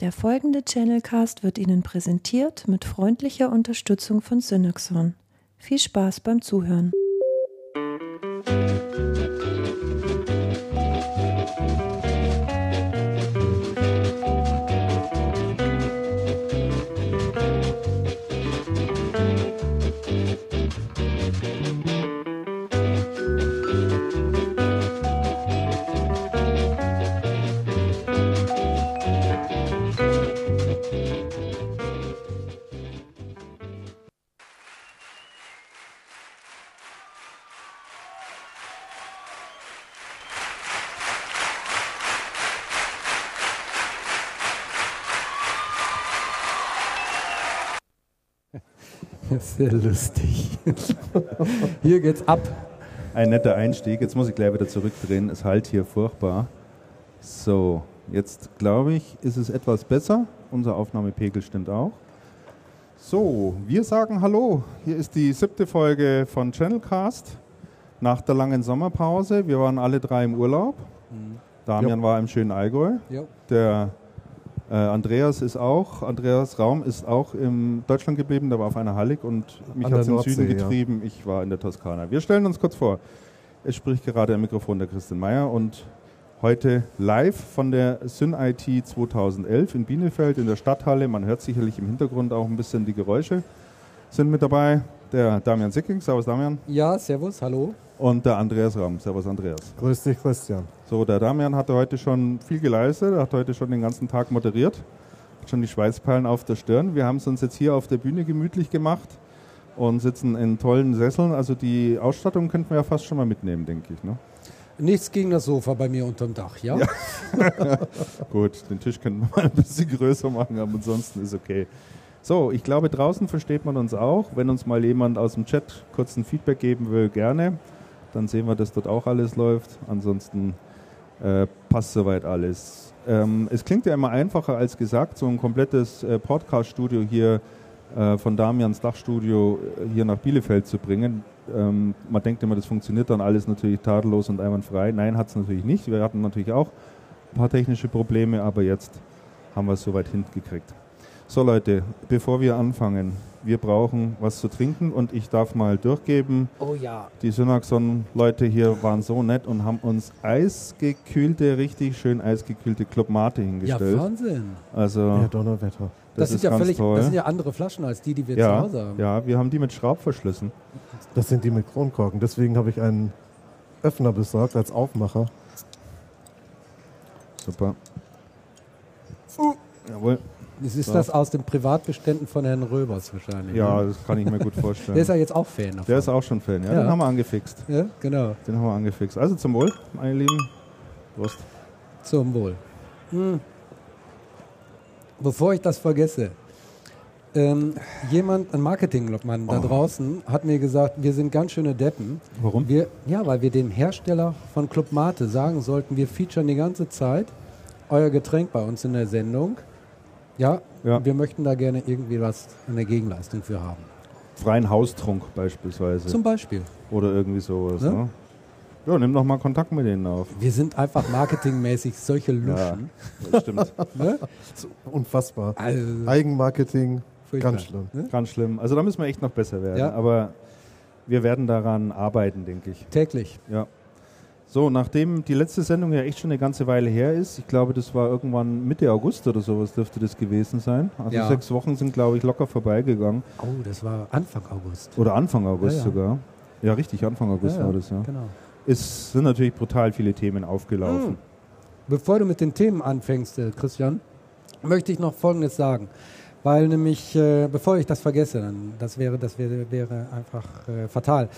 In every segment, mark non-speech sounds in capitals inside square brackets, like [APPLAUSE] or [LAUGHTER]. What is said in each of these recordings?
Der folgende Channelcast wird Ihnen präsentiert mit freundlicher Unterstützung von Synaxon. Viel Spaß beim Zuhören. [LAUGHS] Sehr lustig. Hier geht's ab. Ein netter Einstieg. Jetzt muss ich gleich wieder zurückdrehen. Es halt hier furchtbar. So, jetzt glaube ich, ist es etwas besser. Unser Aufnahmepegel stimmt auch. So, wir sagen Hallo. Hier ist die siebte Folge von Channelcast nach der langen Sommerpause. Wir waren alle drei im Urlaub. Damian war im schönen Allgäu. Ja. Der äh, Andreas ist auch, Andreas Raum ist auch in Deutschland geblieben, der war auf einer Hallig und mich hat es in den Süden Nordsee, ja. getrieben. Ich war in der Toskana. Wir stellen uns kurz vor. Es spricht gerade am Mikrofon der Christian Meyer und heute live von der SynIT 2011 in Bielefeld in der Stadthalle. Man hört sicherlich im Hintergrund auch ein bisschen die Geräusche. Sind mit dabei der Damian Sicking, Servus Damian, Ja, servus, hallo. und der Andreas Raum, Servus Andreas. Grüß dich, Christian. So, der Damian hatte heute schon viel geleistet, er hat heute schon den ganzen Tag moderiert, hat schon die Schweißperlen auf der Stirn. Wir haben es uns jetzt hier auf der Bühne gemütlich gemacht und sitzen in tollen Sesseln. Also die Ausstattung könnten wir ja fast schon mal mitnehmen, denke ich. Ne? Nichts gegen das Sofa bei mir unterm Dach, ja? [LAUGHS] Gut, den Tisch könnten wir mal ein bisschen größer machen, aber ansonsten ist okay. So, ich glaube, draußen versteht man uns auch. Wenn uns mal jemand aus dem Chat kurz ein Feedback geben will, gerne. Dann sehen wir, dass dort auch alles läuft. Ansonsten äh, passt soweit alles. Ähm, es klingt ja immer einfacher als gesagt, so ein komplettes äh, Podcast-Studio hier äh, von Damians Dachstudio äh, hier nach Bielefeld zu bringen. Ähm, man denkt immer, das funktioniert dann alles natürlich tadellos und einwandfrei. Nein, hat es natürlich nicht. Wir hatten natürlich auch ein paar technische Probleme, aber jetzt haben wir es soweit hingekriegt. So Leute, bevor wir anfangen, wir brauchen was zu trinken und ich darf mal durchgeben. Oh ja. Die Synaxon-Leute hier waren so nett und haben uns eisgekühlte, richtig schön eisgekühlte Club Mate Ja, hingestellt. Wahnsinn. also Ja, Donnerwetter. Das, das, sind ist ja völlig, toll. das sind ja andere Flaschen als die, die wir zu ja, Hause haben. ja, wir haben die mit Schraubverschlüssen. Das sind die mit Kronkorken. Deswegen habe ich einen Öffner besorgt als Aufmacher. Super. Uh, Jawohl. Das ist So. das aus den Privatbeständen von Herrn Röbers wahrscheinlich. Ja, ne? das kann ich mir gut [LAUGHS] vorstellen. Der ist ja jetzt auch Fan davon. Der ist auch schon Fan, ja, Ja. Den haben wir angefixt. ja, genau. Den haben wir angefixt. Also zum Wohl, meine Lieben. Prost. Zum Wohl. Hm. Bevor ich das vergesse, ähm, jemand, ein Marketingmann da Oh. draußen, hat mir gesagt, wir sind ganz schöne Deppen. Warum? Wir, ja, weil wir dem Hersteller von Club Mate sagen sollten, wir featuren die ganze Zeit euer Getränk bei uns in der Sendung. Ja, Ja. wir möchten da gerne irgendwie was der Gegenleistung für haben. Freien Haustrunk beispielsweise. Zum Beispiel. Oder irgendwie sowas. Ne? Ne? Ja, nimm doch mal Kontakt mit denen auf. Wir sind einfach marketingmäßig solche Luschen. Das stimmt. [LAUGHS] Ne? Unfassbar. Also, Eigenmarketing, ganz schlimm. Ne? Ganz schlimm. Also da müssen wir echt noch besser werden. Ja. Aber wir werden daran arbeiten, denke ich. Täglich. Ja. So, nachdem die letzte Sendung ja echt schon eine ganze Weile her ist, ich glaube, das war irgendwann Mitte August oder sowas dürfte das gewesen sein. Also Ja. sechs Wochen sind, glaube ich, locker vorbeigegangen. Oh, das war Anfang August. Oder Anfang August Ja, ja. sogar. Ja, richtig, Anfang August war das, ja. Genau. Es sind natürlich brutal viele Themen aufgelaufen. Hm. Bevor du mit den Themen anfängst, äh, Christian, möchte ich noch Folgendes sagen. Weil nämlich, äh, bevor ich das vergesse, dann, das wäre, das wäre, wäre einfach äh, fatal.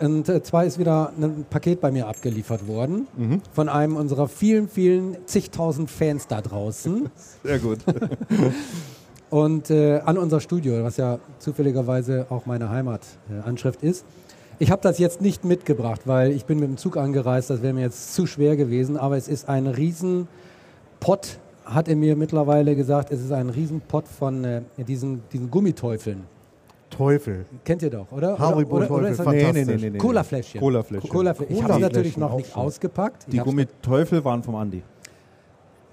Und äh, zwar ist wieder ein Paket bei mir abgeliefert worden Mhm. von einem unserer vielen, vielen zigtausend Fans da draußen [LAUGHS] Sehr gut. [LAUGHS] und äh, an unser Studio, was ja zufälligerweise auch meine Heimatanschrift ist. Ich habe das jetzt nicht mitgebracht, weil ich bin mit dem Zug angereist, das wäre mir jetzt zu schwer gewesen, aber es ist ein riesen Pott, hat er mir mittlerweile gesagt, es ist ein riesen Pott von äh, diesen, diesen Gummiteufeln. Teufel. Kennt ihr doch, oder? Haribo oder, oder, oder Teufel, fantastisch. Nee, nee, nee, nee. Cola-Fläschchen. Cola-Fläschchen. Cola-Fläschchen. Ich habe sie natürlich noch nicht schon. ausgepackt. Die Gummiteufel waren vom Andi.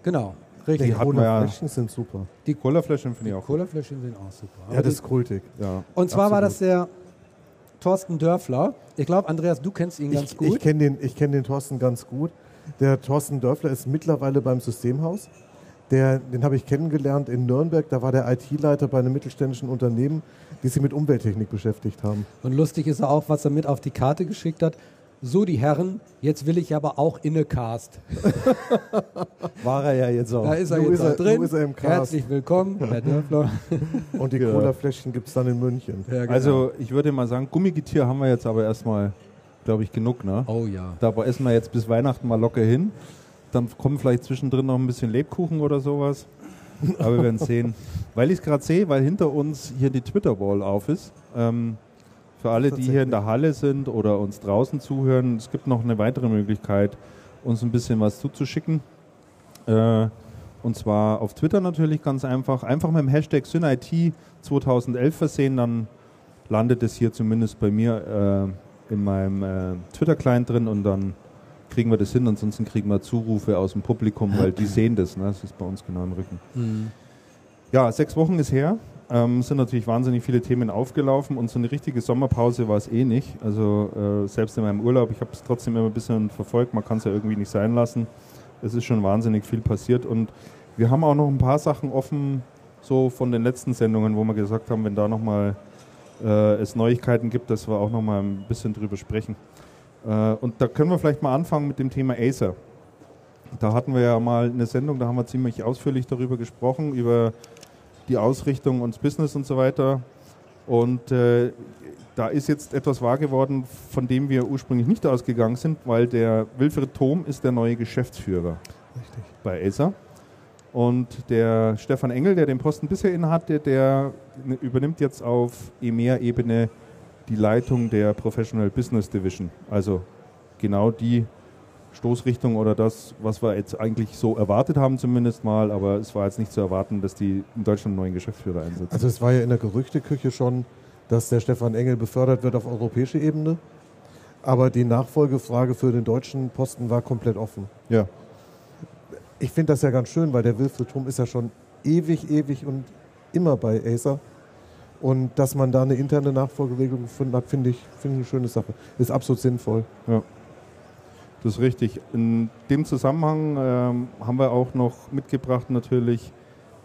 Genau. Richtig. Die ja. Cola-Fläschchen sind super. Die Colafläschchen finde ich auch gut. Colafläschchen sind auch super. Ja, das ist kultig. Ja. Und zwar war absolut. das der Thorsten Dörfler. Ich glaube, Andreas, du kennst ihn ganz Ich, gut. ich kenne den, ich kenn den Thorsten ganz gut. Der Thorsten Dörfler ist mittlerweile beim Systemhaus. Der, den habe ich kennengelernt in Nürnberg. Da war der IT-Leiter bei einem mittelständischen Unternehmen, die sich mit Umwelttechnik beschäftigt haben. Und lustig ist er auch, was er mit auf die Karte geschickt hat. So, die Herren, jetzt will ich aber auch Innecast. [LAUGHS] War er ja jetzt auch. Da ist er Nun jetzt ist auch er- drin. ist er im Cast. Herzlich willkommen, Herr Dörfler. [LAUGHS] Und die Ja. Cola-Fläschchen gibt es dann in München. Ja, genau. Also ich würde mal sagen, Gummigetier haben wir jetzt aber erstmal, glaube ich, genug. Ne? oh ja. Da essen wir jetzt bis Weihnachten mal locker hin. Dann kommen vielleicht zwischendrin noch ein bisschen Lebkuchen oder sowas. Aber wir werden sehen. [LAUGHS] Weil ich es gerade sehe, weil hinter uns hier die Twitter-Wall auf ist. Ähm, für alle, die hier in der Halle sind oder uns draußen zuhören, es gibt noch eine weitere Möglichkeit, uns ein bisschen was zuzuschicken. Äh, und zwar auf Twitter natürlich ganz einfach. Einfach mit dem Hashtag SynIT 2011 versehen, dann landet es hier zumindest bei mir äh, in meinem äh, Twitter-Client drin und dann kriegen wir das hin. Ansonsten kriegen wir Zurufe aus dem Publikum, weil die sehen das. Ne? Das ist bei uns genau im Rücken. Mhm. Ja, sechs Wochen ist her. Ähm, sind natürlich wahnsinnig viele Themen aufgelaufen und so eine richtige Sommerpause war es eh nicht. Also äh, selbst in meinem Urlaub, ich habe es trotzdem immer ein bisschen verfolgt, man kann es ja irgendwie nicht sein lassen. Es ist schon wahnsinnig viel passiert und wir haben auch noch ein paar Sachen offen, so von den letzten Sendungen, wo wir gesagt haben, wenn da nochmal äh, es Neuigkeiten gibt, dass wir auch nochmal ein bisschen drüber sprechen. Äh, und da können wir vielleicht mal anfangen mit dem Thema Acer. Da hatten wir ja mal eine Sendung, da haben wir ziemlich ausführlich darüber gesprochen, über die Ausrichtung und das Business und so weiter. Und äh, da ist jetzt etwas wahr geworden, von dem wir ursprünglich nicht ausgegangen sind, weil der Wilfried Thom ist der neue Geschäftsführer Richtig. bei Acer. Und der Stefan Engel, der den Posten bisher innehatte, der übernimmt jetzt auf EMEA-Ebene die Leitung der Professional Business Division. Also genau die Stoßrichtung oder das, was wir jetzt eigentlich so erwartet haben zumindest mal, aber es war jetzt nicht zu erwarten, dass die in Deutschland einen neuen Geschäftsführer einsetzen. Also es war ja in der Gerüchteküche schon, dass der Stefan Engel befördert wird auf europäischer Ebene. Aber die Nachfolgefrage für den deutschen Posten war komplett offen. ja, Ich finde das ja ganz schön, weil der Wilfried Thum ist ja schon ewig, ewig und immer bei Acer. Und dass man da eine interne Nachfolgeregelung gefunden hat, finde ich, finde ich eine schöne Sache. Ist absolut sinnvoll. das ist richtig. In dem Zusammenhang ähm, haben wir auch noch mitgebracht natürlich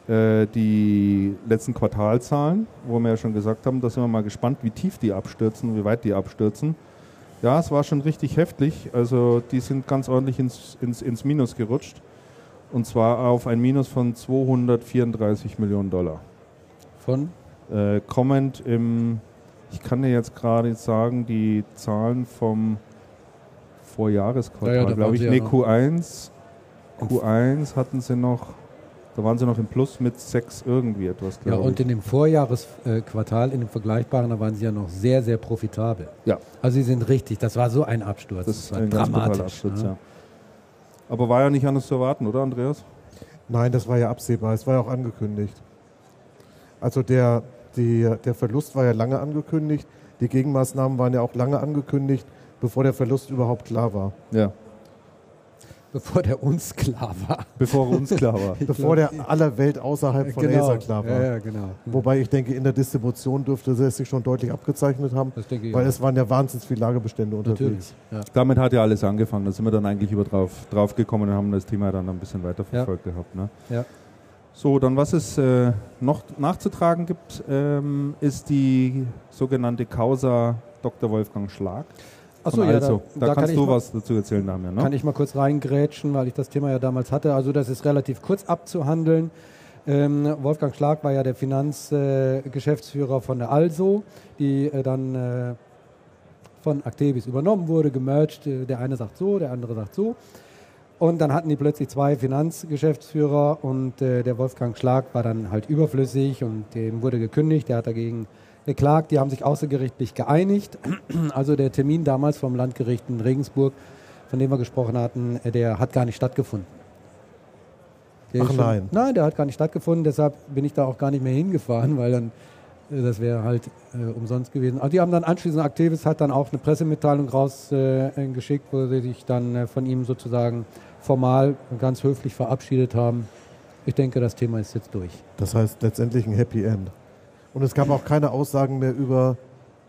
äh, die letzten Quartalzahlen, wo wir ja schon gesagt haben, da sind wir mal gespannt, wie tief die abstürzen, wie weit die abstürzen. Ja, es war schon richtig heftig. Also die sind ganz ordentlich ins, ins, ins Minus gerutscht. Und zwar auf ein Minus von 234 Millionen Dollar. Von? Äh, kommend im, ich kann dir jetzt gerade sagen, die Zahlen vom Vorjahresquartal, Ja, ja, glaube ich. ja Nee, noch. Q1. Q1 hatten sie noch, da waren sie noch im Plus mit 6 irgendwie etwas, Ja, glaube und ich. in dem Vorjahresquartal, in dem vergleichbaren, da waren sie ja noch sehr, sehr profitabel. Ja. Also sie sind richtig, das war so ein Absturz. Das ist war ein dramatisch. Absturz, ne? ja. Aber war ja nicht anders zu erwarten, oder Andreas? Nein, das war ja absehbar. Es war ja auch angekündigt. Also der, die, der Verlust war ja lange angekündigt. Die Gegenmaßnahmen waren ja auch lange angekündigt, bevor der Verlust überhaupt klar war. Ja. Bevor der uns klar war. Bevor uns klar war. [LAUGHS] Bevor der aller Welt außerhalb von Acer klar war. Ja, ja, genau. Wobei ich denke, in der Distribution dürfte es sich schon deutlich abgezeichnet haben, Das denke ich weil auch. es waren ja wahnsinnig viele Lagerbestände unterwegs. Natürlich. Ja. Damit hat ja alles angefangen. Da sind wir dann eigentlich über drauf, drauf gekommen und haben das Thema dann ein bisschen weiter verfolgt gehabt. Ne? Ja. So, dann was es äh, noch nachzutragen gibt, ähm, ist die sogenannte Causa Dr. Wolfgang Schlag. Achso, ja, also. da, da, da kann kannst ich du mal- was dazu erzählen, Damian. Ne? Kann ich mal kurz reingrätschen, weil ich das Thema ja damals hatte. Also das ist relativ kurz abzuhandeln. Ähm, Wolfgang Schlag war ja der Finanzgeschäftsführer äh, von der Also, die äh, dann äh, von Actebis übernommen wurde, gemerged. Äh, Der eine sagt so, der andere sagt so. Und dann hatten die plötzlich zwei Finanzgeschäftsführer und äh, der Wolfgang Schlag war dann halt überflüssig und dem wurde gekündigt. Der hat dagegen geklagt. Die haben sich außergerichtlich geeinigt. [CLEARS THROAT] Also der Termin damals vom Landgericht in Regensburg, von dem wir gesprochen hatten, äh, der hat gar nicht stattgefunden. Der Ach ist nein. Nein, der hat gar nicht stattgefunden. Deshalb bin ich da auch gar nicht mehr hingefahren, weil dann das wäre halt äh, umsonst gewesen. Aber die haben dann anschließend, Activis hat dann auch eine Pressemitteilung rausgeschickt, äh, geschickt, wo sie sich dann äh, von ihm sozusagen formal und ganz höflich verabschiedet haben. ich denke, das Thema ist jetzt durch. Das heißt letztendlich ein Happy End. Und es gab auch keine Aussagen mehr über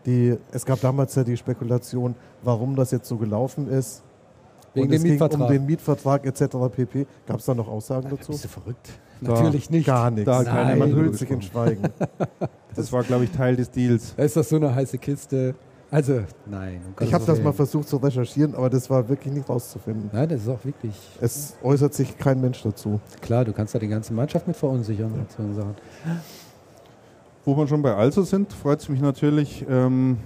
die, es gab damals ja die Spekulation, warum das jetzt so gelaufen ist. Wegen und dem es ging Mietvertrag. um den Mietvertrag etc. pp. Gab es da noch Aussagen dazu? Bist du verrückt? Da- Natürlich nicht. Gar nichts. Da mehr Man hüllt sich in Schweigen. [LAUGHS] Das war, glaube ich, Teil des Deals. Ist das so eine heiße Kiste. Also, nein. um Ich habe das mal versucht zu recherchieren, aber das war wirklich nicht rauszufinden. Nein, das ist auch wirklich Es äußert sich kein Mensch dazu. klar. Du kannst da die ganze Mannschaft mit verunsichern. so Sachen. Wo wir schon bei Also sind, freut es mich natürlich, ähm,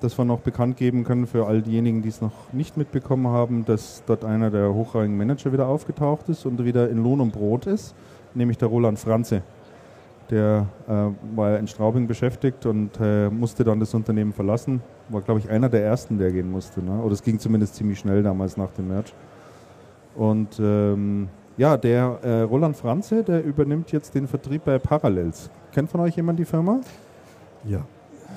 dass wir noch bekannt geben können für all diejenigen, die es noch nicht mitbekommen haben, dass dort einer der hochrangigen Manager wieder aufgetaucht ist und wieder in Lohn und Brot ist, nämlich der Roland Franze. Der äh, war in Straubing beschäftigt und äh, musste dann das Unternehmen verlassen. War, glaube ich, einer der ersten, der gehen musste. Ne? Oder es ging zumindest ziemlich schnell damals nach dem Merch. Und ähm, ja, der äh, Roland Franze, der übernimmt jetzt den Vertrieb bei Parallels. Kennt von euch jemand die Firma? Ja.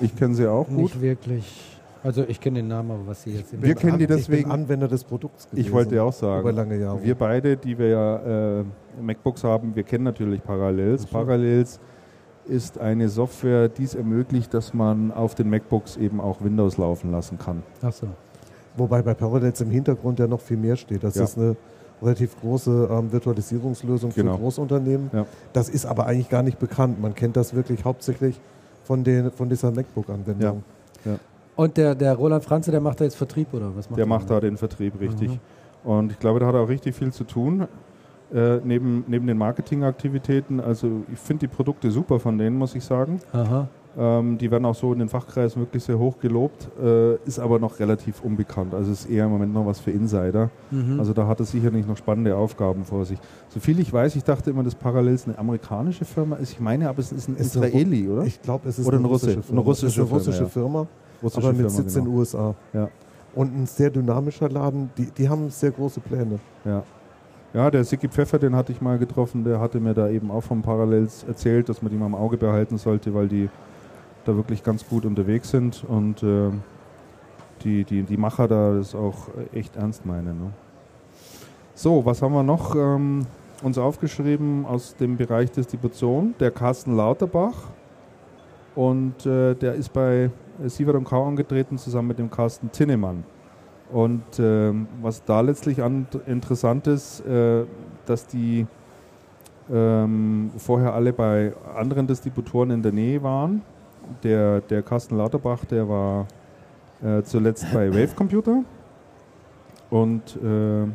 Ich kenne sie auch gut. Nicht wirklich. Also ich kenne den Namen, aber was sie jetzt. Wir kennen die Ich bin deswegen- Anwender des Produkts gewesen. Ich wollte ja auch sagen, Über lange Jahre. wir beide, die wir ja äh, MacBooks haben, wir kennen natürlich Parallels. Parallels ist eine Software, die es ermöglicht, dass man auf den MacBooks eben auch Windows laufen lassen kann. Ach so. Wobei bei Parallels im Hintergrund ja noch viel mehr steht. Das Ja. ist eine relativ große ähm, Virtualisierungslösung Genau. für Großunternehmen. Ja. Das ist aber eigentlich gar nicht bekannt. Man kennt das wirklich hauptsächlich von, den, von dieser MacBook-Anwendung. Und der, der Roland Franze, der macht da jetzt Vertrieb oder was macht Der er macht da den Vertrieb richtig. Mhm. Und ich glaube, da hat er auch richtig viel zu tun. Äh, neben, neben den Marketingaktivitäten. Also ich finde die Produkte super von denen, muss ich sagen. Aha. Ähm, die werden auch so in den Fachkreisen wirklich sehr hoch gelobt, äh, ist aber noch relativ unbekannt. Also ist eher im Moment noch was für Insider. Mhm. Also da hat er sicherlich noch spannende Aufgaben vor sich. Soviel ich weiß, ich dachte immer, dass Parallels eine amerikanische Firma ist. Ich meine, aber es ist ein Ist eine Israeli, oder? Ich glaube, es ist Oder eine ein Russe- russische eine Firma. russische es ist eine Firma, russische ja. Firma, Russische aber mit Firma, Sitz in genau. den USA. Ja. Und ein sehr dynamischer Laden. Die, die haben sehr große Pläne. Ja. Ja, der Siki Pfeffer, den hatte ich mal getroffen, der hatte mir da eben auch von Parallels erzählt, dass man die mal im Auge behalten sollte, weil die da wirklich ganz gut unterwegs sind und äh, die, die, die Macher da das auch echt ernst meinen. Ne? So, was haben wir noch ähm, uns aufgeschrieben aus dem Bereich Distribution? Der Carsten Lauterbach und äh, der ist bei Sievert und Kau angetreten zusammen mit dem Carsten Tinnemann. Und ähm, was da letztlich an, interessant ist, äh, dass die ähm, vorher alle bei anderen Distributoren in der Nähe waren. Der, der Carsten Lauterbach, der war äh, zuletzt bei [LAUGHS] Wave Computer. Und äh,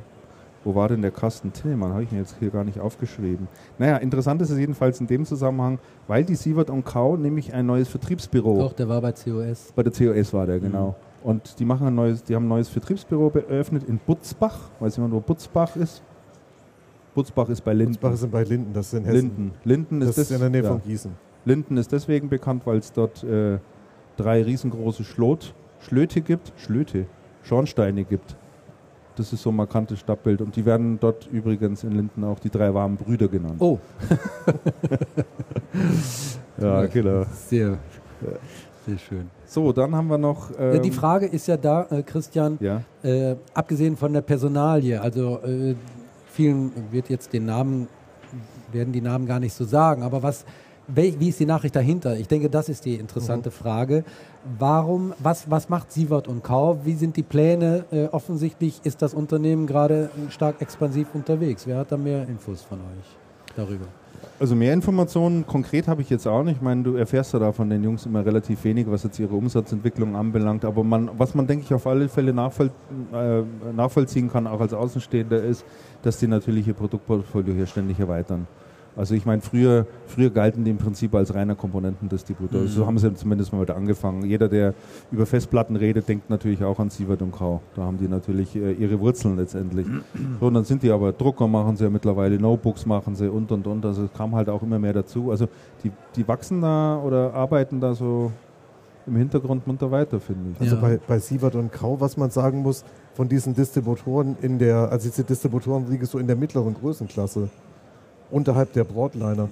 wo war denn der Carsten Tillmann? Habe ich mir jetzt hier gar nicht aufgeschrieben. Naja, interessant ist es jedenfalls in dem Zusammenhang, weil die Sievert und Kau nämlich ein neues Vertriebsbüro Doch, der war bei COS. bei der COS war der, genau. Und die machen ein neues, die haben ein neues Vertriebsbüro eröffnet in Butzbach. Weiß jemand, wo Butzbach ist? Butzbach ist bei Linden. Butzbach ist bei Linden, das ist in Hessen. Linden. Linden ist, Das ist in der Nähe ja. von Gießen. Linden ist deswegen bekannt, weil es dort äh, drei riesengroße Schlot, Schlöte gibt. Schlöte, Schornsteine gibt. Das ist so ein markantes Stadtbild. Und die werden dort übrigens in Linden auch die drei warmen Brüder genannt. Oh, [LAUGHS] ja, genau. sehr, sehr schön. So, dann haben wir noch. Äh, Ähm, die Frage ist ja da, äh, Christian, Ja, äh, abgesehen von der Personalie, also äh, vielen wird jetzt den Namen, werden die Namen gar nicht so sagen, aber was, wie ist die Nachricht dahinter? Ich denke, das ist die interessante Frage. Warum, was, was macht Sievert und Kau? Wie sind die Pläne? Äh, offensichtlich ist das Unternehmen gerade äh, stark expansiv unterwegs. Wer hat da mehr Infos von euch darüber? Also mehr Informationen konkret habe ich jetzt auch nicht. Ich meine, du erfährst ja da von den Jungs immer relativ wenig, was jetzt ihre Umsatzentwicklung anbelangt. Aber man, was man, denke ich, auf alle Fälle nachvoll, äh, nachvollziehen kann, auch als Außenstehender, ist, dass die natürlich ihr Produktportfolio hier ständig erweitern. Also ich meine, früher, früher galten die im Prinzip als reiner Komponentendistributor. Mhm. So haben sie zumindest mal wieder angefangen. Jeder, der über Festplatten redet, denkt natürlich auch an Sievert und Kau. Da haben die natürlich äh, ihre Wurzeln letztendlich. [CLEARS THROAT] so, und dann sind die aber Drucker machen sie ja mittlerweile, Notebooks machen sie und und und. Also es kam halt auch immer mehr dazu. Also die, die wachsen da oder arbeiten da so im Hintergrund munter weiter, finde ich. Also Ja. bei, bei Sievert und Kau, was man sagen muss, von diesen Distributoren in der, also diese Distributoren liegen so in der mittleren Größenklasse, unterhalb der Broadliner.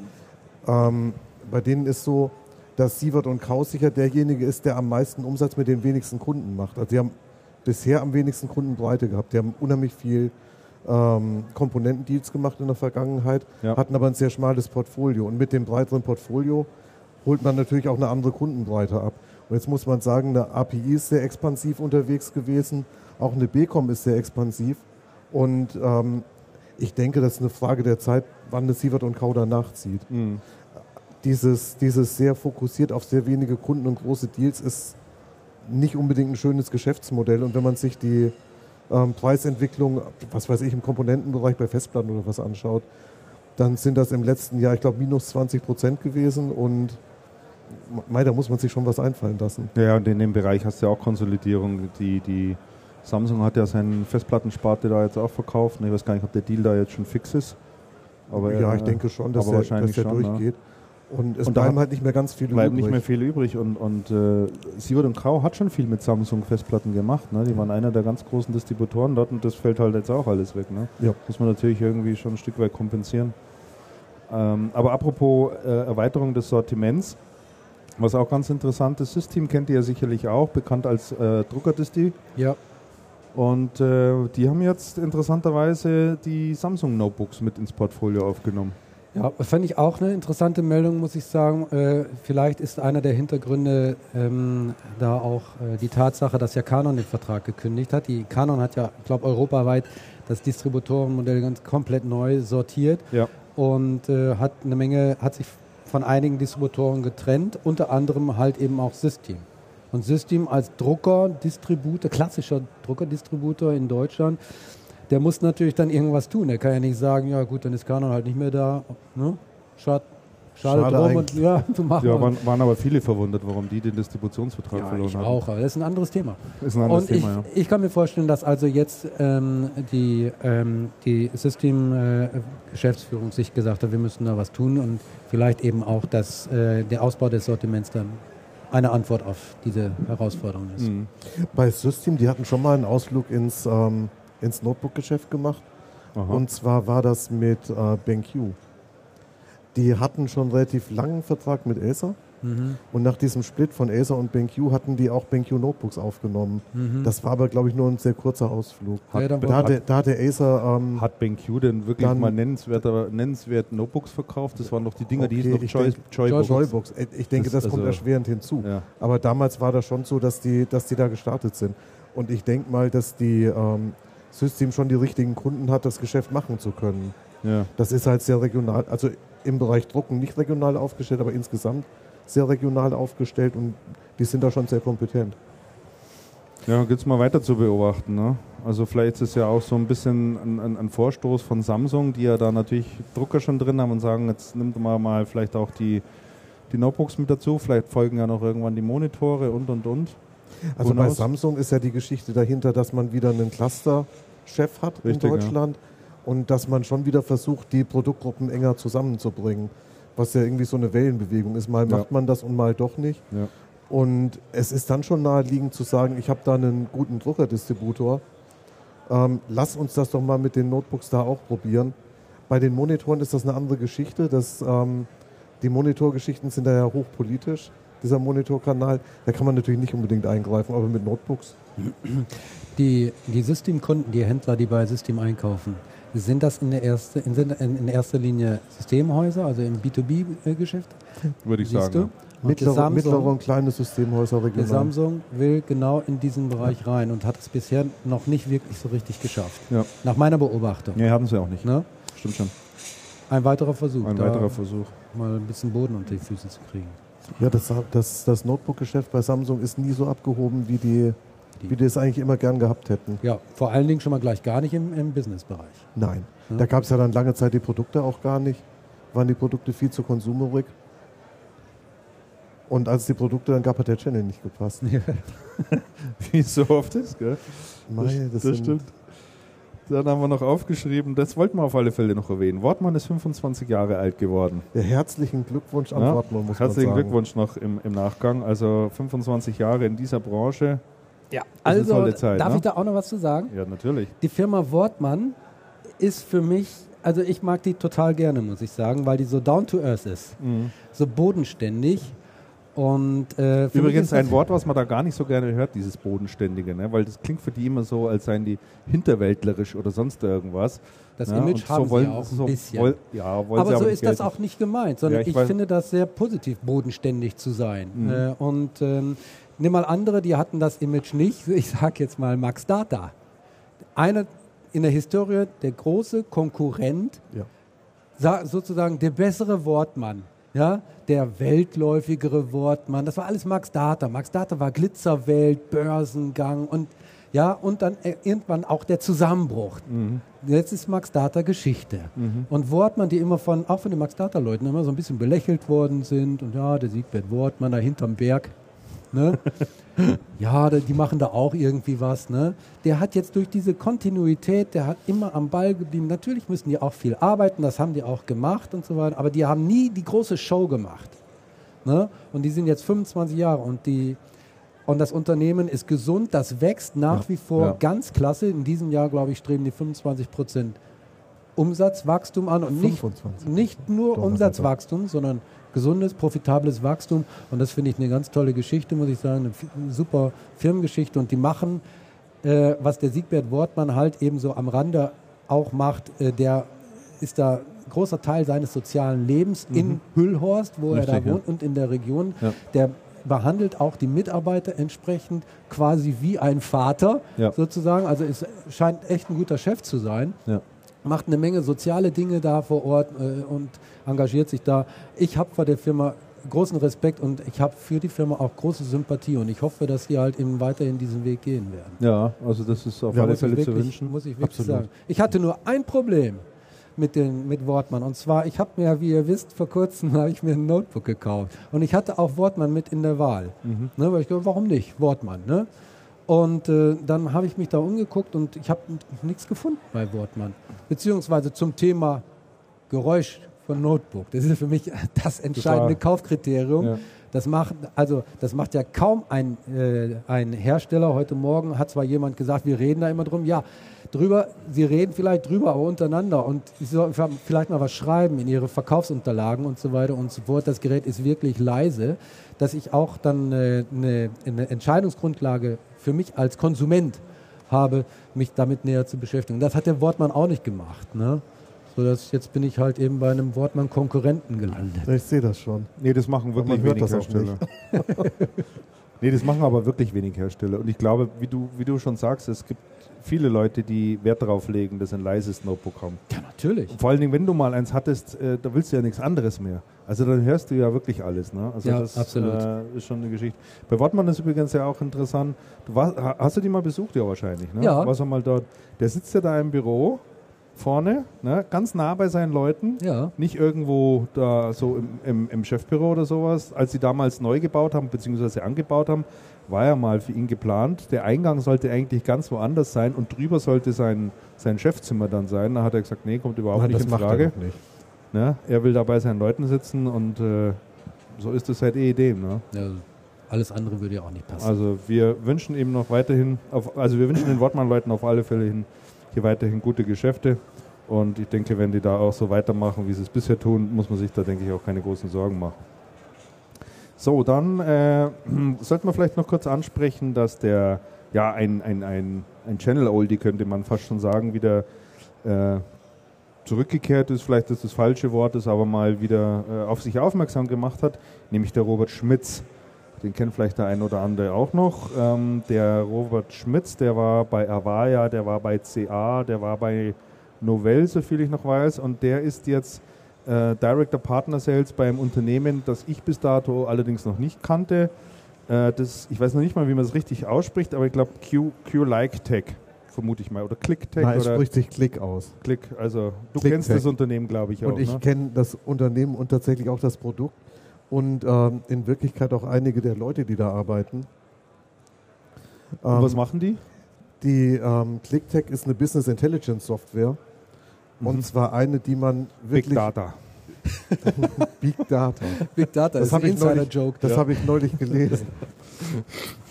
Ähm, bei denen ist so, dass Sievert und Kau sicher derjenige ist, der am meisten Umsatz mit den wenigsten Kunden macht. Also die haben bisher am wenigsten Kundenbreite gehabt. Die haben unheimlich viel ähm, Komponentendeals gemacht in der Vergangenheit, Ja. hatten aber ein sehr schmales Portfolio. Und mit dem breiteren Portfolio holt man natürlich auch eine andere Kundenbreite ab. Und jetzt muss man sagen, eine API ist sehr expansiv unterwegs gewesen, auch eine BCom ist sehr expansiv. Und ähm, ich denke, das ist eine Frage der Zeit, wann eine Sievert und Kauder nachzieht. Mhm. Dieses, dieses sehr fokussiert auf sehr wenige Kunden und große Deals ist nicht unbedingt ein schönes Geschäftsmodell. Und wenn man sich die ähm, Preisentwicklung, was weiß ich, im Komponentenbereich bei Festplatten oder was anschaut, dann sind das im letzten Jahr, ich glaube, minus 20 Prozent gewesen. Und mei, da muss man sich schon was einfallen lassen. Ja, und in dem Bereich hast du ja auch Konsolidierung. Die, die Samsung hat ja seinen Festplattensparte da jetzt auch verkauft. Ich weiß gar nicht, ob der Deal da jetzt schon fix ist. Aber ja, äh, ich denke schon, dass er, wahrscheinlich dass er schon, ne? durchgeht. Und es Und da bleiben halt nicht mehr ganz viele übrig. nicht mehr viel übrig und, und äh, Sievert und Grau hat schon viel mit Samsung Festplatten gemacht. Ne? Die waren einer der ganz großen Distributoren dort und das fällt halt jetzt auch alles weg. Ne? Ja. Muss man natürlich irgendwie schon ein Stück weit kompensieren. Ähm, aber apropos äh, Erweiterung des Sortiments, was auch ganz interessant ist, System kennt ihr ja sicherlich auch, bekannt als äh, Druckerdisti. Ja, Und äh, die haben jetzt interessanterweise die Samsung Notebooks mit ins Portfolio aufgenommen. Ja, fand ich auch eine interessante Meldung, muss ich sagen. Äh, vielleicht ist einer der Hintergründe ähm, da auch äh, die Tatsache, dass ja Canon den Vertrag gekündigt hat. Die Canon hat ja, ich glaube, europaweit das Distributorenmodell ganz komplett neu sortiert Ja. und äh, hat eine Menge, hat sich von einigen Distributoren getrennt, unter anderem halt eben auch System. Und System als Drucker-Distributor, klassischer Druckerdistributor in Deutschland, der muss natürlich dann irgendwas tun. Der kann ja nicht sagen, ja gut, dann ist Canon halt nicht mehr da. Ne? Schade, schade, Schade drum und ja, [LAUGHS] wir machen Ja, waren, waren aber viele verwundert, warum die den Distributionsvertrag ja, verloren ich haben. auch, aber das ist ein anderes Thema. Ist ein anderes Und ich, Thema, ja. ich kann mir vorstellen, dass also jetzt ähm, die, ähm, die System-Geschäftsführung sich gesagt hat, wir müssen da was tun und vielleicht eben auch, dass äh, der Ausbau des Sortiments dann eine Antwort auf diese Herausforderung ist. Mhm. Bei System, die hatten schon mal einen Ausflug ins, ähm, ins Notebook-Geschäft gemacht. Aha. Und zwar war das mit äh, BenQ. Die hatten schon relativ langen Vertrag mit Acer. Mhm. Und nach diesem Split von Acer und BenQ hatten die auch BenQ Notebooks aufgenommen. Mhm. Das war aber, glaube ich, nur ein sehr kurzer Ausflug. Ja, dann Da hatte, da hatte Acer. Ähm, Hat BenQ denn wirklich mal nennenswerter, nennenswert Notebooks verkauft? Das waren doch die Dinger, die hießen Okay, ich Joy, denk- Joybooks. Joybooks. Äh, Ich denke, Das- das, kommt also- erschwerend hinzu. Ja. Aber damals war das schon so, dass die, dass die da gestartet sind. Und ich denke mal, dass die ähm, System schon die richtigen Kunden hat, das Geschäft machen zu können. Ja. Das ist halt sehr regional, also im Bereich Drucken nicht regional aufgestellt, aber insgesamt sehr regional aufgestellt und die sind da schon sehr kompetent. Ja, gibt es mal weiter zu beobachten. Ne? Also vielleicht ist es ja auch so ein bisschen ein, ein, ein Vorstoß von Samsung, die ja da natürlich Drucker schon drin haben und sagen, jetzt nimmt man mal vielleicht auch die, die Notebooks mit dazu, vielleicht folgen ja noch irgendwann die Monitore und und und. Also Who bei knows? Samsung ist ja die Geschichte dahinter, dass man wieder einen Cluster-Chef hat Richtig, in ja. Deutschland und dass man schon wieder versucht, die Produktgruppen enger zusammenzubringen, was ja irgendwie so eine Wellenbewegung ist. Mal Ja. macht man das und mal doch nicht. Ja. Und es ist dann schon naheliegend zu sagen, ich habe da einen guten Druckerdistributor. Ähm, lass uns das doch mal mit den Notebooks da auch probieren. Bei den Monitoren ist das eine andere Geschichte. Das, ähm, die Monitorgeschichten sind da ja hochpolitisch, dieser Monitorkanal. Da kann man natürlich nicht unbedingt eingreifen, aber mit Notebooks. Die, die Systemkunden, die Händler, die bei System einkaufen, sind das in, der erste, in, in erster Linie Systemhäuser, also im B2B-Geschäft? Würde ich Siehst sagen. du? Mittlere, die Samsung- mittlere und kleine Systemhäuser regional. Samsung will genau in diesen Bereich rein und hat es bisher noch nicht wirklich so richtig geschafft. Ja. Nach meiner Beobachtung. Nee, hatten sie auch nicht. Ne? Stimmt schon. Ein weiterer Versuch, Ein weiterer Versuch. mal ein bisschen Boden unter die Füße zu kriegen. Ja, das, das, das Notebook-Geschäft bei Samsung ist nie so abgehoben, wie Die- wie die es eigentlich immer gern gehabt hätten. Ja, vor allen Dingen schon mal gleich gar nicht im, im Businessbereich. Nein. Ja. Da gab es ja dann lange Zeit die Produkte auch gar nicht. Waren die Produkte viel zu konsumerig. Und als es die Produkte dann gab, hat der Channel nicht gepasst. [LAUGHS] Wie es so oft ist, gell? Mei, das sind- stimmt. Dann haben wir noch aufgeschrieben, das wollten wir auf alle Fälle noch erwähnen. Wortmann ist 25 Jahre alt geworden. Ja, herzlichen Glückwunsch an Ja, Wortmann, muss Herzlichen man sagen. Glückwunsch noch im, im Nachgang. Also 25 Jahre in dieser Branche. Ja, also Zeit, darf ne? ich da auch noch was zu sagen? Ja, natürlich. Die Firma Wortmann ist für mich, also ich mag die total gerne, muss ich sagen, weil die so down to earth ist, Mhm. so bodenständig Und, äh, Übrigens ein Wort, was man da gar nicht so gerne hört, dieses Bodenständige, ne? weil das klingt für die immer so, als seien die hinterwäldlerisch oder sonst irgendwas. Das Ja, Image und haben so wollen, sie auch ein so bisschen. Woll, ja, wollen sie aber so nicht ist das gelten. auch nicht gemeint, sondern Ja, ich ich, finde das sehr positiv, bodenständig zu sein. Mhm. Äh, und ähm, nimm mal andere, die hatten das Image nicht. [LAUGHS] Ich sage jetzt mal Max Data. Einer in der Historie der große Konkurrent, Ja. sa- sozusagen der bessere Wortmann. Ja, der weltläufigere Wortmann, das war alles Max Data. Max Data war Glitzerwelt, Börsengang und ja, und dann äh, irgendwann auch der Zusammenbruch. Mhm. Jetzt ist Max Data Geschichte. Und Wortmann, die immer von, auch von den Max Data Leuten immer so ein bisschen belächelt worden sind und ja, der Siegbert Wortmann da hinterm Berg. Ne? [LAUGHS] ja, die machen da auch irgendwie was. Ne? Der hat jetzt durch diese Kontinuität, der hat immer am Ball geblieben. Natürlich müssen die auch viel arbeiten, das haben die auch gemacht und so weiter, aber die haben nie die große Show gemacht. Ne? Und die sind jetzt 25 Jahre und die und das Unternehmen ist gesund, das wächst nach wie vor ja. ganz klasse. In diesem Jahr, glaube ich, streben die 25 Prozent Umsatzwachstum an und nicht, 25. nicht nur Umsatzwachstum, sondern gesundes, profitables Wachstum. Und das finde ich eine ganz tolle Geschichte, muss ich sagen, eine super Firmengeschichte. Und die machen, äh, was der Siegbert Wortmann halt eben so am Rande auch macht, äh, der ist da großer Teil seines sozialen Lebens in Hüllhorst, wo er Mhm. Richtig, da ja. wohnt und in der Region. Ja. Der behandelt auch die Mitarbeiter entsprechend quasi wie ein Vater Ja. sozusagen. Also es scheint echt ein guter Chef zu sein Ja. macht eine Menge soziale Dinge da vor Ort äh, und engagiert sich da. Ich habe vor der Firma großen Respekt und ich habe für die Firma auch große Sympathie und ich hoffe, dass die halt eben weiterhin diesen Weg gehen werden. ja, also das ist auf Ja, alle Fälle zu wünschen. muss ich wirklich Absolut. sagen. Ich hatte nur ein Problem mit, den, mit Wortmann und zwar, ich habe mir, wie ihr wisst, vor kurzem [LAUGHS] habe ich mir ein Notebook gekauft und ich hatte auch Wortmann mit in der Wahl. Mhm. Ne, weil ich dachte, warum nicht? Wortmann. Ne? Und äh, dann habe ich mich da umgeguckt und ich habe nichts gefunden bei Wortmann. Beziehungsweise zum Thema Geräusch von Notebook. Das ist für mich das entscheidende Total. Kaufkriterium. Ja. Das macht, also, das macht ja kaum ein, äh, ein Hersteller. Heute Morgen hat zwar jemand gesagt, wir reden da immer drum. Ja, drüber, sie reden vielleicht drüber, aber untereinander. Und sie sollen vielleicht mal was schreiben in ihre Verkaufsunterlagen und so weiter und so fort. Das Gerät ist wirklich leise, dass ich auch dann äh, eine, eine Entscheidungsgrundlage für mich als Konsument habe, mich damit näher zu beschäftigen. Das hat der Wortmann auch nicht gemacht. Ne? So dass jetzt bin ich halt eben bei einem Wortmann-Konkurrenten gelandet. Ich sehe das schon. Nee, das machen wirklich wenig Hersteller. [LAUGHS] nee, das machen aber wirklich wenig Hersteller. Und ich glaube, wie du, wie du schon sagst, es gibt viele Leute, die Wert darauf legen, dass ein leises Notebook haben. Ja, natürlich. Und vor allen Dingen, wenn du mal eins hattest, äh, da willst du ja nichts anderes mehr. Also dann hörst du ja wirklich alles. Ne? Also Ja, das absolut. Äh, ist schon eine Geschichte. Bei Wortmann ist übrigens ja auch interessant. Du warst, ha- hast du die mal besucht? Ja, wahrscheinlich. Ne? Ja. Warst du mal dort? Der sitzt ja da im Büro vorne, ne? ganz nah bei seinen Leuten. Ja. Nicht irgendwo da so im, im, im Chefbüro oder sowas. Als sie damals neu gebaut haben, beziehungsweise angebaut haben, war ja mal für ihn geplant. Der Eingang sollte eigentlich ganz woanders sein und drüber sollte sein, sein Chefzimmer dann sein. Da hat er gesagt, nee, kommt überhaupt Nein, nicht in Frage. er nicht. Ne? Er will da bei seinen Leuten sitzen und äh, so ist es seit ehedem. Ne? Ja, alles andere würde ja auch nicht passen. Also wir wünschen ihm noch weiterhin, auf, also wir wünschen den Wortmann-Leuten auf alle Fälle hin, hier weiterhin gute Geschäfte. Und ich denke, wenn die da auch so weitermachen, wie sie es bisher tun, muss man sich da, denke ich, auch keine großen Sorgen machen. So, dann äh, [CLEARS THROAT] sollten wir vielleicht noch kurz ansprechen, dass der, ja, ein, ein, ein, ein Channel-Oldie, könnte man fast schon sagen, wieder äh, zurückgekehrt ist, vielleicht ist das falsche Wort, ist aber mal wieder äh, auf sich aufmerksam gemacht hat, nämlich der Robert Schmitz. Den kennt vielleicht der ein oder andere auch noch. Ähm, der Robert Schmitz, der war bei Avaya, der war bei CA, der war bei Novell, soviel ich noch weiß, und der ist jetzt äh, Director Partner Sales beim Unternehmen, das ich bis dato allerdings noch nicht kannte. Äh, das, ich weiß noch nicht mal, wie man es richtig ausspricht, aber ich glaube Q, Q-Like Tech, vermute ich mal, oder Click Tech Nein, es spricht sich Klick aus. Click. Also du Click kennst Tech. das Unternehmen, glaube ich auch. Und ich ne? kenne das Unternehmen und tatsächlich auch das Produkt und ähm, in Wirklichkeit auch einige der Leute, die da arbeiten. Und Ähm, was machen die? Die ähm, ClickTech ist eine Business Intelligence Software. Mhm. Und zwar eine, die man wirklich. Big Data. [LAUGHS] Big Data. Big Data Das ist ein Insider-Joke. Das Ja. habe ich neulich gelesen. [LAUGHS]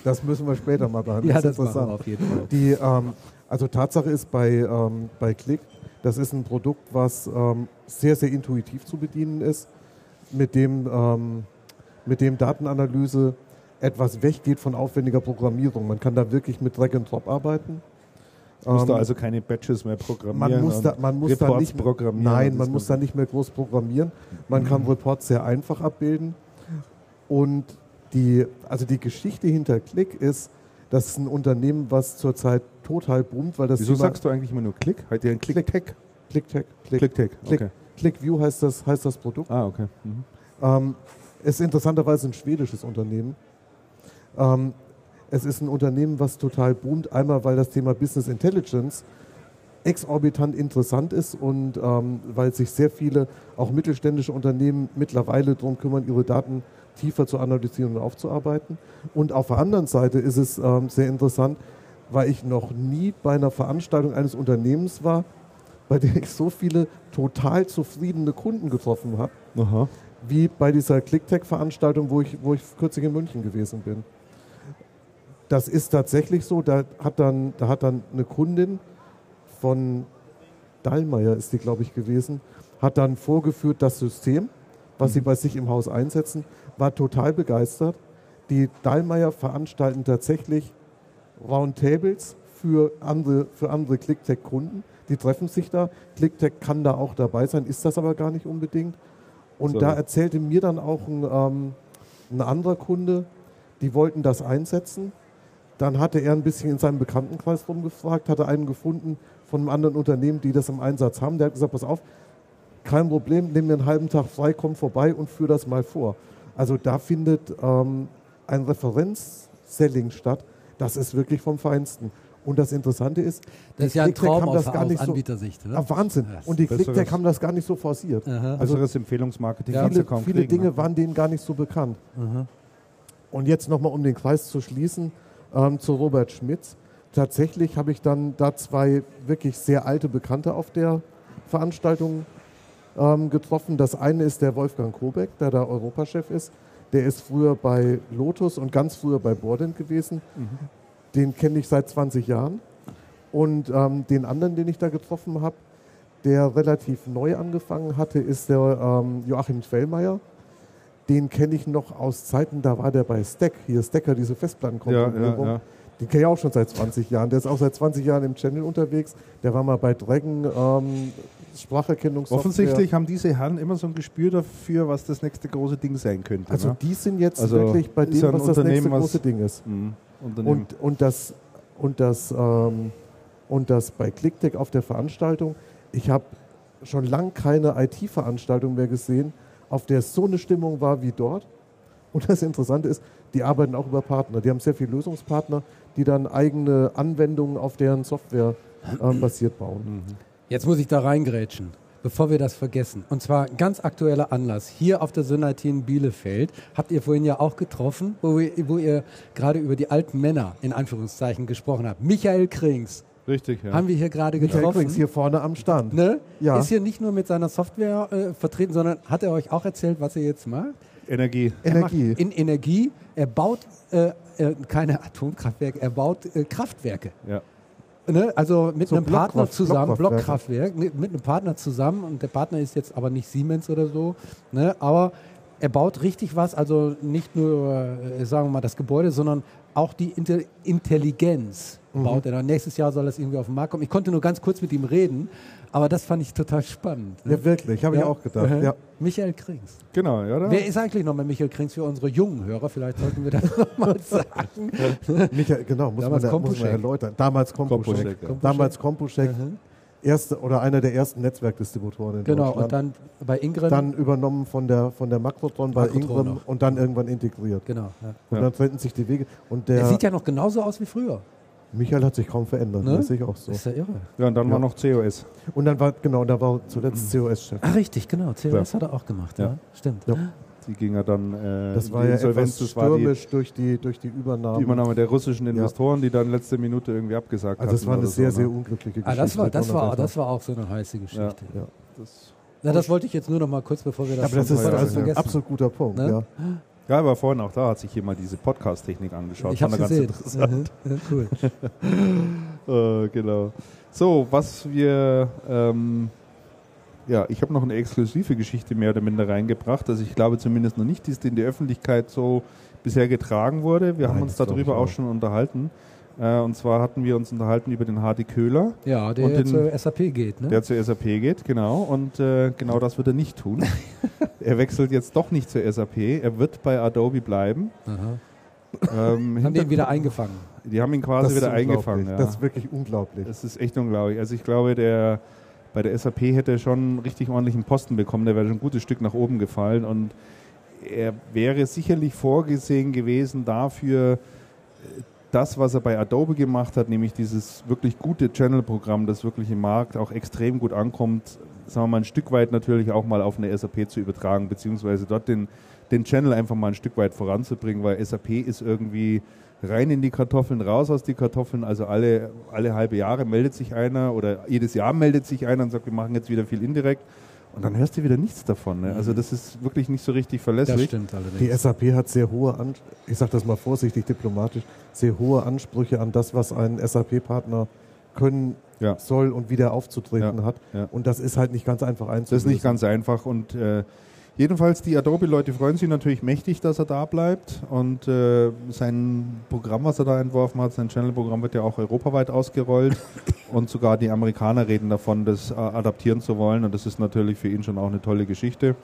Das müssen wir später mal behandeln. Ja, ist das machen interessant. wir auf jeden Fall. Die, ähm, also Tatsache ist bei, ähm, bei Click, das ist ein Produkt, was ähm, sehr, sehr intuitiv zu bedienen ist, mit dem ähm, mit dem Datenanalyse etwas weggeht von aufwendiger Programmierung. Man kann da wirklich mit Drag and Drop arbeiten. Muss Ähm, da also keine Batches mehr programmieren. man muss da, man muss da nicht programmieren. Nein, man muss da nicht mehr groß programmieren. Man kann Reports sehr einfach abbilden. Und die, also die Geschichte hinter Click ist, das ist ein Unternehmen, was zurzeit total boomt, weil das Wieso sagst du eigentlich immer nur Klick? Hat ihr ein? ClickTech, Click, Klick-Tech, Click, okay. ClickView heißt das, heißt das Produkt. Ah, okay. Mhm. Ähm, es ist interessanterweise ein schwedisches Unternehmen. Ähm, es ist ein Unternehmen, was total boomt. Einmal, weil das Thema Business Intelligence exorbitant interessant ist und ähm, weil sich sehr viele, auch mittelständische Unternehmen mittlerweile darum kümmern, ihre Daten tiefer zu analysieren und aufzuarbeiten. Und auf der anderen Seite ist es ähm, sehr interessant, weil ich noch nie bei einer Veranstaltung eines Unternehmens war, bei der ich so viele total zufriedene Kunden getroffen habe Aha. wie bei dieser ClickTech-Veranstaltung, wo ich, wo ich kürzlich in München gewesen bin. Das ist tatsächlich so, da hat dann, da hat dann eine Kundin von Dallmayr, ist die, glaube ich, gewesen, hat dann vorgeführt das System, was sie bei sich im Haus einsetzen, war total begeistert. Die Dallmayr veranstalten tatsächlich Roundtables für andere, für andere ClickTech-Kunden. Die treffen sich da. ClickTech kann da auch dabei sein, ist das aber gar nicht unbedingt. Und So. da erzählte mir dann auch ein, ähm, ein anderer Kunde, die wollten das einsetzen. Dann hatte er ein bisschen in seinem Bekanntenkreis rumgefragt, hatte einen gefunden von einem anderen Unternehmen, die das im Einsatz haben. Der hat gesagt, pass auf, kein Problem, nimm mir einen halben Tag frei, komm vorbei und führ das mal vor. Also da findet ähm, ein Referenz-Selling statt. Das ist wirklich vom Feinsten. Und das Interessante ist, Das ist die ja ein ClickTech Traum haben aus, das gar nicht so, Anbietersicht. Ne? Ah, Wahnsinn. Ja, Und die ClickTech haben das gar nicht so forciert. Aha. Also Besseres Empfehlungsmarketing Ja. viele, kaum viele kriegen, Dinge ne? waren denen gar nicht so bekannt. Aha. Und jetzt nochmal, um den Kreis zu schließen, ähm, zu Robert Schmitz. Tatsächlich habe ich dann da zwei wirklich sehr alte Bekannte auf der Veranstaltung ähm, getroffen. Das eine ist der Wolfgang Kobeck, der da Europachef ist. Der ist früher bei Lotus und ganz früher bei Bordent gewesen. Den kenne ich seit 20 Jahren. Und ähm, den anderen, den ich da getroffen habe, der relativ neu angefangen hatte, ist der ähm, Joachim Fellmeier. Den kenne ich noch aus Zeiten, da war der bei Stack, hier Stacker, diese Ja, Festplattenkonfigurierung. ja, ja. Den kenne ich auch schon seit 20 Jahren. Der ist auch seit 20 Jahren im Channel unterwegs. Der war mal bei Dragon, ähm, Spracherkennungssoftware. Offensichtlich haben diese Herren immer so ein Gespür dafür, was das nächste große Ding sein könnte. Also ne? die sind jetzt Also wirklich bei dem, ja was das nächste große Ding ist. Mhm. Unternehmen. Und, und, das, und, das, ähm, und das bei ClickTech auf der Veranstaltung, ich habe schon lange keine IT-Veranstaltung mehr gesehen, auf der so eine Stimmung war wie dort. Und das Interessante ist, die arbeiten auch über Partner. Die haben sehr viele Lösungspartner, die dann eigene Anwendungen auf deren Software ähm, basiert bauen. Jetzt muss ich da reingrätschen, bevor wir das vergessen. Und zwar ein ganz aktueller Anlass. Hier auf der Synertie in Bielefeld habt ihr vorhin ja auch getroffen, wo, ihr- wo ihr gerade über die alten Männer in Anführungszeichen gesprochen habt. Michael Krings Richtig, ja. haben wir hier gerade Michael getroffen. Krings hier vorne am Stand. Ne? Ja. Ist hier nicht nur mit seiner Software äh, vertreten, sondern hat er euch auch erzählt, was er jetzt macht? Energie. Er macht Energie. in Energie. Er baut äh, äh, keine Atomkraftwerke, er baut äh, Kraftwerke. Ja. Ne? Also mit So einem Partner Blockkraft- zusammen. Blockkraftwerk, mit, mit einem Partner zusammen und der Partner ist jetzt aber nicht Siemens oder so, ne? aber er baut richtig was, also nicht nur, äh, sagen wir mal, das Gebäude, sondern auch die Inter Intelligenz Mhm. baut er. Nächstes Jahr soll das irgendwie auf den Markt kommen. Ich konnte nur ganz kurz mit ihm reden, aber das fand ich total spannend. ne? Ja, wirklich, habe ich auch gedacht. Mhm. Ja. Michael Krings. Genau, ja. Oder? Wer ist eigentlich nochmal Michael Krings für unsere jungen Hörer? Vielleicht sollten wir das [LAUGHS] nochmal sagen. [LAUGHS] Michael, genau, muss Damals man, da- muss man erläutern. Damals Kompuschek. Kompuschek, ja. Damals Kompuschek, erste oder einer der ersten Netzwerkdistributoren in Genau, Deutschland. und dann bei Ingram. dann übernommen von der, von der Makrotron bei Makrotron Ingram noch. und dann irgendwann integriert. genau. Ja. Und Ja. dann trennten sich die Wege. Und Er der sieht ja noch genauso aus wie früher. Michael hat sich kaum verändert, Ne? das sehe ich auch so. Ist ja irre. ja, und dann Ja. war noch COS. Und dann war, genau, da war zuletzt COS-Chef. Ach, richtig, genau. COS hat er auch gemacht. Ja, Ja. stimmt. Ja. Die ging ja dann äh, Das war die ja Insolvenz. etwas Das war die, stürmisch durch die, durch die Übernahme. die Übernahme der russischen Investoren, die dann letzte Minute irgendwie abgesagt also es hatten war eine sehr, so, sehr ne? unglückliche Geschichte. Ah, das, war, das, war, das war auch so eine heiße Geschichte. Ja. Das, Na, das wollte ich jetzt nur noch mal kurz, bevor wir das, Aber das ist das also ein absolut guter Punkt. Ne? Ja. Ja, aber vorhin auch da hat sich jemand diese Podcast-Technik angeschaut. Ich habe gesehen. ganz interessant. Mhm. Cool. [LAUGHS] Äh, genau. So, was wir ähm, Ja, ich habe noch eine exklusive Geschichte mehr oder minder reingebracht. Also ich glaube zumindest noch nicht, die in der Öffentlichkeit so bisher getragen wurde. Wir Nein, haben uns darüber auch. schon unterhalten. Äh, und zwar hatten wir uns unterhalten über den Hardy Köhler, Ja, der den- zur SAP geht, ne? der zur SAP geht, genau. Und äh, genau das wird er nicht tun. [LAUGHS] er wechselt jetzt doch nicht zur SAP. Er wird bei Adobe bleiben. Aha. Ähm, Haben hinter- den wieder eingefangen. die haben ihn quasi wieder eingefangen. Ja. Das ist wirklich unglaublich. Das ist echt unglaublich. Also ich glaube, der bei der SAP hätte er schon einen richtig ordentlichen Posten bekommen. Der wäre schon ein gutes Stück nach oben gefallen und er wäre sicherlich vorgesehen gewesen dafür, das, was er bei Adobe gemacht hat, nämlich dieses wirklich gute Channel-Programm, das wirklich im Markt auch extrem gut ankommt, sagen wir mal ein Stück weit natürlich auch mal auf eine SAP zu übertragen, beziehungsweise dort den, den Channel einfach mal ein Stück weit voranzubringen, weil SAP ist irgendwie rein in die Kartoffeln, raus aus die Kartoffeln. Also alle, alle halbe Jahre meldet sich einer oder jedes Jahr meldet sich einer und sagt, wir machen jetzt wieder viel indirekt. Und dann hörst du wieder nichts davon. Ne? Also das ist wirklich nicht so richtig Das verlässlich. stimmt allerdings. Die SAP hat sehr hohe, An ich sage das mal vorsichtig diplomatisch, sehr hohe Ansprüche an das, was ein SAP-Partner können Ja. soll und wieder aufzutreten Ja, hat. ja. Und das ist halt nicht ganz einfach einzulösen. Das ist nicht ganz einfach und äh, jedenfalls die Adobe-Leute freuen sich natürlich mächtig, dass er da bleibt und äh, sein Programm, was er da entworfen hat, sein Channel-Programm wird ja auch europaweit ausgerollt [LAUGHS] und sogar die Amerikaner reden davon, das äh, adaptieren zu wollen und das ist natürlich für ihn schon auch eine tolle Geschichte.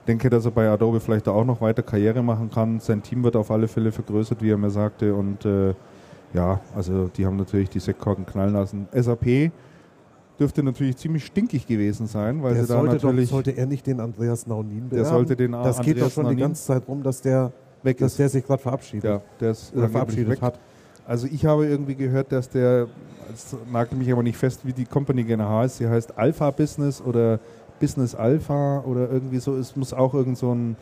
Ich denke, dass er bei Adobe vielleicht da auch noch weiter Karriere machen kann. Sein Team wird auf alle Fälle vergrößert, wie er mir sagte und äh, ja, also die haben natürlich die Sektkorken knallen lassen. SAP dürfte natürlich ziemlich stinkig gewesen sein, weil der sie da sollte, doch, natürlich sollte er nicht den Andreas Naunin bewerben? Der sollte den Das geht doch Andreas schon die Naunin ganze Zeit rum, dass der, weg dass ist. der sich gerade verabschiedet. ja, der ist Oder verabschiedet weg. hat. Also ich habe irgendwie gehört, dass der, es nagelt mich aber nicht fest, wie die Company genau heißt. Sie heißt Alpha Business oder Business Alpha oder irgendwie so. Es muss auch irgend so ein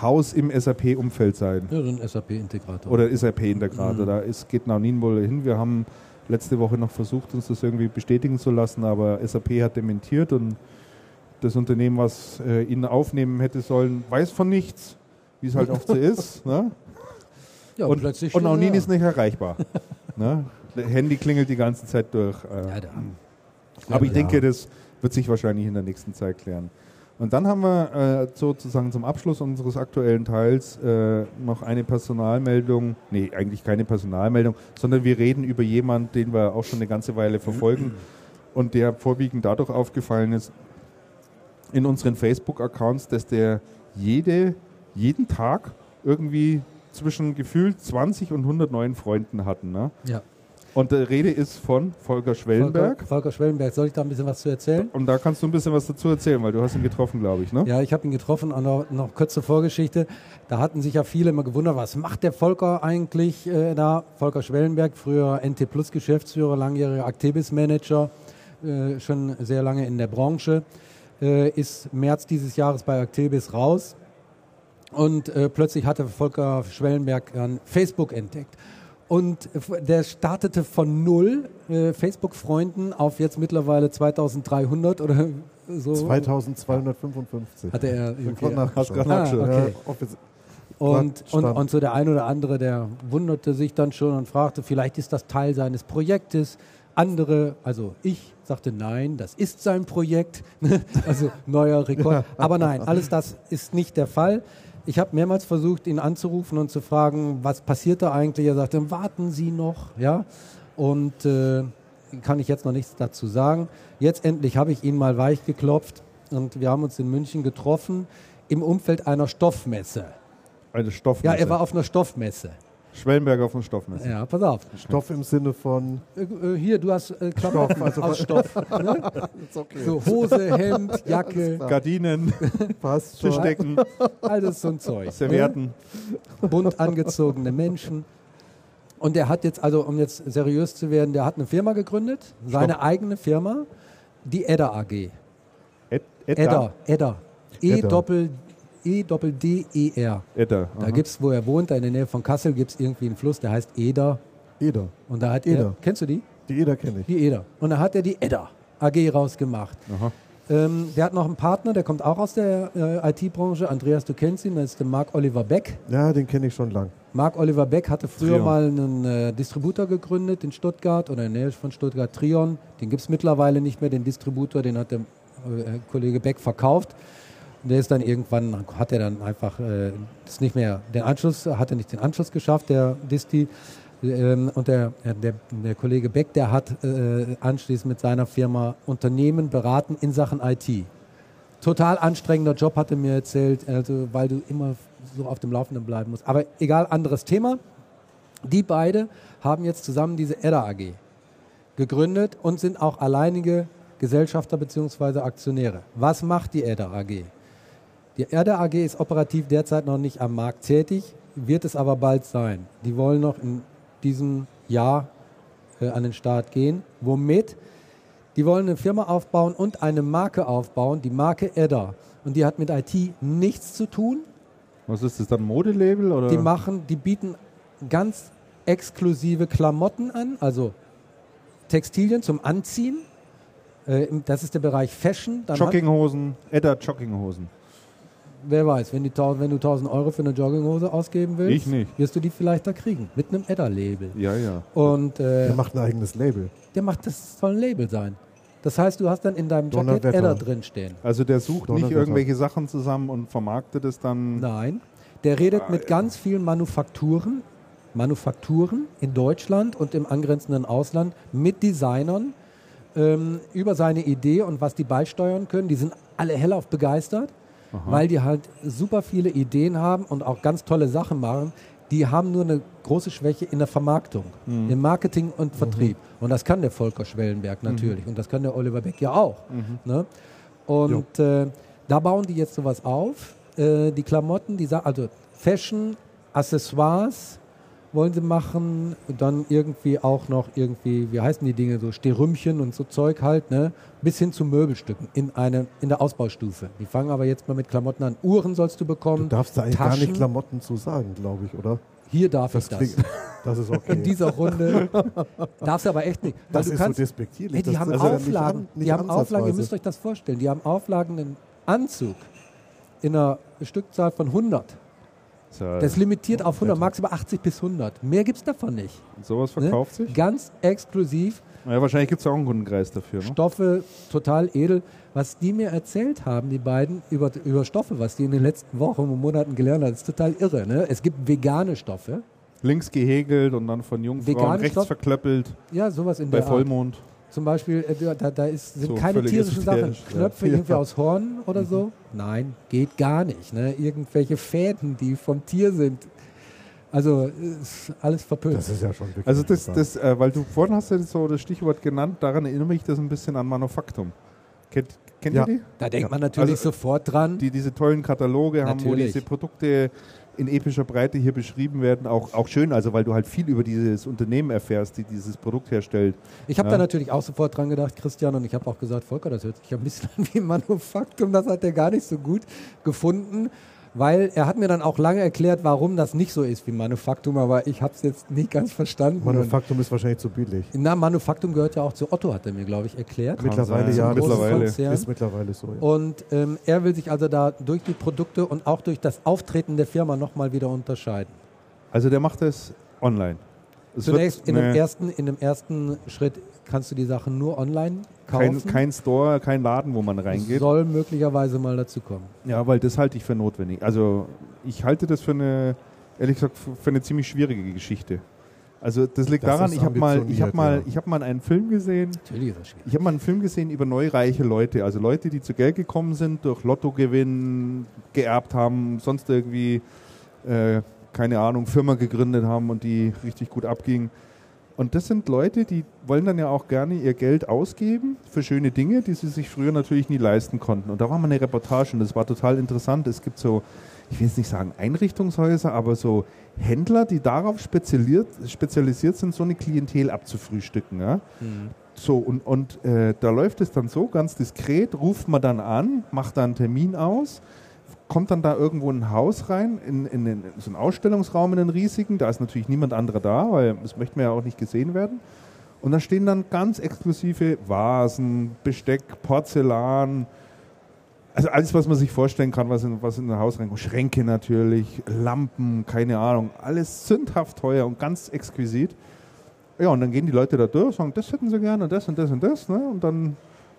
Haus im SAP-Umfeld sein. Ja, so ein SAP-Integrator. Oder SAP-Integrator. Mhm. Da ist, geht Naunin wohl hin. Wir haben letzte Woche noch versucht, uns das irgendwie bestätigen zu lassen, aber SAP hat dementiert und das Unternehmen, was äh, ihn aufnehmen hätte sollen, weiß von nichts, wie es halt oft so [LAUGHS] ist. Ne? ja, Und, plötzlich und Naunin ja. ist nicht erreichbar. [LAUGHS] ne? Handy klingelt die ganze Zeit durch. Äh, Ja, aber ich denke, das wird sich wahrscheinlich in der nächsten Zeit klären. Und dann haben wir äh, sozusagen zum Abschluss unseres aktuellen Teils äh, noch eine Personalmeldung. Nee, eigentlich keine Personalmeldung, sondern wir reden über jemanden, den wir auch schon eine ganze Weile verfolgen [CLEARS THROAT] und der vorwiegend dadurch aufgefallen ist in unseren Facebook-Accounts, dass der jede, jeden Tag irgendwie zwischen gefühlt 20 und 100 neuen Freunden hatten. Ne? Ja. Und die Rede ist von Volker Schwellenberg. Volker, Volker Schwellenberg, soll ich da ein bisschen was zu erzählen? Und da kannst du ein bisschen was dazu erzählen, weil du hast ihn getroffen, glaube ich, ne? Ja, ich habe ihn getroffen, noch, noch kurze Vorgeschichte. Da hatten sich ja viele immer gewundert, was macht der Volker eigentlich äh, da? Volker Schwellenberg, früher NT Plus Geschäftsführer, langjähriger Actibis-Manager, äh, schon sehr lange in der Branche, äh, ist März dieses Jahres bei Actibis raus. Und äh, plötzlich hatte Volker Schwellenberg dann Facebook entdeckt. Und der startete von null äh, Facebook-Freunden auf jetzt mittlerweile 2300 oder [LAUGHS] so. 2255. Hatte er irgendwie. hab grad Hast gerade Ah, okay. Ja, Und, und, und so der ein oder andere, der wunderte sich dann schon und fragte, vielleicht ist das Teil seines Projektes. Andere, also ich, sagte nein, das ist sein Projekt. [LAUGHS] also neuer Rekord. Aber nein, alles das ist nicht der Fall. Ich habe mehrmals versucht, ihn anzurufen und zu fragen, was passiert da eigentlich. Er sagte, warten Sie noch, ja. Und äh, kann ich jetzt noch nichts dazu sagen. Jetzt endlich habe ich ihn mal weich geklopft und wir haben uns in München getroffen im Umfeld einer Stoffmesse. Eine Stoffmesse. Ja, er war auf einer Stoffmesse. Schwellenberg auf einer Stoffmesse. Ja, pass auf. Stoff im Sinne von Äh, äh, hier, du hast äh, Klamotten also aus Stoff. [LAUGHS] Ne? So Hose, Hemd, [LAUGHS] Jacke, Gardinen, [LAUGHS] passt schon. Tischdecken, alles so ein Zeug. Servietten. Ne? Bunt angezogene Menschen. Und der hat jetzt, also um jetzt seriös zu werden, der hat eine Firma gegründet, seine Stopp. eigene Firma, die Edda AG. Ed, Edda, Edda. E Edda. Doppel E Doppel D E R. Edda. Da gibt es, wo er wohnt, da in der Nähe von Kassel, gibt es irgendwie einen Fluss, der heißt Eder. Eder. Und da hat Eder. er, kennst du die? Die Eder kenne ich. Die Eder. Und da hat er die Edda AG rausgemacht. Aha. Ähm, der hat noch einen Partner, der kommt auch aus der äh, IT-Branche. Andreas, du kennst ihn, das ist der Marc Oliver Beck. Ja, den kenne ich schon lang. Marc Oliver Beck hatte früher Trion. mal einen äh, Distributor gegründet in Stuttgart oder in der Nähe von Stuttgart, Trion. Den gibt es mittlerweile nicht mehr, den Distributor, den hat der äh, Kollege Beck verkauft. Der ist dann irgendwann, hat er dann einfach äh, das nicht mehr, den Anschluss, hat er nicht den Anschluss geschafft, der Disti. Ähm, und der, äh, der, der Kollege Beck, der hat äh, anschließend mit seiner Firma Unternehmen beraten in Sachen IT. Total anstrengender Job, hat er mir erzählt, also, weil du immer so auf dem Laufenden bleiben musst. Aber egal, anderes Thema. Die beide haben jetzt zusammen diese EDA AG gegründet und sind auch alleinige Gesellschafter bzw. Aktionäre. Was macht die EDA AG? Die EDA AG ist operativ derzeit noch nicht am Markt tätig, wird es aber bald sein. Die wollen noch in diesem Jahr äh, an den Start gehen. Womit? Die wollen eine Firma aufbauen und eine Marke aufbauen, die Marke EDA. Und die hat mit IT nichts zu tun. Was ist das dann, Modelabel? Oder? Die machen, die bieten ganz exklusive Klamotten an, also Textilien zum Anziehen. Äh, das ist der Bereich Fashion. Dann Jogginghosen, Edda Jogginghosen. Wer weiß, wenn, die, wenn du 1000 Euro für eine Jogginghose ausgeben willst, ich nicht. wirst du die vielleicht da kriegen. Mit einem Edda-Label. Ja, ja. Und, äh, der macht ein eigenes Label. Der macht, das soll ein Label sein. Das heißt, du hast dann in deinem Jacket Edda drinstehen. Also der sucht nicht irgendwelche Sachen zusammen und vermarktet es dann. Nein. Der redet ah, mit ja. ganz vielen Manufakturen, Manufakturen in Deutschland und im angrenzenden Ausland mit Designern ähm, über seine Idee und was die beisteuern können. Die sind alle hellauf begeistert, Aha. weil die halt super viele Ideen haben und auch ganz tolle Sachen machen. Die haben nur eine große Schwäche in der Vermarktung, mhm. im Marketing und mhm. Vertrieb. Mhm. Und das kann der Volker Schwellenberg mhm. natürlich. Und das kann der Oliver Beck ja auch. Mhm. Ne? Und äh, da bauen die jetzt sowas auf. Äh, die Klamotten, die also Fashion, Accessoires, wollen sie machen. Und dann irgendwie auch noch irgendwie, wie heißen die Dinge, so Sterümpchen und so Zeug halt, ne? Bis hin zu Möbelstücken in, eine, in der Ausbaustufe. Die fangen aber jetzt mal mit Klamotten an. Uhren sollst du bekommen. Du darfst da eigentlich Taschen. gar nicht Klamotten zu sagen, glaube ich, oder? Hier darf das ich das. [LAUGHS] Das ist okay. In dieser Runde [LAUGHS] darfst du aber echt nicht. Das ist kannst, so despektierlich. Hey, die haben also Auflagen. Nicht an, nicht die haben Auflagen, ihr müsst euch das vorstellen. Die haben Auflagen, einen Anzug in einer Stückzahl von 100 das ist limitiert auf 100, maximal 80 bis 100. Mehr gibt es davon nicht. sowas ne? verkauft ne? sich? Ganz exklusiv. Ja, wahrscheinlich gibt es auch einen Kundenkreis dafür. Ne? Stoffe, total edel. Was die mir erzählt haben, die beiden, über, über Stoffe, was die in den letzten Wochen und Monaten gelernt haben, ist total irre. Ne? Es gibt vegane Stoffe. Links gehegelt und dann von Jungfrauen vegane rechts Stoff? verklöppelt. Ja, sowas in bei der Bei Vollmond. Art. Zum Beispiel, äh, da, da ist, sind so keine tierischen Sachen. Knöpfe ja. irgendwie aus Horn oder mhm. so? Nein, geht gar nicht. Ne? Irgendwelche Fäden, die vom Tier sind. Also ist alles verpönt. Das ist ja schon wirklich Also das, das äh, weil du vorhin hast ja so das Stichwort genannt, daran erinnere mich das ein bisschen an Manufaktum. Kennt, kennt ja. ihr die? Da denkt man natürlich also, sofort dran. Die diese tollen Kataloge natürlich. haben, wo diese Produkte in epischer Breite hier beschrieben werden. Auch, auch schön, also weil du halt viel über dieses Unternehmen erfährst, die dieses Produkt herstellt. Ich habe ja. da natürlich auch sofort dran gedacht, Christian, und ich habe auch gesagt, Volker, das hört sich ein bisschen [LAUGHS] an wie Manufaktum, das hat er gar nicht so gut gefunden weil er hat mir dann auch lange erklärt, warum das nicht so ist wie Manufaktum, aber ich habe es jetzt nicht ganz verstanden. Manufaktum ist wahrscheinlich zu billig. Na, Manufaktum gehört ja auch zu Otto, hat er mir, glaube ich, erklärt. Mittlerweile ja, mittlerweile. ist mittlerweile so. Ja. Und ähm, er will sich also da durch die Produkte und auch durch das Auftreten der Firma nochmal wieder unterscheiden. Also der macht das online. Es Zunächst in dem, ersten, in dem ersten Schritt kannst du die Sachen nur online kaufen. Kein, kein Store, kein Laden, wo man reingeht. Soll möglicherweise mal dazu kommen. Ja, weil das halte ich für notwendig. Also ich halte das für eine, ehrlich gesagt, für eine ziemlich schwierige Geschichte. Also das liegt das daran, ich habe mal, ich habe mal, ich habe mal einen Film gesehen. Natürlich ist das schwierig. Ich habe mal einen Film gesehen über neureiche Leute, also Leute, die zu Geld gekommen sind, durch Lottogewinn geerbt haben, sonst irgendwie äh, keine Ahnung Firma gegründet haben und die richtig gut abging. Und das sind Leute, die wollen dann ja auch gerne ihr Geld ausgeben für schöne Dinge, die sie sich früher natürlich nie leisten konnten. Und da war mal eine Reportage und das war total interessant. Es gibt so, ich will jetzt nicht sagen Einrichtungshäuser, aber so Händler, die darauf spezialisiert, spezialisiert sind, so eine Klientel abzufrühstücken. Ja? Mhm. So, und, und äh, da läuft es dann so ganz diskret, ruft man dann an, macht da einen Termin aus kommt dann da irgendwo in ein Haus rein, in, in, in, so einen Ausstellungsraum in den riesigen. Da ist natürlich niemand anderer da, weil das möchte man ja auch nicht gesehen werden. Und da stehen dann ganz exklusive Vasen, Besteck, Porzellan, also alles, was man sich vorstellen kann, was in, was in ein Haus reinkommt. Schränke natürlich, Lampen, keine Ahnung. Alles sündhaft teuer und ganz exquisit. Ja, und dann gehen die Leute da durch, sagen, das hätten sie gerne und das und das und das. Ne? Und dann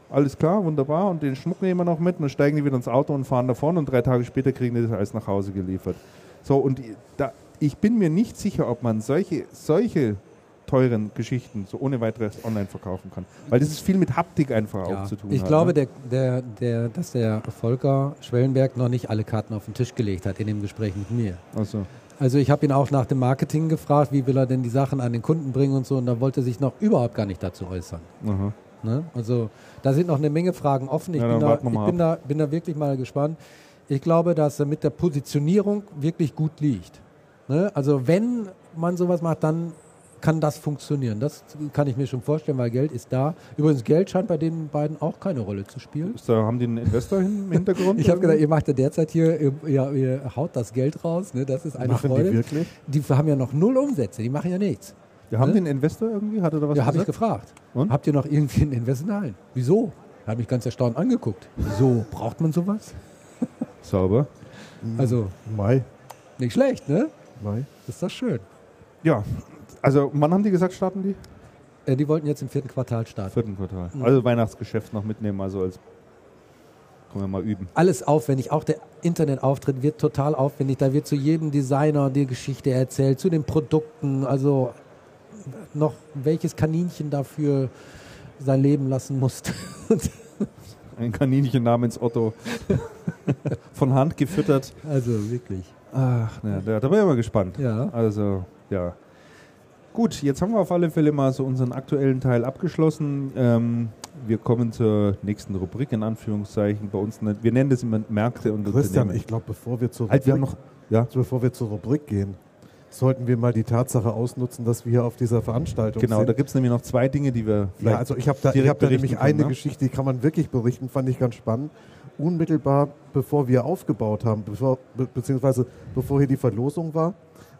alles klar, wunderbar. Und den Schmuck nehmen wir noch mit und dann steigen die wieder ins Auto und fahren davon und drei Tage später kriegen die das alles nach Hause geliefert. So, und da, ich bin mir nicht sicher, ob man solche, solche teuren Geschichten so ohne weiteres online verkaufen kann. Weil das ist viel mit Haptik einfach Ja. auch zu tun. Ich hat, glaube, ne? der, der, der, dass der Volker Schwellenberg noch nicht alle Karten auf den Tisch gelegt hat in dem Gespräch mit mir. Also, Also ich habe ihn auch nach dem Marketing gefragt, wie will er denn die Sachen an den Kunden bringen und so, und da wollte er sich noch überhaupt gar nicht dazu äußern. aha. Ne? Also da sind noch eine Menge Fragen offen. Ich, Ja, bin, da, ich bin, da, bin da wirklich mal gespannt. Ich glaube, dass er mit der Positionierung wirklich gut liegt. Ne? Also wenn man sowas macht, dann kann das funktionieren. Das kann ich mir schon vorstellen, weil Geld ist da. Übrigens, Geld scheint bei den beiden auch keine Rolle zu spielen. Da, haben die einen Investor im [LAUGHS] Hintergrund? Ich habe gedacht, ihr macht ja derzeit hier, ihr, ihr, ihr haut das Geld raus, ne? das ist eine Machen Freude. die wirklich? Die haben ja noch null Umsätze, die machen ja nichts. Wir haben ne? den Investor irgendwie? Hat er da was Ja, habe ich gefragt. Und? Habt ihr noch irgendwie einen Investor? Nein. Wieso? Er hat mich ganz erstaunt angeguckt. Wieso? Braucht man sowas? [LAUGHS] Sauber. Also, Mai. nicht schlecht, ne? Mai. Ist das schön. Ja, also wann haben die gesagt, starten die? Äh, die wollten jetzt im vierten Quartal starten. Vierten Quartal. Mhm. Also Weihnachtsgeschäft noch mitnehmen, also als können wir mal üben. Alles aufwendig. Auch der Internetauftritt wird total aufwendig. Da wird zu jedem Designer die Geschichte erzählt, zu den Produkten. Also noch welches Kaninchen dafür sein Leben lassen musste. [LAUGHS] Ein Kaninchen namens Otto. [LAUGHS] Von Hand gefüttert. also wirklich. Ach, ne, da, da bin ich mal gespannt. Ja. Also, ja. Gut, jetzt haben wir auf alle Fälle mal so unseren aktuellen Teil abgeschlossen. Ähm, wir kommen zur nächsten Rubrik, in Anführungszeichen. Bei uns, wir nennen das immer Märkte und Christian, Unternehmen. ich glaube, bevor wir zur Halt, wir haben Rubrik- noch, ja, bevor wir zur Rubrik gehen, sollten wir mal die Tatsache ausnutzen, dass wir hier auf dieser Veranstaltung genau, sind. da gibt es nämlich noch zwei Dinge, die wir vielleicht Ja, also ich habe da, ich hab da nämlich können, eine ne? Geschichte, die kann man wirklich berichten, fand ich ganz spannend. Unmittelbar bevor wir aufgebaut haben, bevor, be beziehungsweise bevor hier die Verlosung war,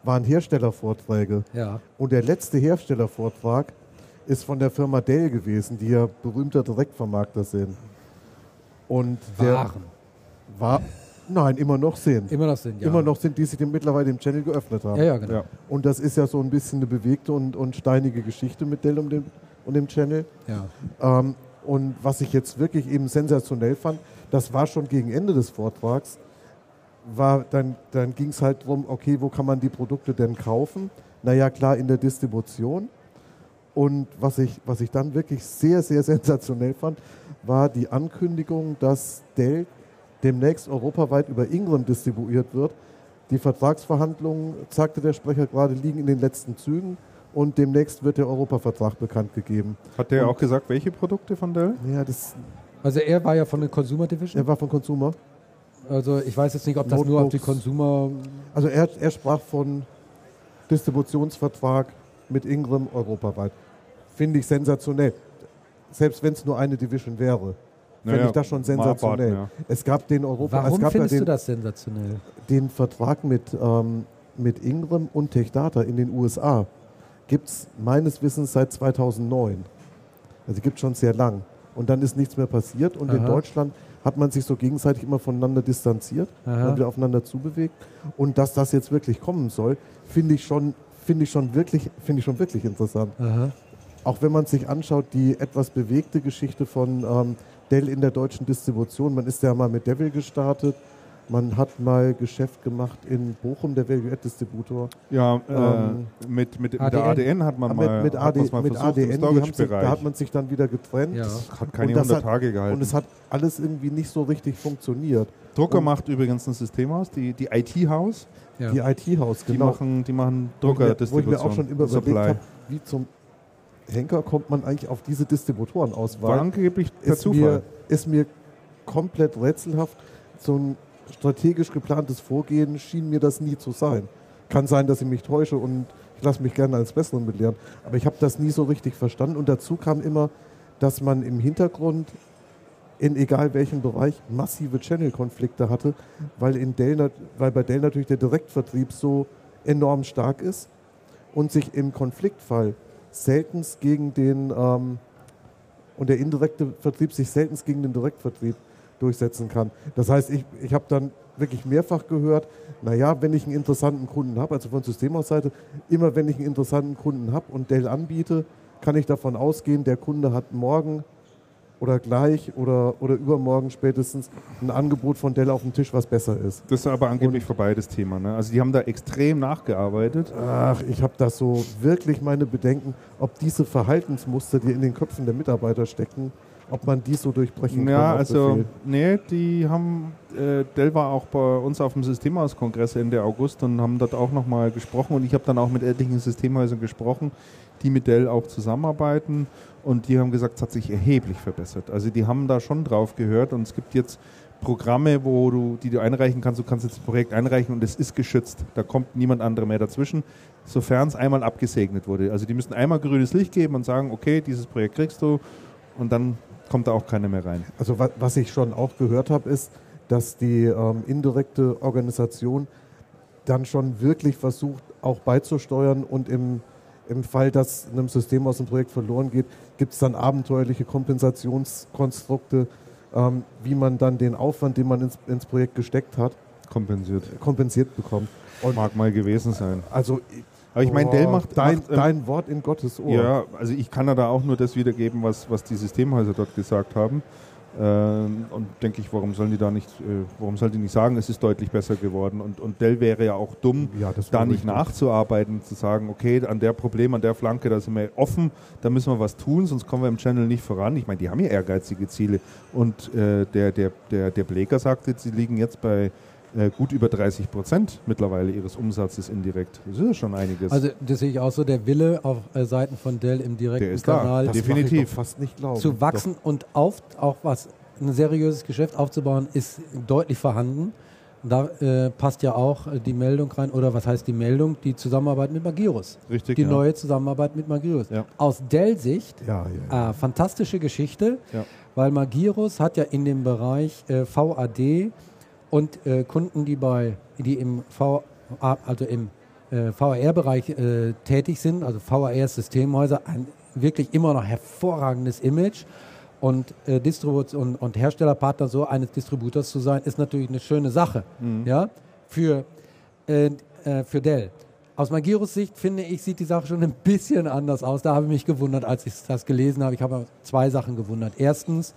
waren Herstellervorträge. Ja. Und der letzte Herstellervortrag ist von der Firma Dell gewesen, die ja berühmter Direktvermarkter sind. Und der Waren. war, nein, immer noch sind. Immer noch sind, ja. Immer noch sind, die sich mittlerweile im Channel geöffnet haben. Ja, ja, genau. Ja. Und das ist ja so ein bisschen eine bewegte und, und steinige Geschichte mit Dell und dem, und dem Channel. ja. Ähm, und was ich jetzt wirklich eben sensationell fand, das war schon gegen Ende des Vortrags, war dann, dann ging es halt darum, okay, wo kann man die Produkte denn kaufen? Naja, klar, in der Distribution. Und was ich, was ich dann wirklich sehr, sehr [LAUGHS] sensationell fand, war die Ankündigung, dass Dell demnächst europaweit über Ingram distribuiert wird. Die Vertragsverhandlungen, sagte der Sprecher gerade, liegen in den letzten Zügen und demnächst wird der Europavertrag bekannt gegeben. Hat der Und- auch gesagt, welche Produkte von Dell? Ja, das, Also er war ja von der Consumer Division. er war von Consumer. Also ich weiß jetzt nicht, ob das nur auf die Notebooks. Consumer... Also er, er sprach von Distributionsvertrag mit Ingram europaweit. Finde ich sensationell. Selbst wenn es nur eine Division wäre, finde Naja, ich das schon sensationell. abwarten, Es gab den Europa, es Warum gab findest ja du den, das sensationell? den Vertrag mit, ähm, mit Ingram und Techdata in den USA. Gibt es meines Wissens seit 2009. Also gibt es schon sehr lang. Und dann ist nichts mehr passiert. Und in Aha. Deutschland hat man sich so gegenseitig immer voneinander distanziert Aha. und wieder aufeinander zubewegt. Und dass das jetzt wirklich kommen soll, finde ich schon, finde ich schon wirklich, finde ich schon wirklich interessant. Aha. Auch wenn man sich anschaut, die etwas bewegte Geschichte von ähm, Dell in der deutschen Distribution. Man ist ja mal mit Devil gestartet. Man hat mal Geschäft gemacht in Bochum, der Value-Add-Distributor. Ja, äh, Ähm, mit, mit, mit ADN. der ADN hat man mit, mal mit, hat AD, mal mit ADN, die sich, da hat man sich dann wieder getrennt. Ja. hat keine Und das 100 hat- Tage gehalten. Und es hat alles irgendwie nicht so richtig funktioniert. Drucker und- macht übrigens ein System aus, die, die IT-Haus, Ja. Die IT-Haus, die, genau. machen, die machen wo ich, mir, wo ich Drucker-Distribution. mir auch schon immer überlegt habe, wie zum Henker kommt man eigentlich auf diese Distributoren aus? War angeblich per ist Zufall. mir, ist mir komplett rätselhaft. So ein strategisch geplantes Vorgehen schien mir das nie zu sein. Kann sein, dass ich mich täusche und ich lasse mich gerne als Besseren belehren. Aber ich habe das nie so richtig verstanden. Und dazu kam immer, dass man im Hintergrund in egal welchem Bereich massive Channel-Konflikte hatte, weil, in Dell, weil bei Dell natürlich der Direktvertrieb so enorm stark ist und sich im Konfliktfall seltenst gegen den ähm, und der indirekte Vertrieb sich seltenst gegen den Direktvertrieb durchsetzen kann. Das heißt, ich, ich habe dann wirklich mehrfach gehört, naja, wenn ich einen interessanten Kunden habe, also von Systemhausseite, immer wenn ich einen interessanten Kunden habe und Dell anbiete, kann ich davon ausgehen, der Kunde hat morgen oder gleich oder, oder übermorgen spätestens ein Angebot von Dell auf dem Tisch, was besser ist. Das ist aber angeblich vorbei, das Thema. Ne? Also die haben da extrem nachgearbeitet. Ach, ich habe da so wirklich meine Bedenken, ob diese Verhaltensmuster, die in den Köpfen der Mitarbeiter stecken, ob man die so durchbrechen kann. Ja, also, Befehl. nee, die haben, äh, Dell war auch bei uns auf dem Systemhauskongress Ende August und haben dort auch nochmal gesprochen und ich habe dann auch mit etlichen Systemhäusern gesprochen, die mit Dell auch zusammenarbeiten und die haben gesagt, es hat sich erheblich verbessert. Also die haben da schon drauf gehört und es gibt jetzt Programme, wo du, die du einreichen kannst. Du kannst jetzt ein Projekt einreichen und es ist geschützt. Da kommt niemand anderer mehr dazwischen, sofern es einmal abgesegnet wurde. Also die müssen einmal grünes Licht geben und sagen, okay, dieses Projekt kriegst du und dann kommt da auch keiner mehr rein. Also wa- was ich schon auch gehört habe, ist, dass die ähm, indirekte Organisation dann schon wirklich versucht, auch beizusteuern und im, im Fall, dass einem System aus dem Projekt verloren geht, gibt es dann abenteuerliche Kompensationskonstrukte, ähm, wie man dann den Aufwand, den man ins, ins Projekt gesteckt hat, Kompensiert. kompensiert bekommt. Und Mag mal gewesen sein. also Aber ich meine, oh, Dell macht, dein, macht ähm, dein Wort in Gottes Ohr. Ja, also ich kann ja da auch nur das wiedergeben, was, was die Systemhäuser dort gesagt haben. Ähm, und denke ich, warum sollen die da nicht, äh, warum sollen die nicht sagen, es ist deutlich besser geworden? Und, und Dell wäre ja auch dumm, Ja, da nicht richtig. nachzuarbeiten, zu sagen, okay, an der Problem, an der Flanke, da sind wir offen, da müssen wir was tun, sonst kommen wir im Channel nicht voran. Ich meine, die haben ja ehrgeizige Ziele. Und äh, der, der, der, der Bleker sagte, sie liegen jetzt bei äh, gut über 30 Prozent mittlerweile ihres Umsatzes indirekt. Das ist ja schon einiges. Also das sehe ich auch so, der Wille auf äh, Seiten von Dell im direkten Der ist da. Kanal Das definitiv. doch fast nicht glauben. zu wachsen und auf, auch was ein seriöses Geschäft aufzubauen, ist deutlich vorhanden. Da äh, passt ja auch äh, die Meldung rein, oder was heißt die Meldung? Die Zusammenarbeit mit Magirus. Richtig, Die ja. neue Zusammenarbeit mit Magirus. Ja. Aus Dell-Sicht Ja, ja, ja. äh, fantastische Geschichte, Ja. weil Magirus hat ja in dem Bereich äh, VAD und äh, Kunden, die bei die im VA, also im äh, VAR-Bereich äh, tätig sind, also VAR-Systemhäuser, ein wirklich immer noch hervorragendes Image. Und äh, Distribution und Herstellerpartner so eines Distributors zu sein, ist natürlich eine schöne Sache. Ja, für, äh, äh, für Dell. Aus Magirus Sicht finde ich, sieht die Sache schon ein bisschen anders aus. Da habe ich mich gewundert, als ich das gelesen habe. Ich habe zwei Sachen gewundert. Erstens,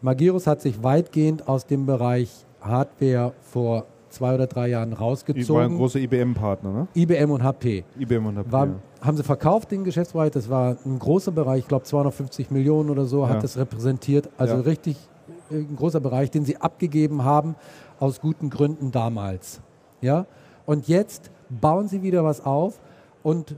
Magirus hat sich weitgehend aus dem Bereich Hardware vor zwei oder drei Jahren Ich war ein rausgezogen. großer IBM-Partner, ne? IBM und HP. IBM und HP. War, ja. Haben sie verkauft, den Geschäftsbereich. Das war ein großer Bereich, ich glaube 250 Millionen oder so Ja. hat das repräsentiert. Also Ja. richtig äh, ein großer Bereich, den sie abgegeben haben aus guten Gründen damals. Ja? Und jetzt bauen sie wieder was auf und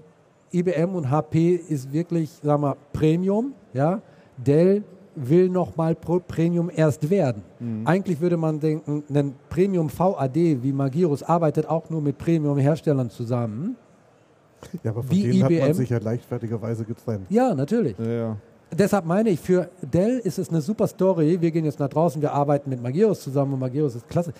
IBM und HP ist wirklich, sagen wir, Premium. Ja? Dell will noch mal Pro Premium erst werden. Mhm. Eigentlich würde man denken, ein Premium VAD wie Magirus arbeitet auch nur mit Premium-Herstellern zusammen. ja, aber von wie denen hat man IBM. sich ja leichtfertigerweise getrennt. Ja, natürlich. Ja, ja. Deshalb meine ich, für Dell ist es eine super Story. Wir gehen jetzt nach draußen, wir arbeiten mit Magirus zusammen und Magirus ist klasse.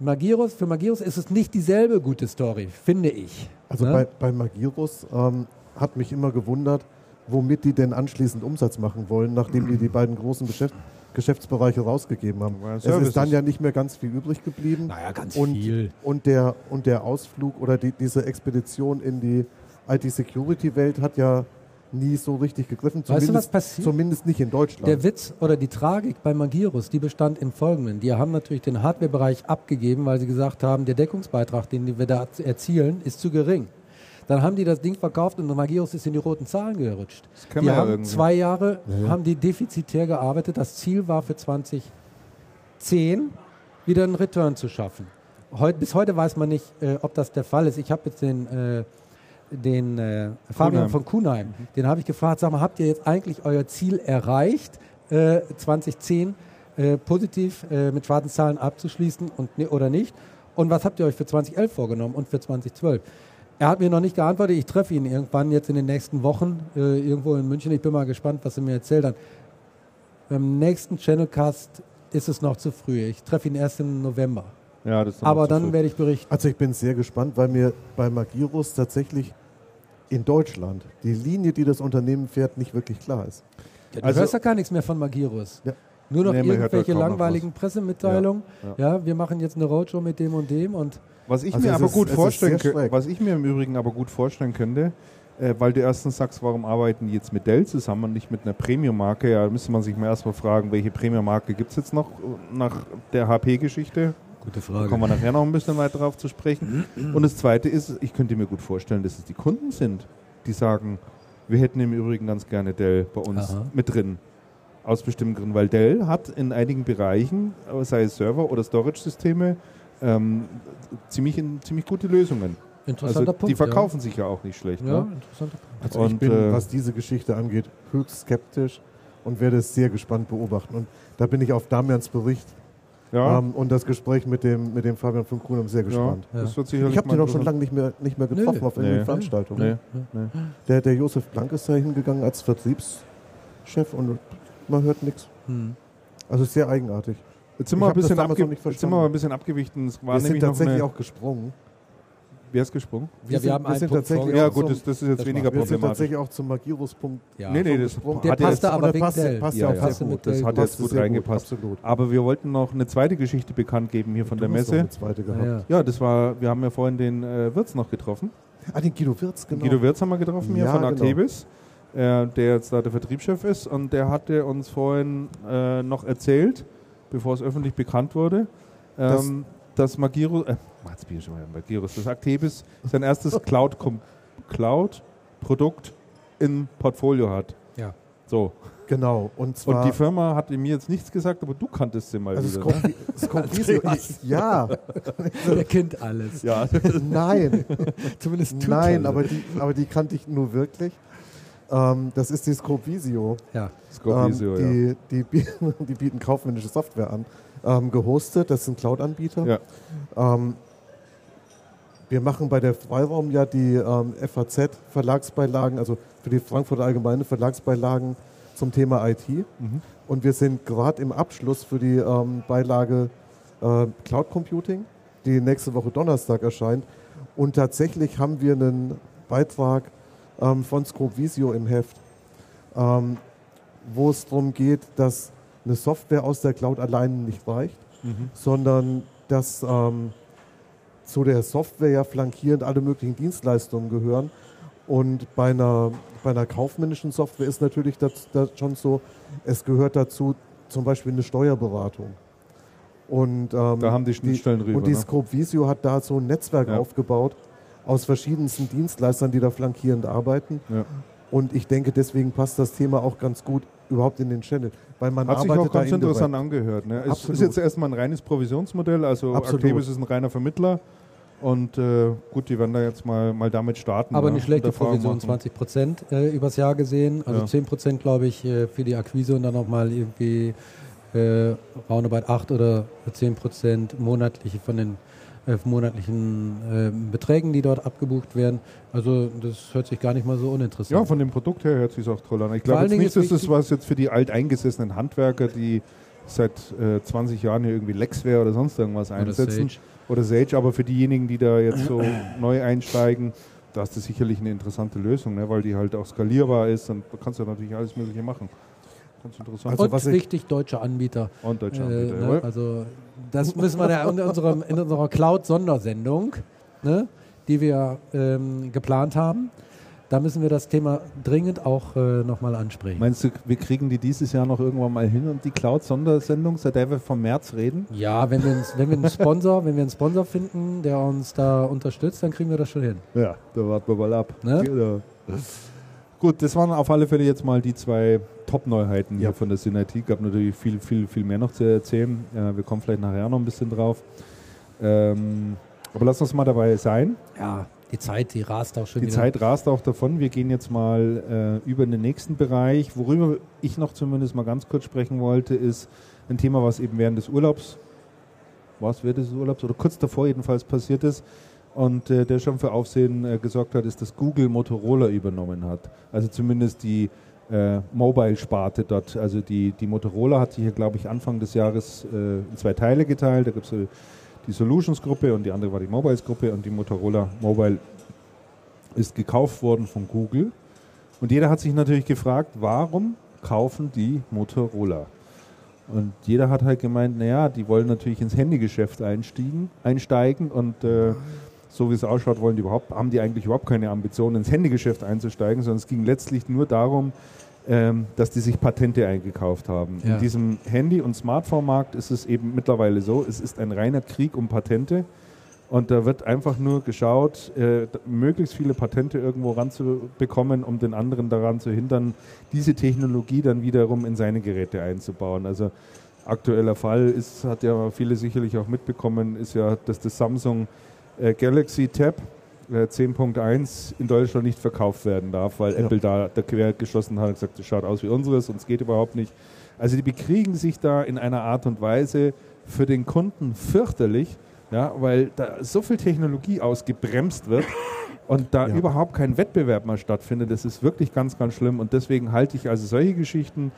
Magirus, für Magirus ist es nicht dieselbe gute Story, finde ich. Also Ne? bei, bei Magirus ähm, hat mich immer gewundert, womit die denn anschließend Umsatz machen wollen, nachdem die die beiden großen Geschäft, Geschäftsbereiche rausgegeben haben. Es ist dann ja nicht mehr ganz viel übrig geblieben. Naja, ganz und, viel. Und der, und der Ausflug oder die, diese Expedition in die IT-Security-Welt hat ja nie so richtig gegriffen. Weißt du, was Zumindest, passiert? zumindest nicht in Deutschland. Der Witz oder die Tragik bei Magirus, die bestand in folgendem. Die haben natürlich den Hardware-Bereich abgegeben, weil sie gesagt haben, der Deckungsbeitrag, den wir da erzielen, ist zu gering. Dann haben die das Ding verkauft und Magirus ist in die roten Zahlen gerutscht. Das kennen Die wir ja haben irgendwie. zwei Jahre Ja, haben die defizitär gearbeitet. Das Ziel war für 2010 wieder einen Return zu schaffen. Heut, bis heute weiß man nicht, äh, ob das der Fall ist. Ich habe jetzt den, äh, den äh, Fabian von Kuhnheim, den habe ich gefragt, sag mal, habt ihr jetzt eigentlich euer Ziel erreicht, äh, 2010 äh, positiv äh, mit schwarzen Zahlen abzuschließen und, ne, oder nicht? Und was habt ihr euch für 2011 vorgenommen und für 2012? Er hat mir noch nicht geantwortet. Ich treffe ihn irgendwann jetzt in den nächsten Wochen äh, irgendwo in München. Ich bin mal gespannt, was er mir erzählt hat. Beim nächsten Channelcast ist es noch zu früh. Ich treffe ihn erst im November. Ja, das ist noch Aber dann früh. werde ich berichten. Also ich bin sehr gespannt, weil mir bei Magirus tatsächlich in Deutschland die Linie, die das Unternehmen fährt, nicht wirklich klar ist. Ja, du Also- hörst ja gar nichts mehr von Magirus. Ja. Nur noch Nee, hört irgendwelche da langweiligen Pressemitteilungen. Ja, Ja, wir machen jetzt eine Roadshow mit dem und dem und Was ich Also mir aber ist- gut vorstellen könnte, was ich mir im Übrigen aber gut vorstellen könnte, äh, weil du erstens sagst, warum arbeiten die jetzt mit Dell zusammen und nicht mit einer Premium-Marke? Ja, da müsste man sich mal erstmal fragen, welche Premium-Marke gibt es jetzt noch äh, nach der HP-Geschichte? Gute Da Frage. kommen wir nachher noch ein bisschen weiter darauf zu sprechen. Und das Zweite ist, ich könnte mir gut vorstellen, dass es die Kunden sind, die sagen, wir hätten im Übrigen ganz gerne Dell bei uns Aha. mit drin. Aus bestimmten Gründen, weil Dell hat in einigen Bereichen, sei es Server- oder Storage-Systeme, ähm, ziemlich, in, ziemlich gute Lösungen. Interessanter Also Punkt. die verkaufen sich ja auch nicht schlecht. Ja, ja Ne? interessanter Punkt. Also ich Und, bin, äh, was diese Geschichte angeht, höchst skeptisch und werde es sehr gespannt beobachten. Und da bin ich auf Damians Bericht Ja, ähm, und das Gespräch mit dem, mit dem Fabian von Kuhn sehr ja, gespannt. das wird sicherlich Ich habe den auch schon lange nicht mehr, nicht mehr getroffen Nö. auf irgendeiner Nee. Veranstaltung. Nee, nee. Der, der Josef Blank ist da hingegangen als Vertriebschef und man hört nichts. Hm. Also sehr eigenartig. Jetzt sind wir, ein bisschen abge nicht jetzt sind wir ein bisschen abgewichen. Es war Wir sind tatsächlich auch gesprungen. Wer ist gesprungen? Ja, wir sind- haben wir einen sind Punkt tatsächlich. Ja auch gut, das, das ist jetzt das weniger macht- Wir sind problematisch. tatsächlich auch zum Magirus-Punkt. Ja. Nee, nee, das gesprungen. Der passte jetzt, aber passt, passt Ja, ja, auch ja, sehr passte gut. das hat gut. jetzt gut reingepasst. Absolut. Aber wir wollten noch eine zweite Geschichte bekannt geben hier von Du der Messe. eine zweite gehabt. Ja, ja. Ja, das war, wir haben ja vorhin den äh, Wirtz noch getroffen. Ah, den Guido Wirz, genau. Guido Wirtz haben wir getroffen hier Ja, von genau. Äh, der jetzt da der Vertriebschef ist. Und der hatte uns vorhin äh, noch erzählt, bevor es öffentlich bekannt wurde, Das- ähm, dass Magirus, äh, jetzt bin ich schon mal Magirus, das Actebis sein erstes [LAUGHS] Cloud-Produkt im Portfolio hat. Ja. So. Genau. Und zwar. Und die Firma hat mir jetzt nichts gesagt, aber du kanntest sie mal also wieder. ne? Scop- Scopvisio, [LAUGHS] ja, Der [LAUGHS] kennt alles. Ja, nein, Zumindest tut nein, er. aber die, aber die kannte ich nur wirklich. Ähm, das ist die Scopvisio. Ja. Scorpisio, ja. ähm, die, die, bieten, [LAUGHS] die bieten kaufmännische Software an. Ähm, gehostet, das sind Cloud-Anbieter. Ja. Ähm, wir machen bei der Freiraum ja die ähm, FAZ-Verlagsbeilagen, also für die Frankfurter Allgemeine Verlagsbeilagen zum Thema IT. Mhm. Und wir sind gerade im Abschluss für die ähm, Beilage äh, Cloud Computing, die nächste Woche Donnerstag erscheint. Und tatsächlich haben wir einen Beitrag ähm, von Scrovisio im Heft, ähm, wo es darum geht, dass eine Software aus der Cloud alleine nicht reicht, Mhm. sondern dass ähm, zu der Software ja flankierend alle möglichen Dienstleistungen gehören. Und bei einer, bei einer kaufmännischen Software ist natürlich das, das schon so, es gehört dazu zum Beispiel eine Steuerberatung. Und, ähm, Da haben die Schnittstellen rüber, Und die ne? Scope Visio hat da so ein Netzwerk Ja. aufgebaut aus verschiedensten Dienstleistern, die da flankierend arbeiten. Ja. Und ich denke, deswegen passt das Thema auch ganz gut überhaupt in den Channel. Weil man Hat sich auch ganz interessant angehört. Ne? Es ist Absolut. jetzt erstmal ein reines Provisionsmodell, also Absolut. Actebis ist ein reiner Vermittler. Und äh, gut, die werden da jetzt mal, mal damit starten. Aber ne? nicht schlechte Provision, machen. 20 Prozent äh, übers Jahr gesehen. Also Ja. 10 Prozent, glaube ich, äh, für die Akquise und dann nochmal irgendwie äh, roundabout 8 oder 10 Prozent monatliche von den monatlichen äh, Beträgen, die dort abgebucht werden. Also das hört sich gar nicht mal so uninteressant Ja, an. von dem Produkt her hört sich auch toll an. Ich glaube jetzt nicht, ist dass das was jetzt für die alteingesessenen Handwerker, die seit äh, 20 Jahren hier irgendwie Lexware oder sonst irgendwas Oder einsetzen. Sage. Oder Sage, aber für diejenigen, die da jetzt so [COUGHS] neu einsteigen, da ist das sicherlich eine interessante Lösung, ne? weil die halt auch skalierbar ist und da kannst du natürlich alles Mögliche machen. Ganz interessant. Also und wichtig, deutsche Anbieter. und deutsche Äh, Anbieter, ne? jawohl. Also das müssen wir ja in, unserem, in unserer Cloud-Sondersendung, ne, die wir ähm, geplant haben, da müssen wir das Thema dringend auch äh, nochmal ansprechen. Meinst du, wir kriegen die dieses Jahr noch irgendwann mal hin und die Cloud-Sondersendung, seit der wir vom März reden? ja, wenn wir, uns, wenn wir einen Sponsor, wenn wir einen Sponsor finden, der uns da unterstützt, dann kriegen wir das schon hin. Ja, da warten wir mal ab. Ne? Genau. Gut, das waren auf alle Fälle jetzt mal die zwei Top-Neuheiten hier Ja. von der Synergie. Gab natürlich viel, viel, viel mehr noch zu erzählen. Ja, wir kommen vielleicht nachher noch ein bisschen drauf. Ähm, aber lass uns mal dabei sein. Ja, die Zeit, die rast auch schon Die wieder. Zeit rast auch davon. Wir gehen jetzt mal äh, über in den nächsten Bereich. Worüber ich noch zumindest mal ganz kurz sprechen wollte, ist ein Thema, was eben während des Urlaubs, was während des Urlaubs oder kurz davor jedenfalls passiert ist und äh, der schon für Aufsehen äh, gesorgt hat, ist, dass Google Motorola übernommen hat. Also zumindest die äh, Mobile-Sparte dort. Also die, die Motorola hat sich hier, glaube ich, Anfang des Jahres äh, in zwei Teile geteilt. Da gibt es die Solutions-Gruppe und die andere war die Mobiles-Gruppe und die Motorola Mobile ist gekauft worden von Google. Und jeder hat sich natürlich gefragt, warum kaufen die Motorola? Und jeder hat halt gemeint, naja, die wollen natürlich ins Handygeschäft einstiegen, einsteigen und äh, so wie es ausschaut, wollen die überhaupt, haben die eigentlich überhaupt keine Ambition, ins Handygeschäft einzusteigen, sondern es ging letztlich nur darum, ähm, dass die sich Patente eingekauft haben. Ja. In diesem Handy- und Smartphone-Markt ist es eben mittlerweile so, es ist ein reiner Krieg um Patente. Und da wird einfach nur geschaut, äh, möglichst viele Patente irgendwo ranzubekommen, um den anderen daran zu hindern, diese Technologie dann wiederum in seine Geräte einzubauen. Also aktueller Fall ist, hat ja viele sicherlich auch mitbekommen, ist ja, dass das Samsung Galaxy Tab äh, 10.1 in Deutschland nicht verkauft werden darf, weil Ja. Apple da, da quer geschossen hat und gesagt, das schaut aus wie unseres und es geht überhaupt nicht. Also die bekriegen sich da in einer Art und Weise für den Kunden fürchterlich, ja, weil da so viel Technologie ausgebremst wird [LAUGHS] und da Ja. überhaupt kein Wettbewerb mehr stattfindet. Das ist wirklich ganz, ganz schlimm und deswegen halte ich also solche Geschichten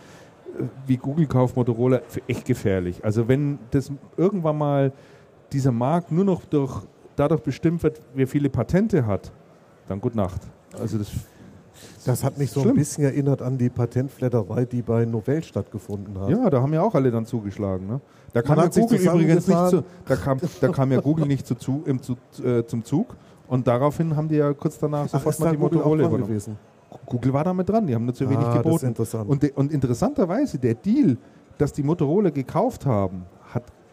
äh, wie Google kauft Motorola für echt gefährlich. Also wenn das irgendwann mal dieser Markt nur noch durch, dadurch bestimmt wird, wer viele Patente hat, dann gut Nacht. Also das Das hat mich so Schlimm. ein bisschen erinnert an die Patentfledderei, die bei Novell stattgefunden hat. Ja, da haben ja auch alle dann zugeschlagen. Ne? Da kam ja Google übrigens nicht zu, da kam, da kam ja Google nicht zu, zu, im, zu, äh, zum Zug und daraufhin haben die ja kurz danach Ach, sofort mal die Motorola übernommen. gewesen? Google war damit dran, die haben nur zu wenig Ah, geboten. interessant. Und, de, und interessanterweise, der Deal, dass die Motorola gekauft haben,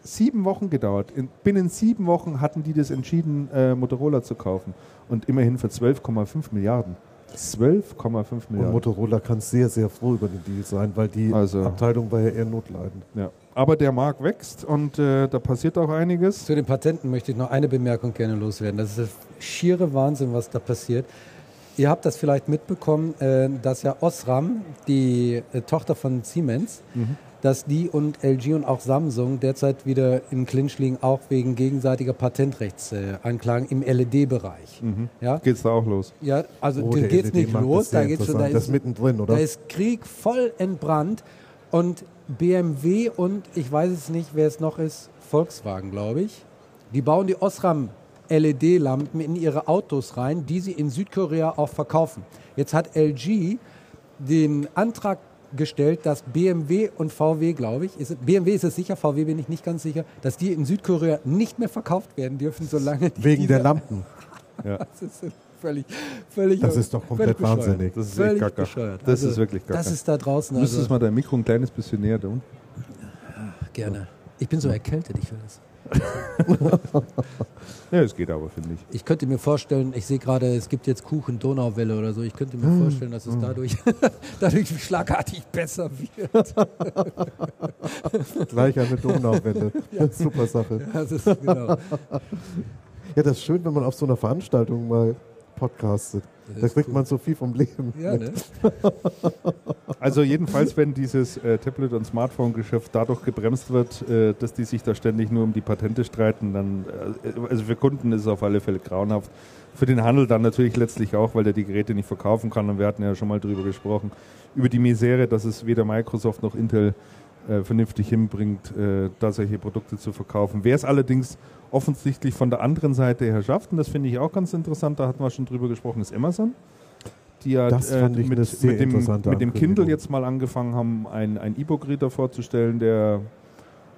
sieben Wochen gedauert. In, binnen sieben Wochen hatten die das entschieden, äh, Motorola zu kaufen. Und immerhin für 12,5 Milliarden. 12,5 Und Milliarden. Motorola kann sehr, sehr froh über den Deal sein, weil die Also- Abteilung war ja eher notleidend. Ja. Aber der Markt wächst und äh, da passiert auch einiges. Zu den Patenten möchte ich noch eine Bemerkung gerne loswerden. Das ist der schiere Wahnsinn, was da passiert. Ihr habt das vielleicht mitbekommen, äh, dass ja Osram, die äh, Tochter von Siemens, dass die und LG und auch Samsung derzeit wieder im Clinch liegen, auch wegen gegenseitiger Patentrechtsanklagen im LED-Bereich. Ja? Geht's da auch los? ja, also Oh, da geht's LED nicht los, das da geht's schon, da. Das ist, ist mittendrin, oder? da ist Krieg voll entbrannt und BMW und ich weiß es nicht, wer es noch ist, Volkswagen, glaube ich, die bauen die Osram LED-Lampen in ihre Autos rein, die sie in Südkorea auch verkaufen. Jetzt hat LG den Antrag gestellt, dass BMW und VW, glaube ich, ist, es- BMW ist es sicher, VW bin ich nicht ganz sicher, dass die in Südkorea nicht mehr verkauft werden dürfen, solange die Wegen der Lampen. [LAUGHS] Ja. Das ist völlig, völlig Das ist doch komplett wahnsinnig. Das ist Völlig gaga. bescheuert. Das Also, ist wirklich gaga. Das ist da draußen. Du müsstest Also, mal dein Mikro ein kleines bisschen näher tun. gerne. Ich bin so erkältet, ich will das. [LAUGHS] Ja, es geht aber, finde ich. Ich könnte mir vorstellen, ich sehe gerade, es gibt jetzt Kuchen Donauwelle oder so. Ich könnte mir vorstellen, dass es dadurch, [LAUGHS] dadurch schlagartig besser wird. [LAUGHS] Gleich eine Donauwelle. Super Sache. Das ist genau. Ja, das ist schön, wenn man auf so einer Veranstaltung mal podcastet. Da kriegt cool. man so viel vom Leben. Ja, ne? [LAUGHS] Also jedenfalls, wenn dieses äh, Tablet- und Smartphone-Geschäft dadurch gebremst wird, äh, dass die sich da ständig nur um die Patente streiten, dann, äh, also für Kunden ist es auf alle Fälle grauenhaft. Für den Handel dann natürlich letztlich auch, weil der die Geräte nicht verkaufen kann. Und wir hatten ja schon mal drüber gesprochen, über die Misere, dass es weder Microsoft noch Intel äh, vernünftig hinbringt, äh, da solche Produkte zu verkaufen. Wer es allerdings offensichtlich von der anderen Seite her schafft, und das finde ich auch ganz interessant, da hatten wir schon drüber gesprochen, ist Amazon. Die ja ich mit, mit, dem, mit dem Kindle jetzt mal angefangen haben, ein, ein E-Book-Reader vorzustellen, der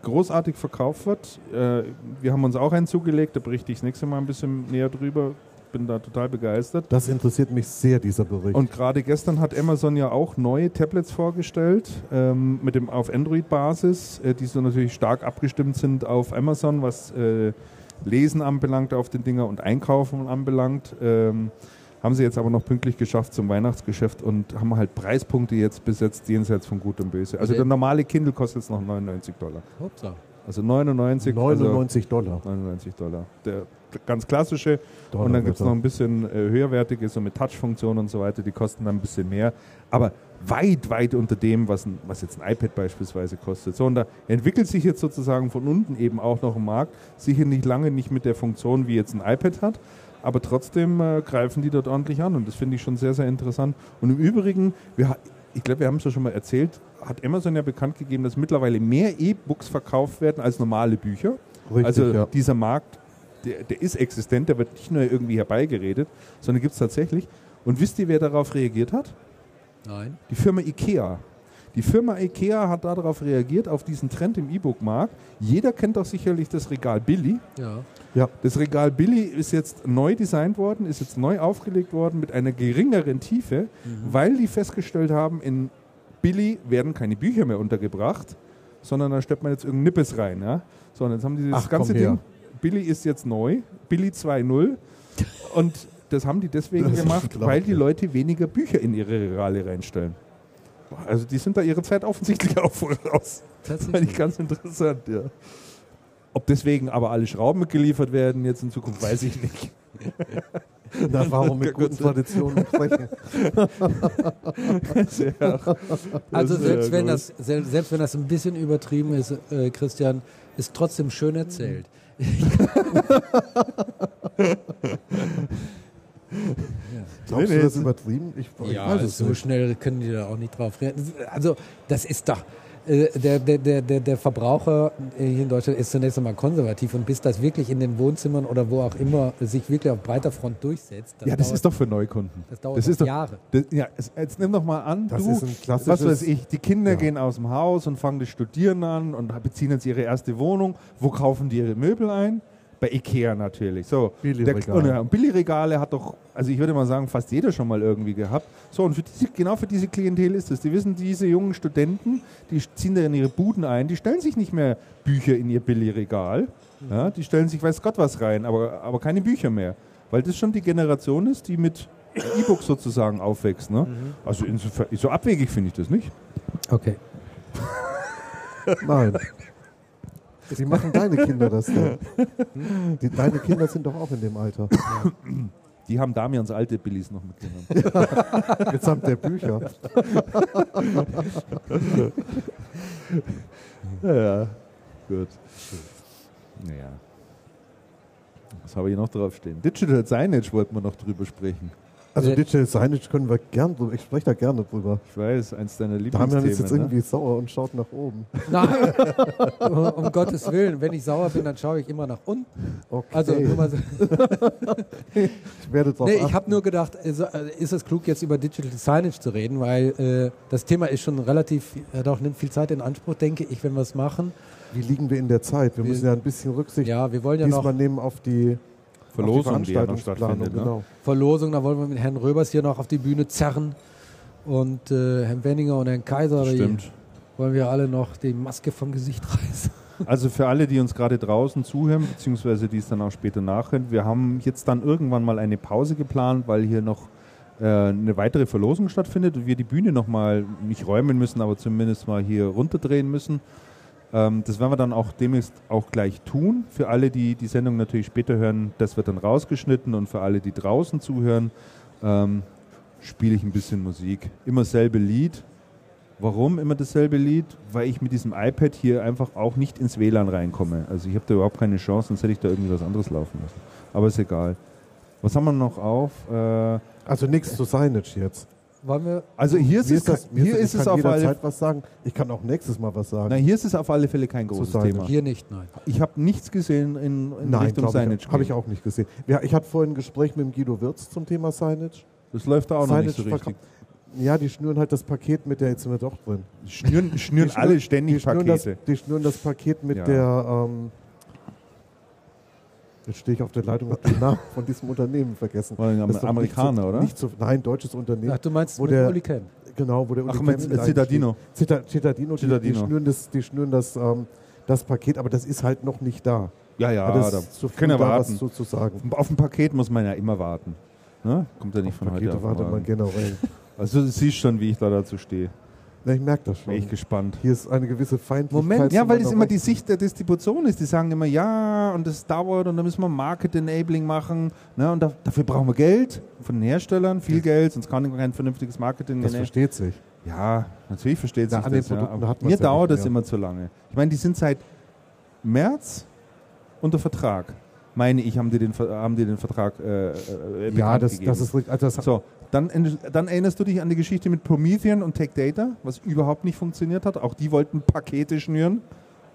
großartig verkauft wird. Äh, wir haben uns auch einen zugelegt, da berichte ich das nächste Mal ein bisschen näher drüber. Bin da total begeistert. Das interessiert mich sehr, dieser Bericht. Und gerade gestern hat Amazon ja auch neue Tablets vorgestellt, ähm, mit dem auf Android-Basis, äh, die so natürlich stark abgestimmt sind auf Amazon, was äh, Lesen anbelangt auf den Dinger und Einkaufen anbelangt. Ähm, haben sie jetzt aber noch pünktlich geschafft zum Weihnachtsgeschäft und haben halt Preispunkte jetzt besetzt, jenseits von Gut und Böse. Also Okay. der normale Kindle kostet jetzt noch 99 Dollar. Upsa. Also 99, 99 Dollar. also 99 Dollar. Der ganz klassische Dollar und dann gibt es noch ein bisschen äh, höherwertige, so mit Touch-Funktion und so weiter, die kosten dann ein bisschen mehr. Aber weit, weit unter dem, was, ein, was jetzt ein iPad beispielsweise kostet. So, und da entwickelt sich jetzt sozusagen von unten eben auch noch ein Markt. Sicher nicht lange nicht mit der Funktion, wie jetzt ein iPad hat, aber trotzdem äh, greifen die dort ordentlich an und das finde ich schon sehr, sehr interessant. Und im Übrigen, wir, ich glaube, wir haben es ja schon mal erzählt, hat Amazon ja bekannt gegeben, dass mittlerweile mehr E-Books verkauft werden als normale Bücher. Richtig, also ja. dieser Markt, der, der ist existent, der wird nicht nur irgendwie herbeigeredet, sondern gibt es tatsächlich. Und wisst ihr, wer darauf reagiert hat? Nein. Die Firma IKEA. Die Firma IKEA hat darauf reagiert, auf diesen Trend im E-Book-Markt. Jeder kennt doch sicherlich das Regal Billy. Ja. Ja. Das Regal Billy ist jetzt neu designt worden, ist jetzt neu aufgelegt worden mit einer geringeren Tiefe, weil die festgestellt haben, in Billy werden keine Bücher mehr untergebracht, sondern da stellt man jetzt irgendein Nippes rein. Ja? So, und jetzt haben die das Ach, ganze. Ding. Billy ist jetzt neu, Billy 2.0. und das haben die deswegen Das gemacht, weil unglaublich. die Leute weniger Bücher in ihre Regale reinstellen. Also die sind da ihre Zeit offensichtlich [LAUGHS] auch voraus. Das fand ich ganz interessant, ja. Ob deswegen aber alle Schrauben mitgeliefert werden jetzt in Zukunft, weiß ich nicht. [LAUGHS] Na, warum mit guten Traditionen brechen? [LAUGHS] Ja, Also selbst wenn das sel- selbst wenn das ein bisschen übertrieben ist, äh, Christian, ist trotzdem schön erzählt. Glaubst du das übertrieben? Ich, ich Ja, weiß es so nicht. schnell können die da auch nicht drauf reagieren. Also das ist doch der, der, der, der, der Verbraucher äh, hier in Deutschland ist zunächst einmal konservativ und bis das wirklich in den Wohnzimmern oder wo auch immer sich wirklich auf breiter Front durchsetzt, ja, das dauert, ist doch für Neukunden. das dauert das ist doch- Jahre. Das, ja, es- jetzt nimm doch mal an, Das du, ist ein klassisches- was weiß ich, die Kinder Ja. gehen aus dem Haus und fangen das Studieren an und beziehen jetzt ihre erste Wohnung. Wo kaufen die ihre Möbel ein? Bei Ikea natürlich. So, Billigregale. Billigregale hat doch, also ich würde mal sagen, fast jeder schon mal irgendwie gehabt. So, und für diese, genau für diese Klientel ist es. Die wissen, diese jungen Studenten, die ziehen da in ihre Buden ein, die stellen sich nicht mehr Bücher in ihr Billigregal. Ja, die stellen sich weiß Gott was rein, aber, aber keine Bücher mehr. Weil das schon die Generation ist, die mit E-Books sozusagen aufwächst. Ne? Also insofern, so abwegig finde ich das nicht. Okay. [LAUGHS] Nein. Wie machen deine Kinder das denn? [LAUGHS] Die, deine Kinder sind doch auch in dem Alter. Die haben Damians alte Billies noch mitgenommen. Mitsamt der Bücher. ja, ja, gut. Naja. Was habe ich noch draufstehen? Digital Signage wollten wir noch drüber sprechen. Also Digital Signage können wir gern drüber. Ich spreche da gerne drüber. Ich weiß, eins deiner Damian ist jetzt Lieblingsthemen. Ne? irgendwie sauer und schaut nach oben. Nein, um Gottes Willen, wenn ich sauer bin, dann schaue ich immer nach unten. Okay. Also nur mal so. [LAUGHS] ich werde drauf Nee, ich achten. habe nur gedacht, also, äh, ist es klug, jetzt über Digital Signage zu reden, weil äh, das Thema ist schon relativ, hat auch nimmt viel Zeit in Anspruch, denke ich, wenn wir es machen. Wie liegen wir in der Zeit? Wir Wir- müssen ja ein bisschen Rücksicht Ja, wir wollen ja diesmal noch nehmen auf die, Verlosung, die die ja noch stattfindet. Ne? Genau. Verlosung, da wollen wir mit Herrn Röbers hier noch auf die Bühne zerren und äh, Herrn Wenninger und Herrn Kaiser, Stimmt. wollen wir alle noch die Maske vom Gesicht reißen. Also für alle, die uns gerade draußen zuhören, beziehungsweise die es dann auch später nachhören, wir haben jetzt dann irgendwann mal eine Pause geplant, weil hier noch äh, eine weitere Verlosung stattfindet und wir die Bühne nochmal nicht räumen müssen, aber zumindest mal hier runterdrehen müssen. Ähm, das werden wir dann auch demnächst auch gleich tun. Für alle, die die Sendung natürlich später hören, das wird dann rausgeschnitten und für alle, die draußen zuhören, ähm, spiele ich ein bisschen Musik. Immer selbe Lied. Warum immer dasselbe Lied? Weil ich mit diesem iPad hier einfach auch nicht ins WLAN reinkomme. Also ich habe da überhaupt keine Chance, sonst hätte ich da irgendwie was anderes laufen lassen. Aber ist egal. Was haben wir noch auf? Äh, Also nichts zu Signage jetzt. Wollen wir? also hier ist es, das- hier ist es auf alle, jederzeit was sagen. Ich kann auch nächstes Mal was sagen. na, hier ist es auf alle Fälle kein großes Signage. Thema. Hier nicht, nein. Ich habe nichts gesehen in, in Nein, Richtung Signage. habe ich auch nicht gesehen. Ja, ich hatte vorhin ein Gespräch mit dem Guido Wirz zum Thema Signage. Das läuft da auch noch nicht so Signage richtig. Ja, die schnüren halt das Paket mit der, jetzt sind wir doch drin. Schnüren, schnüren Die alle schnüren- ständig die schnüren das, Pakete. Die schnüren das Paket mit Ja. der. Ähm, jetzt stehe ich auf der Leitung, habe den Namen von diesem Unternehmen vergessen. War ein Das ist doch Amerikaner, oder? Nicht so, nein, deutsches Unternehmen. Ach, du meinst Wo mit der- Uli Ken. Genau, wo der Ach, Uli mit Kempf Citadino. Cita- Citadino, die, die Citadino. schnüren, das, die schnüren das, ähm, das Paket, aber das ist halt noch nicht da. Ja, ja, das da ist zu früh, können wir da warten. was zu, zu sagen. Auf ein Paket muss man ja immer warten. Ne? Kommt ja nicht von heute Pakete auf wartet man generell. Also du siehst schon, wie ich da dazu stehe. Na, ich merke das schon. Bin ich gespannt. Hier ist eine gewisse Feindlichkeit. Moment, Ja, weil das immer die. Sicht der Distribution ist. Die sagen immer, ja, und das dauert und da müssen wir Market-Enabling machen. Ne? Und da, dafür brauchen wir Geld von den Herstellern, viel Geld, sonst kann kein vernünftiges Marketing. Das versteht sich. Ja, natürlich versteht Ja, sich an das. den Ja. Aber mir ja dauert das immer zu lange. Ich meine, die sind seit März unter Vertrag. Meine ich, haben die den, haben die den Vertrag äh, äh, Ja, bekannt das, gegeben. das ist richtig. Also das, So, dann, dann erinnerst du dich an die Geschichte mit Promethean und Tech Data, was überhaupt nicht funktioniert hat. Auch die wollten Pakete schnüren.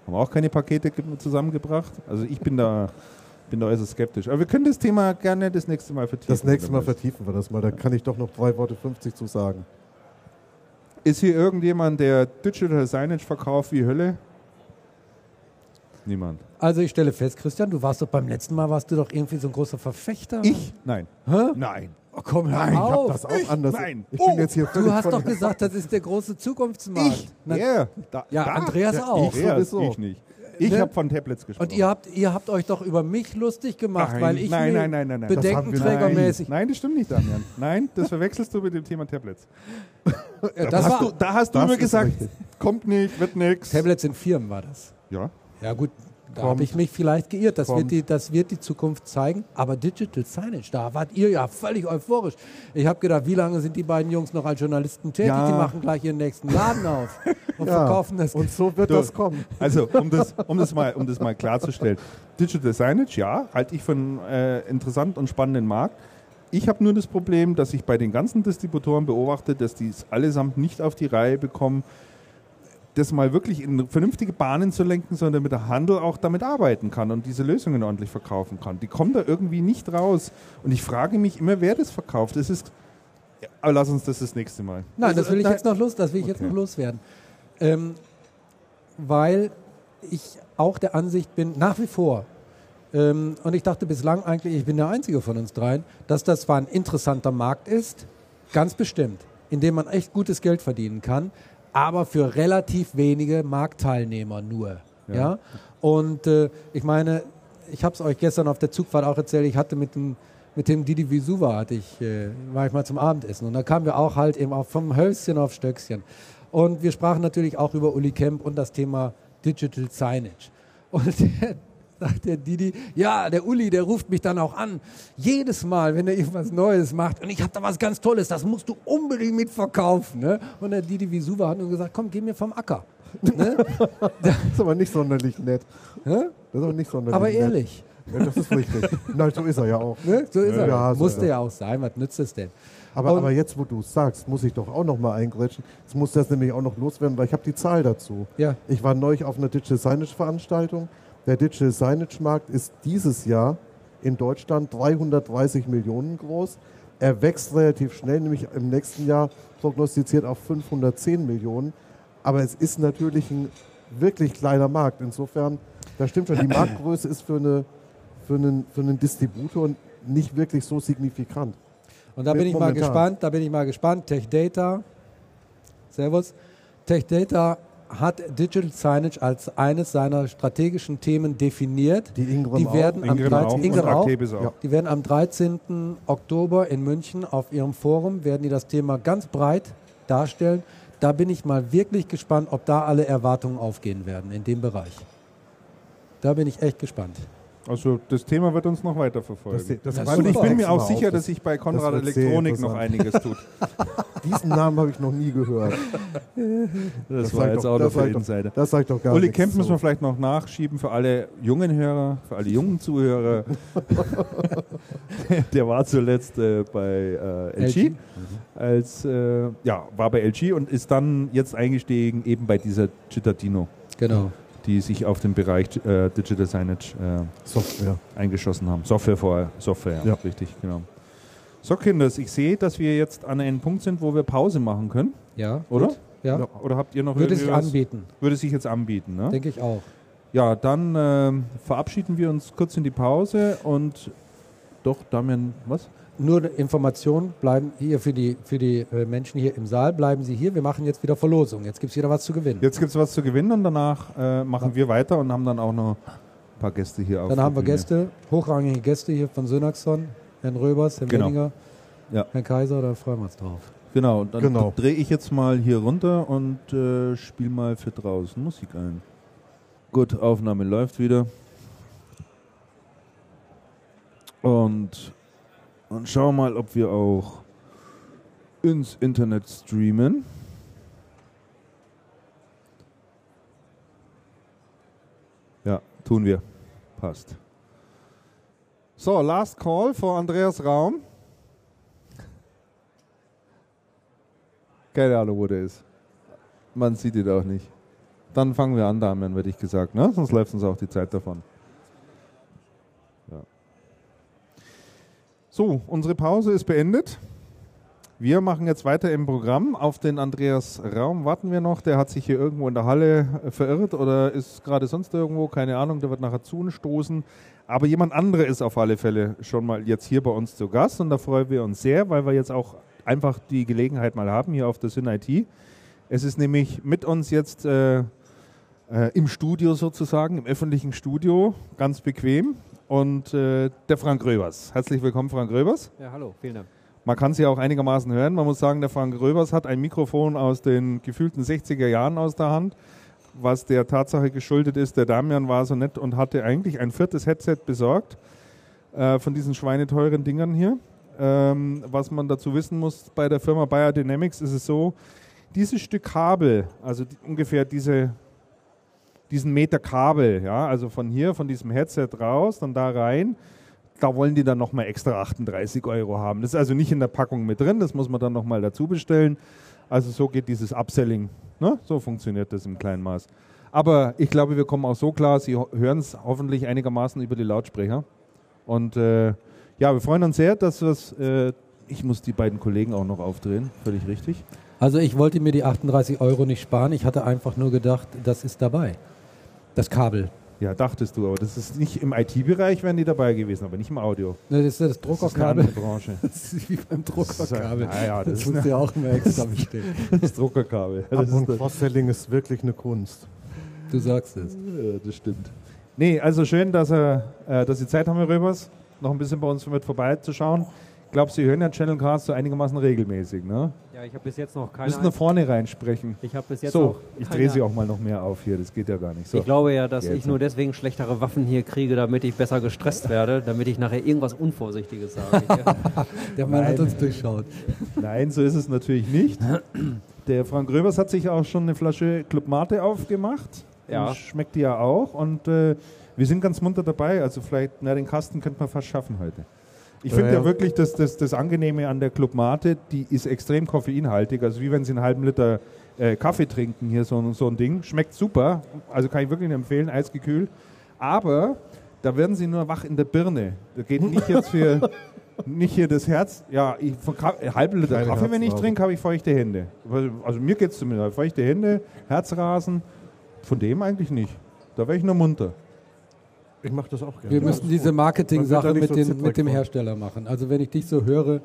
Haben auch keine Pakete ge- zusammengebracht. Also ich bin da, bin da äußerst skeptisch. Aber wir können das Thema gerne das nächste Mal vertiefen. das nächste Mal vertiefen wir das mal. Da kann ich doch noch drei Worte 50 zu sagen. Ist hier irgendjemand, der Digital Signage verkauft wie Hölle? Niemand. Also ich stelle fest, Christian, du warst doch beim letzten Mal, warst du doch irgendwie so ein großer Verfechter. Ich? Nein. Hä? Nein. Oh, komm, Nein, ich hab auf. Das auch anders. Nein. Ich Oh, bin jetzt hier Du völlig hast doch gesagt, das ist der große Zukunftsmarkt. Ich? Na, Ja, da, Ja, da. Andreas Ja, auch. Ich, ja, Sowieso. ich nicht. Ich Ne? habe von Tablets gesprochen. Und ihr habt, ihr habt euch doch über mich lustig gemacht, Nein, weil ich nein, mir nein, nein, nein, nein. Bedenkenträgermäßig. Nein, das stimmt nicht, Damian. Nein, das verwechselst du mit dem Thema Tablets. [LAUGHS] Äh, Da hast war, du, da hast du ist gesagt, richtig. kommt nicht, wird nix. Tablets in Firmen war das. Ja. Ja gut, da habe ich mich vielleicht geirrt. Das wird, die, das wird die Zukunft zeigen. Aber Digital Signage, da wart ihr ja völlig euphorisch. Ich habe gedacht, wie lange sind die beiden Jungs noch als Journalisten tätig? Ja. Die machen gleich ihren nächsten Laden auf [LAUGHS] und Ja, verkaufen das. Und so wird Du- das kommen. [LAUGHS] Also, um das, um das, mal, um das mal klarzustellen. Digital Signage, ja, halte ich für einen äh, interessanten und spannenden Markt. Ich habe nur das Problem, dass ich bei den ganzen Distributoren beobachte, dass die es allesamt nicht auf die Reihe bekommen, das mal wirklich in vernünftige Bahnen zu lenken, sondern damit der Handel auch damit arbeiten kann und diese Lösungen ordentlich verkaufen kann. Die kommen da irgendwie nicht raus. Und ich frage mich immer, wer das verkauft. Das ist, aber lass uns das das nächste Mal. Nein, das Also, will ich jetzt noch los, das will ich jetzt Okay. noch loswerden. Ähm, weil ich auch der Ansicht bin, nach wie vor, ähm, und ich dachte bislang eigentlich, ich bin der Einzige von uns dreien, dass das zwar ein interessanter Markt ist, ganz bestimmt, in dem man echt gutes Geld verdienen kann, aber für relativ wenige Marktteilnehmer nur. Ja. Ja. Und äh, ich meine, ich habe es euch gestern auf der Zugfahrt auch erzählt, ich hatte mit dem, mit dem Didi Visuva hatte ich, äh, war ich mal zum Abendessen und da kamen wir auch halt eben auch vom Hölzchen auf Stöckchen. Und wir sprachen natürlich auch über Uli Kemp und das Thema Digital Signage. Und [LAUGHS] der, sagt der Didi, ja, der Uli, der ruft mich dann auch an. Jedes Mal, wenn er irgendwas Neues macht und ich habe da was ganz Tolles, das musst du unbedingt mitverkaufen. Ne? Und der Didi Visuva hat nur gesagt, komm, geh mir vom Acker. Ne? [LAUGHS] Das ist aber nicht sonderlich nett. Das ist aber nicht sonderlich Aber nett. ehrlich. Ja, das ist richtig. [LAUGHS] Nein, so ist er ja auch. Ne? So ist er. Ja, so Musste er. ja auch sein. Was nützt es denn? Aber, aber jetzt, wo du es sagst, muss ich doch auch noch mal eingrätschen. Jetzt muss das nämlich auch noch loswerden, weil ich habe die Zahl dazu. Ja. Ich war neulich auf einer Digital Signage Veranstaltung. Der Digital Signage Markt ist dieses Jahr in Deutschland 330 Millionen groß. Er wächst relativ schnell, nämlich im nächsten Jahr prognostiziert auf 510 Millionen. Aber es ist natürlich ein wirklich kleiner Markt. Insofern, da stimmt schon, die [CLEARS THROAT] Marktgröße ist für, eine, für, einen, für einen Distributor nicht wirklich so signifikant. Und da bin ich mal Momentan. gespannt, da bin ich mal gespannt. Tech Data, Servus. Tech Data hat Digital Signage als eines seiner strategischen Themen definiert. Die Ingram Die auch. werden am Ingram 13. auch Ingram auch. Auch. Ja. Die werden am 13. Oktober in München auf ihrem Forum, werden die das Thema ganz breit darstellen. Da bin ich mal wirklich gespannt, ob da alle Erwartungen aufgehen werden in dem Bereich. Da bin ich echt gespannt. Also das Thema wird uns noch weiter verfolgen. Das- das Das und ich bin mir auch sicher, auf. dass sich bei Konrad Elektronik noch einiges tut. [LAUGHS] Diesen Namen habe ich noch nie gehört. [LAUGHS] Das, sagt doch- das sagt doch- Das sagt doch gar Uli nichts Kemp müssen wir so. vielleicht noch nachschieben für alle jungen Hörer, für alle jungen Zuhörer. [LAUGHS] Der war zuletzt äh, bei äh, LG, LG. als äh, ja war bei LG und ist dann jetzt eingestiegen eben bei dieser Cittadino, Genau. Die sich auf den Bereich äh, Digital Signage äh, Software. eingeschossen haben. Software vorher, Software, ja. Richtig, genau. So, Kinders, ich sehe, dass wir jetzt an einem Punkt sind, wo wir Pause machen können, Ja. oder? gut. Ja. Oder habt ihr noch Würde sich anbieten, Würde sich jetzt anbieten, ne? denke ich auch. Ja, dann ähm, verabschieden wir uns kurz in die Pause und doch, Damian, was? Nur eine Information, bleiben hier für die, für die äh, Menschen hier im Saal, bleiben Sie hier. Wir machen jetzt wieder Verlosung. Jetzt gibt es wieder was zu gewinnen. Jetzt gibt es was zu gewinnen und danach äh, machen wir weiter und haben dann auch noch ein paar Gäste hier auf Dann haben wir Bühne. Gäste, hochrangige Gäste hier von Synaxon, Herrn Röbers, Herrn Genau. Wenninger, Ja. Herrn Kaiser, da freuen wir uns drauf. Genau, dann Genau. drehe ich jetzt mal hier runter und äh, spiele mal für draußen Musik ein. Gut, Aufnahme läuft wieder. Und, und schauen mal, ob wir auch ins Internet streamen. Ja, tun wir. Passt. So, last call vor Andreas Raum. Keine Ahnung, wo der ist. Man sieht ihn auch nicht. Dann fangen wir an, Damian, hätte ich gesagt. Ne? Sonst läuft uns auch die Zeit davon. So, unsere Pause ist beendet. Wir machen jetzt weiter im Programm. Auf den Andreas Raum warten wir noch. Der hat sich hier irgendwo in der Halle äh, verirrt oder ist gerade sonst irgendwo, keine Ahnung, der wird nachher zu uns stoßen. Aber jemand anderer ist auf alle Fälle schon mal jetzt hier bei uns zu Gast und da freuen wir uns sehr, weil wir jetzt auch einfach die Gelegenheit mal haben hier auf der Syn IT. Es ist nämlich mit uns jetzt äh, äh, im Studio sozusagen, im öffentlichen Studio, ganz bequem. Und äh, der Frank Röbers. Herzlich willkommen, Frank Röbers. Ja, hallo, vielen Dank. Man kann sie auch einigermaßen hören. Man muss sagen, der Frank Röbers hat ein Mikrofon aus den gefühlten 60er Jahren aus der Hand, was der Tatsache geschuldet ist, der Damian war so nett und hatte eigentlich ein viertes Headset besorgt äh, von diesen schweineteuren Dingern hier. Ähm, was man dazu wissen muss, bei der Firma Bayer Dynamics ist es so, dieses Stück Kabel, also die, ungefähr diese, diesen Meter Kabel, ja, also von hier, von diesem Headset raus, dann da rein, da wollen die dann nochmal extra 38 Euro haben. Das ist also nicht in der Packung mit drin, das muss man dann nochmal dazu bestellen. Also so geht dieses Upselling. Ne? So funktioniert das im kleinen Maß. Aber ich glaube, wir kommen auch so klar, Sie hören es hoffentlich einigermaßen über die Lautsprecher. Und äh, ja, wir freuen uns sehr, dass das. Äh, ich muss die beiden Kollegen auch noch aufdrehen, völlig richtig. Also ich wollte mir die 38 Euro nicht sparen, ich hatte einfach nur gedacht, das ist dabei. Das Kabel. Ja, dachtest du, aber das ist nicht im IT-Bereich, wären die dabei gewesen, aber nicht im Audio. Ne, das ist ja das Druckerkabel. Das ist eine andere Branche. [LAUGHS] Das ist wie beim Druckerkabel. Ja, ja, das, das ist musst du ja auch immer extra [LAUGHS] bestellen. das Druckerkabel. Ab Das und ist, Cross-Selling ist wirklich eine Kunst. Du sagst es. ja, das stimmt. Nee, also schön, dass, er, äh, dass Sie Zeit haben, Herr Röbers, noch ein bisschen bei uns mit vorbeizuschauen. Ich glaube, Sie hören ja Channel Cast so einigermaßen regelmäßig, ne? Ja, ich habe bis jetzt noch Wir keine. müssen nach vorne reinsprechen. ich habe bis jetzt So, ich drehe Sie auch mal noch mehr auf hier, das geht ja gar nicht. So. Ich glaube ja, dass Jetzt. ich nur deswegen schlechtere Waffen hier kriege, damit ich besser gestresst werde, damit ich nachher irgendwas Unvorsichtiges sage. [LAUGHS] Der Mann hat Nein. uns durchschaut. Nein, so ist es natürlich nicht. Der Frank Röbers hat sich auch schon eine Flasche Club Mate aufgemacht. Ja. Schmeckt die ja auch. Und äh, wir sind ganz munter dabei. Also vielleicht, na, den Kasten könnte man fast schaffen heute. Ich finde Ja, wirklich, das, das, das Angenehme an der Club Mate, die ist extrem koffeinhaltig. Also wie wenn Sie einen halben Liter äh, Kaffee trinken, hier so, ein- so ein Ding. Schmeckt super. Also kann ich wirklich empfehlen, eisgekühlt. Aber da werden Sie nur wach in der Birne. Da geht nicht [LAUGHS] jetzt für... Nicht hier das Herz, ja, ich, von Ka halben Liter Kaffee, wenn ich trinke, habe ich feuchte Hände. Also mir geht es zumindest. Feuchte Hände, Herzrasen, von dem eigentlich nicht. Da wäre ich nur munter. Ich mache das auch gerne. Wir Ja, müssen diese Marketing-Sache mit, so den, mit dem. Hersteller machen. Also wenn ich dich so höre,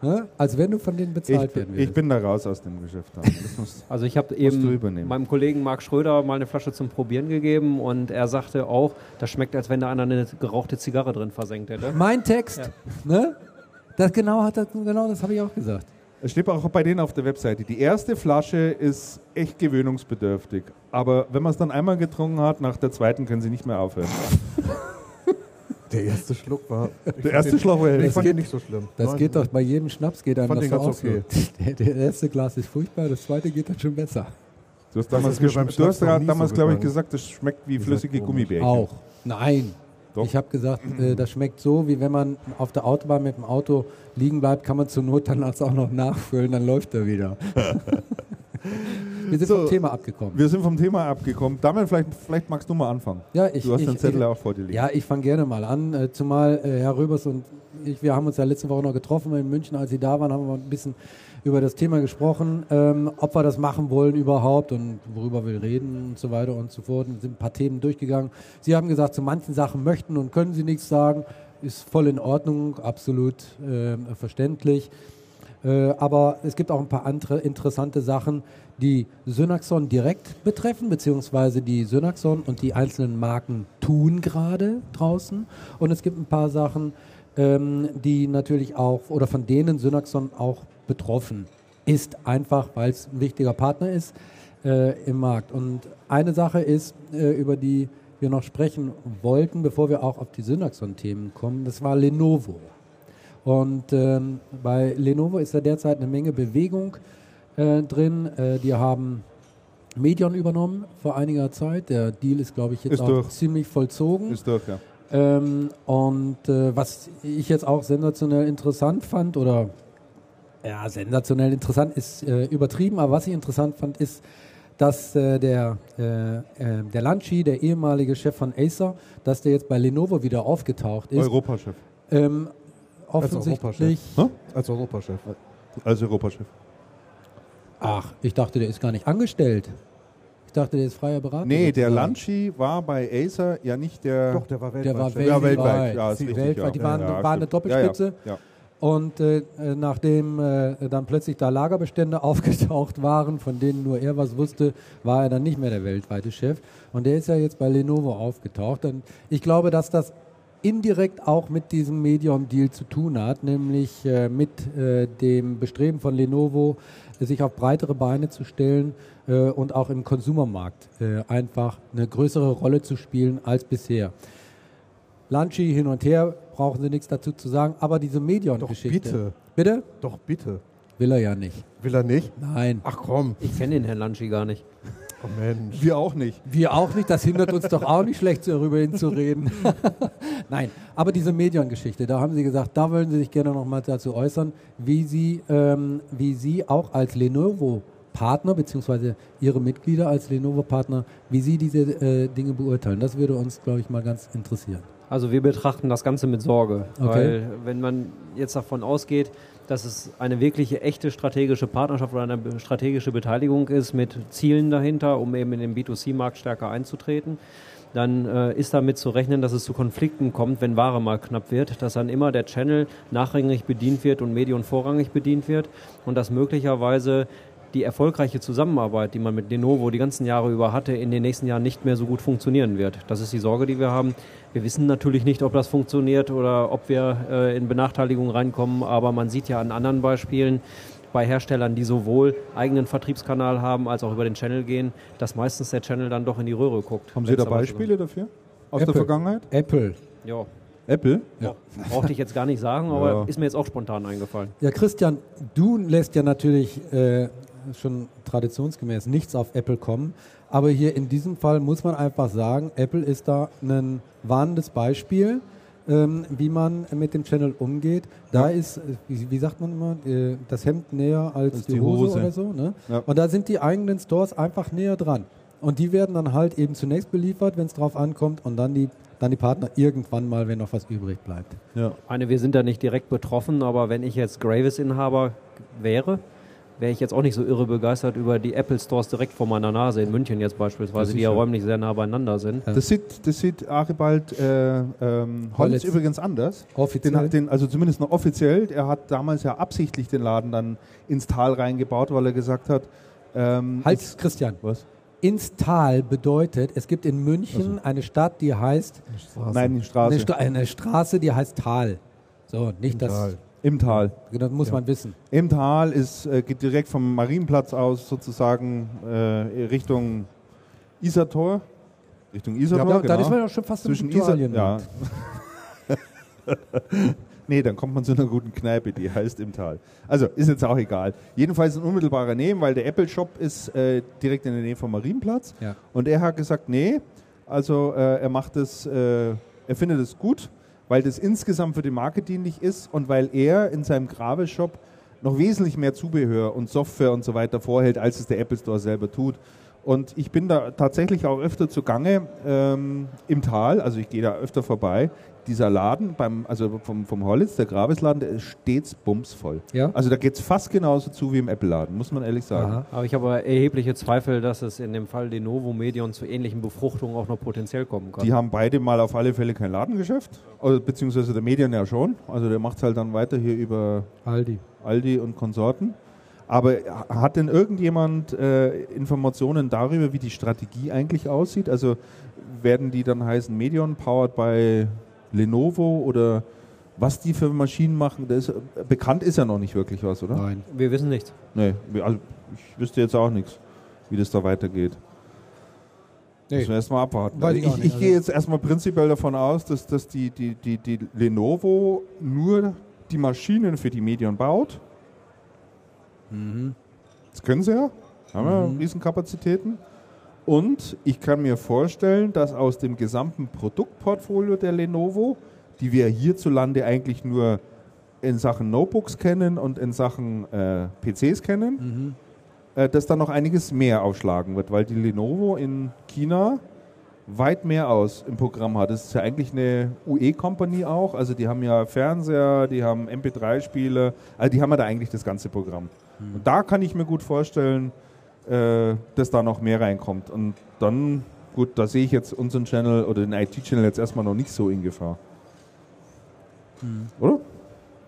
hä, als wenn du von denen Ich, bezahlt werden ich würdest. bin da raus aus dem Geschäft. [LAUGHS] Also ich habe eben meinem Kollegen Marc Schröder mal eine Flasche zum Probieren gegeben und er sagte auch, das schmeckt, als wenn da einer eine gerauchte Zigarre drin versenkt hätte. mein Text, ne? Das genau hat das, genau das habe ich auch gesagt. Es steht auch bei denen auf der Webseite. Die erste Flasche ist echt gewöhnungsbedürftig. Aber wenn man es dann einmal getrunken hat, nach der zweiten können sie nicht mehr aufhören. [LAUGHS] Der erste Schluck war. Der erste den- Schluck war Ich fand den nicht so schlimm. Das Nein. geht doch bei jedem Schnaps geht einem das ganz auch so. okay. [LAUGHS] Der, der erste Glas ist furchtbar, das zweite geht dann schon besser. Du hast damals, du hast damals so glaube ich, gesagt, das schmeckt wie flüssige. Gummibärchen. Auch. Nein. Doch. Ich habe gesagt, äh, das schmeckt so, wie wenn man auf der Autobahn mit dem Auto liegen bleibt, kann man zur Not dann auch noch nachfüllen, dann läuft er wieder. [LAUGHS] Wir sind So. vom Thema abgekommen. Wir sind vom Thema abgekommen. Damit vielleicht, vielleicht magst du mal anfangen. Ja, ich, Du hast ich, den Zettel ich, auch vor dir liegen. Ja, ich fange gerne mal an. Äh, zumal äh, Herr Röbers und ich, wir haben uns ja letzte Woche noch getroffen in München. Als Sie da waren, haben wir ein bisschen über das Thema gesprochen, ähm, ob wir das machen wollen überhaupt und worüber wir reden und so weiter und so fort. Und sind ein paar Themen durchgegangen. Sie haben gesagt, zu manchen Sachen möchten und können Sie nichts sagen. Ist voll in Ordnung, absolut ähm, verständlich. Äh, aber es gibt auch ein paar andere interessante Sachen, die Synaxon direkt betreffen, beziehungsweise die Synaxon und die einzelnen Marken tun gerade draußen. Und es gibt ein paar Sachen, ähm, die natürlich auch, oder von denen Synaxon auch betroffen ist, einfach weil es ein wichtiger Partner ist äh, im Markt. Und eine Sache ist, äh, über die wir noch sprechen wollten, bevor wir auch auf die Synaxon-Themen kommen, das war Lenovo. Und ähm, bei Lenovo ist da derzeit eine Menge Bewegung äh, drin. Äh, die haben Medion übernommen vor einiger Zeit. Der Deal ist, glaube ich, jetzt Ist auch durch. ziemlich vollzogen. Ist doch, ja. Ähm, und äh, was ich jetzt auch sensationell interessant fand, oder ja, sensationell interessant ist äh, übertrieben, aber was ich interessant fand, ist, dass äh, der, äh, äh, der Lanchi, der ehemalige Chef von Acer, dass der jetzt bei Lenovo wieder aufgetaucht ist. Europachef. Ähm, Als offensichtlich? Als Europachef. als Europachef. Ach, ich dachte, der ist gar nicht angestellt. Ich dachte, der ist freier Berater. Nee, der. Lanchi war bei Acer ja nicht der. Doch, der war weltweit. Der war Chef. ja, weltweit. weltweit. Ja, ist Die richtig, weltweit. ja. Die waren, ja, waren eine. Doppelspitze. Ja, ja, Und äh, äh, nachdem äh, dann plötzlich da Lagerbestände [LAUGHS] aufgetaucht waren, von denen nur er was wusste, war er dann nicht mehr der weltweite Chef. Und der ist ja jetzt bei Lenovo aufgetaucht. Und ich glaube, dass das indirekt auch mit diesem Medium-Deal zu tun hat, nämlich äh, mit äh, dem Bestreben von Lenovo, sich auf breitere Beine zu stellen äh, und auch im Konsumermarkt äh, einfach eine größere Rolle zu spielen als bisher. Lanchi hin und her, brauchen Sie nichts dazu zu sagen, aber diese Medion-Geschichte. bitte. Bitte? Doch, bitte. Will er ja nicht. Will er nicht? Nein. Ach komm. Ich kenne den Herrn Lanschi gar nicht. Oh Mensch. Wir auch nicht. Wir auch nicht, das hindert uns doch auch nicht schlecht darüber hinzureden. [LAUGHS] Nein, aber diese Medion-Geschichte, da haben Sie gesagt, da wollen Sie sich gerne nochmal dazu äußern, wie Sie, ähm, wie Sie auch als Lenovo-Partner, beziehungsweise Ihre Mitglieder als Lenovo-Partner, wie Sie diese äh, Dinge beurteilen. Das würde uns, glaube ich, mal ganz interessieren. Also wir betrachten das Ganze mit Sorge, Okay. weil wenn man jetzt davon ausgeht, dass es eine wirkliche echte strategische Partnerschaft oder eine strategische Beteiligung ist mit Zielen dahinter, um eben in den B2C-Markt stärker einzutreten, dann äh, ist damit zu rechnen, dass es zu Konflikten kommt, wenn Ware mal knapp wird, dass dann immer der Channel nachrangig bedient wird und Medion vorrangig bedient wird und dass möglicherweise die erfolgreiche Zusammenarbeit, die man mit Lenovo die ganzen Jahre über hatte, in den nächsten Jahren nicht mehr so gut funktionieren wird. Das ist die Sorge, die wir haben. Wir wissen natürlich nicht, ob das funktioniert oder ob wir äh, in Benachteiligungen reinkommen, aber man sieht ja an anderen Beispielen bei Herstellern, die sowohl eigenen Vertriebskanal haben als auch über den Channel gehen, dass meistens der Channel dann doch in die Röhre guckt. Haben Sie da Beispiele dafür? Aus Apple. der Vergangenheit? Apple. So- Ja, Apple? Ja. brauchte ich jetzt gar nicht sagen, aber Ja. ist mir jetzt auch spontan eingefallen. Ja, Christian, du lässt ja natürlich äh, schon traditionsgemäß nichts auf Apple kommen. Aber hier in diesem Fall muss man einfach sagen, Apple ist da ein warnendes Beispiel, ähm, wie man mit dem Channel umgeht. Da ist, äh, wie, wie sagt man immer, äh, das Hemd näher als Als die, die Hose, Hose. oder so. Ne? Ja. Und da sind die eigenen Stores einfach näher dran. Und die werden dann halt eben zunächst beliefert, wenn es drauf ankommt, und dann die, dann die Partner irgendwann mal, wenn noch was übrig bleibt. Ja. Ich meine, wir sind da nicht direkt betroffen, aber wenn ich jetzt Gravis-Inhaber wäre, wäre ich jetzt auch nicht so irre begeistert über die Apple Stores direkt vor meiner Nase, in München jetzt beispielsweise, die ja räumlich sehr nah beieinander sind. Ja. Das sieht, das sieht Archibald äh, ähm, Hollis. übrigens anders. Offiziell. Den, den, also zumindest noch offiziell. Er hat damals ja absichtlich den Laden dann ins Tal reingebaut, weil er gesagt hat, ähm, halt, Christian. was? Ins Tal bedeutet, es gibt in München eine Stadt, die heißt Nein, die Straße. eine, Sta eine Straße, die heißt Tal. So, nicht das. Tal. Im Tal. Das muss man wissen. Im Tal ist, äh, geht direkt vom Marienplatz aus sozusagen äh, Richtung Isartor. Richtung Isartor, da, genau. da ist man doch schon fast Zwischen Italien. ja. [LAUGHS] nee, dann kommt man zu einer guten Kneipe, die heißt im Tal. Also ist jetzt auch egal. Jedenfalls in unmittelbarer Nähe, weil der Apple Shop ist äh, direkt in der Nähe vom Marienplatz. Ja. Und er hat gesagt, nee, also äh, er macht es, äh, er findet es gut, weil das insgesamt für die Marke dienlich ist und weil er in seinem Gravel-Shop noch wesentlich mehr Zubehör und Software und so weiter vorhält, als es der Apple Store selber tut. Und ich bin da tatsächlich auch öfter zugange ähm, im Tal, also ich gehe da öfter vorbei. Dieser Laden, beim, also vom, vom Hollitz, der Gravesladen, der ist stets bumsvoll. Ja? Also da geht es fast genauso zu wie im Apple-Laden, muss man ehrlich sagen. Aha. Aber ich habe erhebliche Zweifel, dass es in dem Fall Lenovo Medion zu ähnlichen Befruchtungen auch noch potenziell kommen kann. Die haben beide mal auf alle Fälle kein Ladengeschäft, also, beziehungsweise der Medien ja schon. Also der macht es halt dann weiter hier über Aldi. Aldi und Konsorten. Aber hat denn irgendjemand äh, Informationen darüber, wie die Strategie eigentlich aussieht? Also werden die dann heißen Medion powered by Lenovo oder was die für Maschinen machen? Das ist, bekannt ist ja noch nicht wirklich was, oder? Nein. Wir wissen nichts. Nee, also ich wüsste jetzt auch nichts, wie das da weitergeht. Nee. Müssen wir erstmal abwarten. Also ich ich ich, gehe jetzt erstmal prinzipiell davon aus, dass, dass die, die, die, die Lenovo nur die Maschinen für die Medien baut. Das können sie ja. Haben ja Mhm. Riesenkapazitäten. Und ich kann mir vorstellen, dass aus dem gesamten Produktportfolio der Lenovo, die wir hierzulande eigentlich nur in Sachen Notebooks kennen und in Sachen äh, PCs kennen, Mhm. äh, dass da noch einiges mehr aufschlagen wird, weil die Lenovo in China weit mehr aus im Programm hat. Das ist ja eigentlich eine UE-Company auch, also die haben ja Fernseher, die haben MP3-Spiele, also die haben ja da eigentlich das ganze Programm. Mhm. Und da kann ich mir gut vorstellen, äh, dass da noch mehr reinkommt. Und dann, gut, da sehe ich jetzt unseren Channel oder den IT-Channel jetzt erstmal noch nicht so in Gefahr. Mhm. Oder?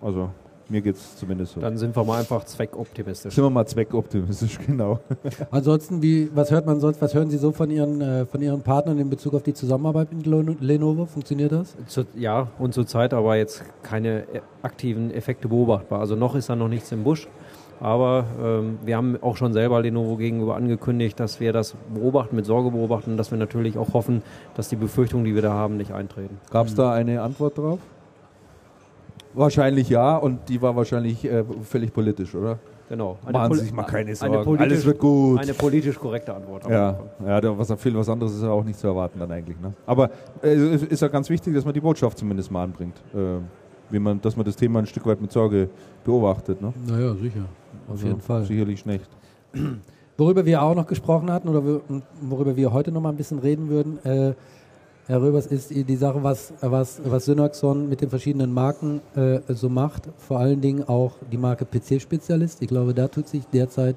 Also mir geht es zumindest so. Dann sind wir mal einfach zweckoptimistisch. Sind wir mal zweckoptimistisch, [LAUGHS] genau. Ansonsten, wie, was hört man sonst, was hören Sie so von Ihren, äh, von Ihren Partnern in Bezug auf die Zusammenarbeit mit Lenovo? Funktioniert das? Zu, ja, und zurzeit aber jetzt keine äh, aktiven Effekte beobachtbar. Also noch ist da noch nichts im Busch. Aber ähm, wir haben auch schon selber Lenovo gegenüber angekündigt, dass wir das beobachten, mit Sorge beobachten, dass wir natürlich auch hoffen, dass die Befürchtungen, die wir da haben, nicht eintreten. Gab es da eine Antwort drauf? Wahrscheinlich ja, und die war wahrscheinlich äh, völlig politisch, oder? Genau. Eine Machen Sie sich mal keine Sorgen, alles wird gut. Eine politisch korrekte Antwort. Ja, ja was, viel was anderes ist ja auch nicht zu erwarten dann eigentlich. Ne? Aber äh, es ist ja ganz wichtig, dass man die Botschaft zumindest mal anbringt. Äh, wie man, dass man das Thema ein Stück weit mit Sorge beobachtet. Ne? Naja, sicher. Auf also jeden Fall. Sicherlich nicht. [CLEARS THROAT] Worüber wir auch noch gesprochen hatten oder worüber wir heute noch mal ein bisschen reden würden, äh, Herr Röbers, ist die Sache, was, was, was Synaxon mit den verschiedenen Marken äh, so macht, vor allen Dingen auch die Marke PC-Spezialist. Ich glaube, da tut sich derzeit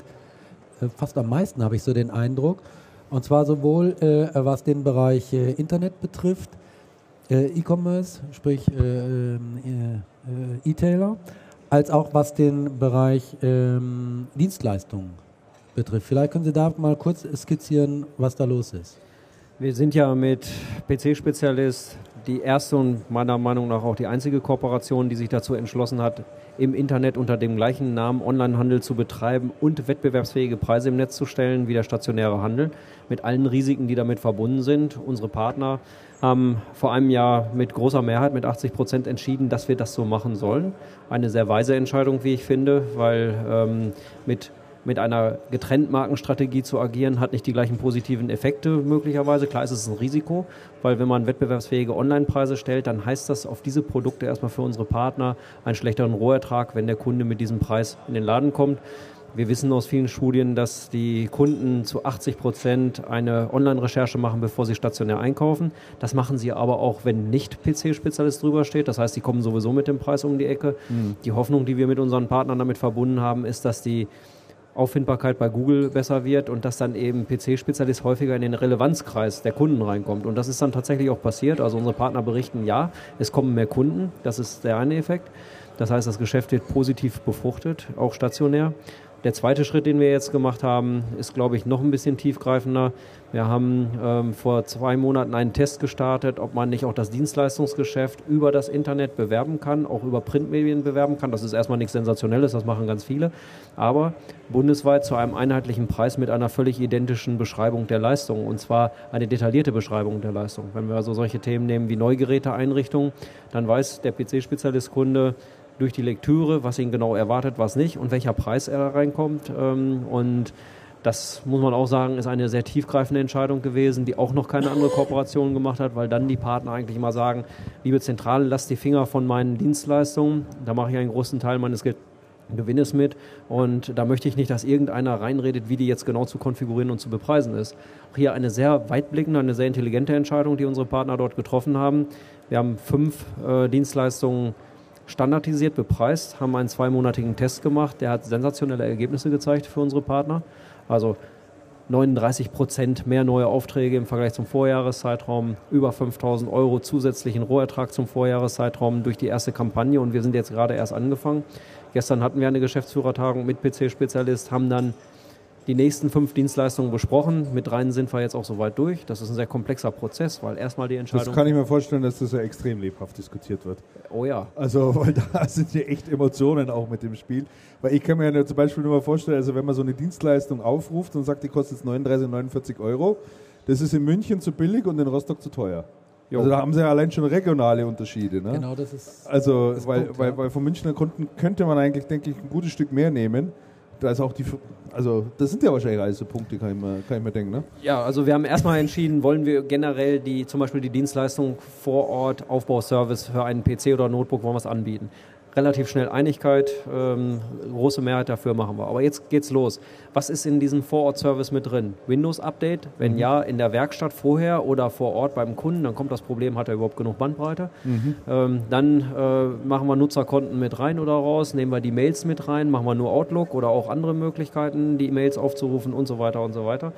äh, fast am meisten, habe ich so den Eindruck. Und zwar sowohl äh, was den Bereich äh, Internet betrifft, äh, E-Commerce, sprich äh, E-Tailer, als auch was den Bereich ähm, Dienstleistungen betrifft. Vielleicht können Sie da mal kurz skizzieren, was da los ist. Wir sind ja mit PC-Spezialist die erste und meiner Meinung nach auch die einzige Kooperation, die sich dazu entschlossen hat, im Internet unter dem gleichen Namen Onlinehandel zu betreiben und wettbewerbsfähige Preise im Netz zu stellen wie der stationäre Handel, mit allen Risiken, die damit verbunden sind. Unsere Partner haben vor einem Jahr mit großer Mehrheit, mit 80 Prozent entschieden, dass wir das so machen sollen. Eine sehr weise Entscheidung, wie ich finde, weil ähm, mit mit einer Getrenntmarkenstrategie zu agieren, hat nicht die gleichen positiven Effekte möglicherweise. Klar ist es ein Risiko, weil wenn man wettbewerbsfähige Online-Preise stellt, dann heißt das auf diese Produkte erstmal für unsere Partner einen schlechteren Rohertrag, wenn der Kunde mit diesem Preis in den Laden kommt. Wir wissen aus vielen Studien, dass die Kunden zu 80 Prozent eine Online-Recherche machen, bevor sie stationär einkaufen. Das machen sie aber auch, wenn nicht PC-Spezialist drüber steht. Das heißt, sie kommen sowieso mit dem Preis um die Ecke. Mhm. Die Hoffnung, die wir mit unseren Partnern damit verbunden haben, ist, dass die Auffindbarkeit bei Google besser wird und dass dann eben PC-Spezialist häufiger in den Relevanzkreis der Kunden reinkommt. Und das ist dann tatsächlich auch passiert. Also unsere Partner berichten, ja, es kommen mehr Kunden. Das ist der eine Effekt. Das heißt, das Geschäft wird positiv befruchtet, auch stationär. Der zweite Schritt, den wir jetzt gemacht haben, ist, glaube ich, noch ein bisschen tiefgreifender. Wir haben ähm, vor zwei Monaten einen Test gestartet, ob man nicht auch das Dienstleistungsgeschäft über das Internet bewerben kann, auch über Printmedien bewerben kann. Das ist erstmal nichts Sensationelles, das machen ganz viele. Aber bundesweit zu einem einheitlichen Preis mit einer völlig identischen Beschreibung der Leistung. Und zwar eine detaillierte Beschreibung der Leistung. Wenn wir also solche Themen nehmen wie Neugeräteeinrichtungen, dann weiß der PC-Spezialist-Kunde, durch die Lektüre, was ihn genau erwartet, was nicht und welcher Preis er reinkommt. Ähm, und das muss man auch sagen, ist eine sehr tiefgreifende Entscheidung gewesen, die auch noch keine andere Kooperation gemacht hat, weil dann die Partner eigentlich mal sagen, liebe Zentrale, lasst die Finger von meinen Dienstleistungen, da mache ich einen großen Teil meines Gewinnes mit und da möchte ich nicht, dass irgendeiner reinredet, wie die jetzt genau zu konfigurieren und zu bepreisen ist. Auch hier eine sehr weitblickende, eine sehr intelligente Entscheidung, die unsere Partner dort getroffen haben. Wir haben fünf äh, Dienstleistungen standardisiert bepreist, haben einen zweimonatigen Test gemacht, der hat sensationelle Ergebnisse gezeigt für unsere Partner. Also 39 Prozent mehr neue Aufträge im Vergleich zum Vorjahreszeitraum, über 5000 Euro zusätzlichen Rohertrag zum Vorjahreszeitraum durch die erste Kampagne und wir sind jetzt gerade erst angefangen. Gestern hatten wir eine Geschäftsführertagung mit PC-Spezialist, haben dann die nächsten fünf Dienstleistungen besprochen. Mit dreien sind wir jetzt auch soweit durch. Das ist ein sehr komplexer Prozess, weil erstmal die Entscheidung. Das kann ich mir vorstellen, dass das ja extrem lebhaft diskutiert wird. Oh ja. Also, [LAUGHS] weil da sind ja echt Emotionen auch mit dem Spiel. Weil ich kann mir ja zum Beispiel nur mal vorstellen, also wenn man so eine Dienstleistung aufruft und sagt, die kostet jetzt 39, 49 Euro, das ist in München zu billig und in Rostock zu teuer. Jo. Also da haben sie ja allein schon regionale Unterschiede. Ne? Genau, das ist. Also, das weil, Punkt, weil, ja. weil von Münchner Kunden könnte man eigentlich, denke ich, ein gutes Stück mehr nehmen da ist auch die, also das sind ja wahrscheinlich alles so Punkte, kann ich, mir, kann ich mir denken, ne? Ja, also wir haben erstmal entschieden, wollen wir generell die, zum Beispiel die Dienstleistung vor Ort, Aufbauservice für einen PC oder Notebook, wollen wir es anbieten. Relativ schnell Einigkeit, ähm, große Mehrheit dafür machen wir. Aber jetzt geht's los. Was ist in diesem Vorort-Service mit drin? Windows-Update? Wenn ja, in der Werkstatt vorher oder vor Ort beim Kunden, dann kommt das Problem, hat er überhaupt genug Bandbreite? Ähm, dann äh, machen wir Nutzerkonten mit rein oder raus, nehmen wir die Mails mit rein, machen wir nur Outlook oder auch andere Möglichkeiten, die E-Mails aufzurufen und so weiter und so weiter.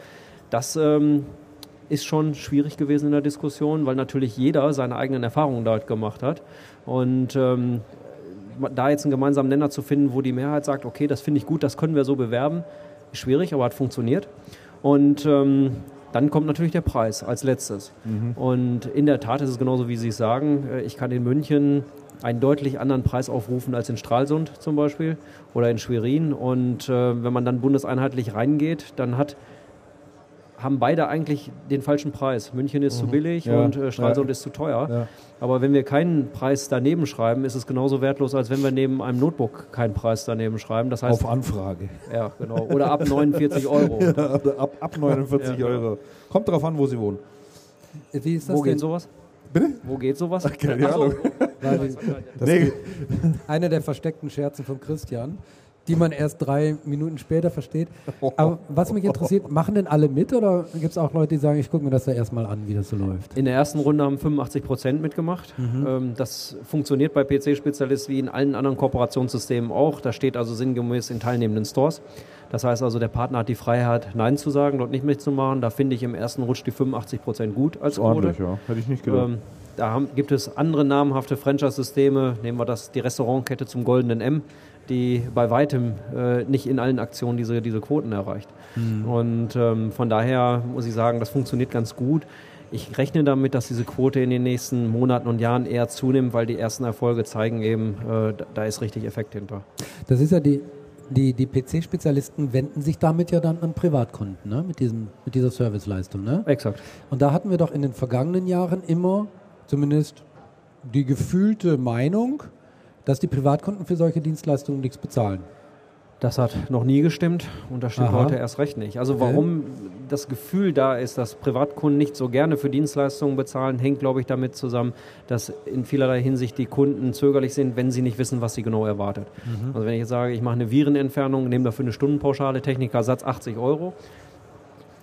Das ähm, ist schon schwierig gewesen in der Diskussion, weil natürlich jeder seine eigenen Erfahrungen dort gemacht hat. Und ähm, da jetzt einen gemeinsamen Nenner zu finden, wo die Mehrheit sagt, okay, das finde ich gut, das können wir so bewerben, ist schwierig, aber hat funktioniert. Und ähm, dann kommt natürlich der Preis als letztes. Und in der Tat ist es genauso, wie Sie es sagen. Äh, Ich kann in München einen deutlich anderen Preis aufrufen als in Stralsund zum Beispiel oder in Schwerin. Und äh, wenn man dann bundeseinheitlich reingeht, dann hat haben beide eigentlich den falschen Preis. München ist zu billig Mhm. Ja. und äh, Stralsund Ja. ist zu teuer. Ja. Aber wenn wir keinen Preis daneben schreiben, ist es genauso wertlos, als wenn wir neben einem Notebook keinen Preis daneben schreiben. Das heißt, Auf Anfrage. ja, genau. Oder ab 49 [LAUGHS] Euro. ab, ab 49 Ja. Euro. Kommt darauf an, wo Sie wohnen. Wie ist das Wo denn? geht sowas? Bitte? Wo geht sowas? Keine Ach so. Ahnung. [LAUGHS] Die- Nee, [LAUGHS] Einer der versteckten Scherze von Christian, die man erst drei Minuten später versteht. [LAUGHS] Aber was mich interessiert, machen denn alle mit oder gibt es auch Leute, die sagen, ich gucke mir das ja erstmal an, wie das so läuft? In der ersten Runde haben 85 Prozent mitgemacht. Ähm, das funktioniert bei PC-Spezialist wie in allen anderen Kooperationssystemen auch. Da steht also sinngemäß in teilnehmenden Stores. Das heißt also, der Partner hat die Freiheit, Nein zu sagen, dort nicht mitzumachen. Da finde ich im ersten Rutsch die 85 Prozent gut als Quote. ordentlich, ja. Hätte ich nicht gedacht. Ähm, da haben, gibt es andere namhafte Franchise-Systeme. Nehmen wir das, die Restaurantkette zum Goldenen M, die bei weitem äh, nicht in allen Aktionen diese, diese Quoten erreicht. Und ähm, von daher muss ich sagen, das funktioniert ganz gut. Ich rechne damit, dass diese Quote in den nächsten Monaten und Jahren eher zunimmt, weil die ersten Erfolge zeigen eben, äh, da, da ist richtig Effekt hinter. Das ist ja die, die, die PC-Spezialisten wenden sich damit ja dann an Privatkunden, ne? mit, diesem, mit dieser Serviceleistung. Ne? Exakt. Und da hatten wir doch in den vergangenen Jahren immer zumindest die gefühlte Meinung, dass die Privatkunden für solche Dienstleistungen nichts bezahlen. Das hat noch nie gestimmt und das stimmt Aha. heute erst recht nicht. Also Okay. warum das Gefühl da ist, dass Privatkunden nicht so gerne für Dienstleistungen bezahlen, hängt, glaube ich, damit zusammen, dass in vielerlei Hinsicht die Kunden zögerlich sind, wenn sie nicht wissen, was sie genau erwartet. Also wenn ich jetzt sage, ich mache eine Virenentfernung, nehme dafür eine Stundenpauschale, Technikersatz 80 Euro,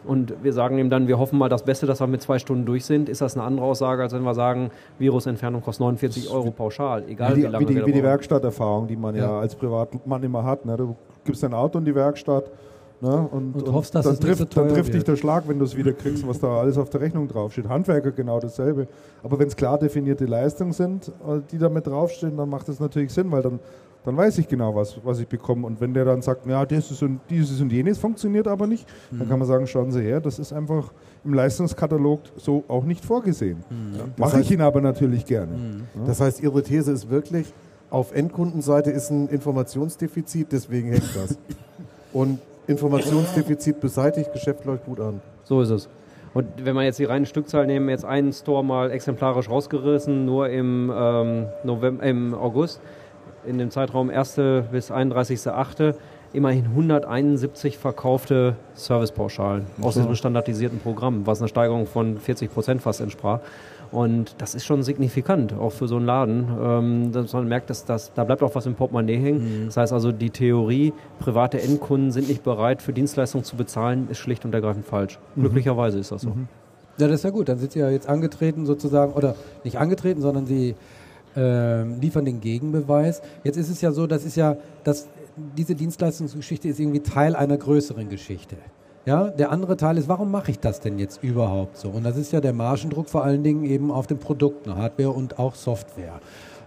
und wir sagen ihm dann, wir hoffen mal das Beste, dass wir mit zwei Stunden durch sind, ist das eine andere Aussage, als wenn wir sagen, Virusentfernung kostet 49 Euro pauschal, egal wie, wie, die, lange wie, die, wir wie die. Werkstatterfahrung, die man ja. Ja. als Privatmann immer hat. Ne? Du gibst dein Auto in die Werkstatt ne? und, Und hoffst, dass dann, es nicht so trifft, dann trifft dich der Schlag, wenn du es wieder kriegst, was da alles auf der Rechnung draufsteht. Handwerker genau dasselbe. Aber wenn es klar definierte Leistungen sind, äh, die da mit draufstehen, dann macht das natürlich Sinn, weil dann, dann weiß ich genau, was, was ich bekomme. Und wenn der dann sagt, ja, das ist und dieses und jenes funktioniert aber nicht, Mhm. dann kann man sagen, schauen Sie her, das ist einfach im Leistungskatalog so auch nicht vorgesehen. Mhm. Mache ich ihn aber natürlich gerne. Das heißt, Ihre These ist wirklich, auf Endkundenseite ist ein Informationsdefizit, deswegen hängt das. [LAUGHS] Und Informationsdefizit beseitigt, Geschäft läuft gut an. So ist es. Und wenn man jetzt die reine Stückzahl nehmen, jetzt einen Store mal exemplarisch rausgerissen, nur im, ähm, November, im August, in dem Zeitraum 1. bis 31.8. immerhin 171 verkaufte Servicepauschalen aus diesem standardisierten Programm, was einer Steigerung von 40 Prozent fast entsprach. Und das ist schon signifikant, auch für so einen Laden, ähm, dass man merkt, dass das, da bleibt auch was im Portemonnaie hängen. Das heißt also, die Theorie, private Endkunden sind nicht bereit, für Dienstleistungen zu bezahlen, ist schlicht und ergreifend falsch. Glücklicherweise ist das so. Ja, das ist ja gut. Dann sind Sie ja jetzt angetreten sozusagen, oder nicht angetreten, sondern Sie ähm, liefern den Gegenbeweis. Jetzt ist es ja so, das ist ja, dass diese Dienstleistungsgeschichte ist irgendwie Teil einer größeren Geschichte. Ja, der andere Teil ist, warum mache ich das denn jetzt überhaupt so? Und das ist ja der Margendruck vor allen Dingen eben auf den Produkten, Hardware und auch Software.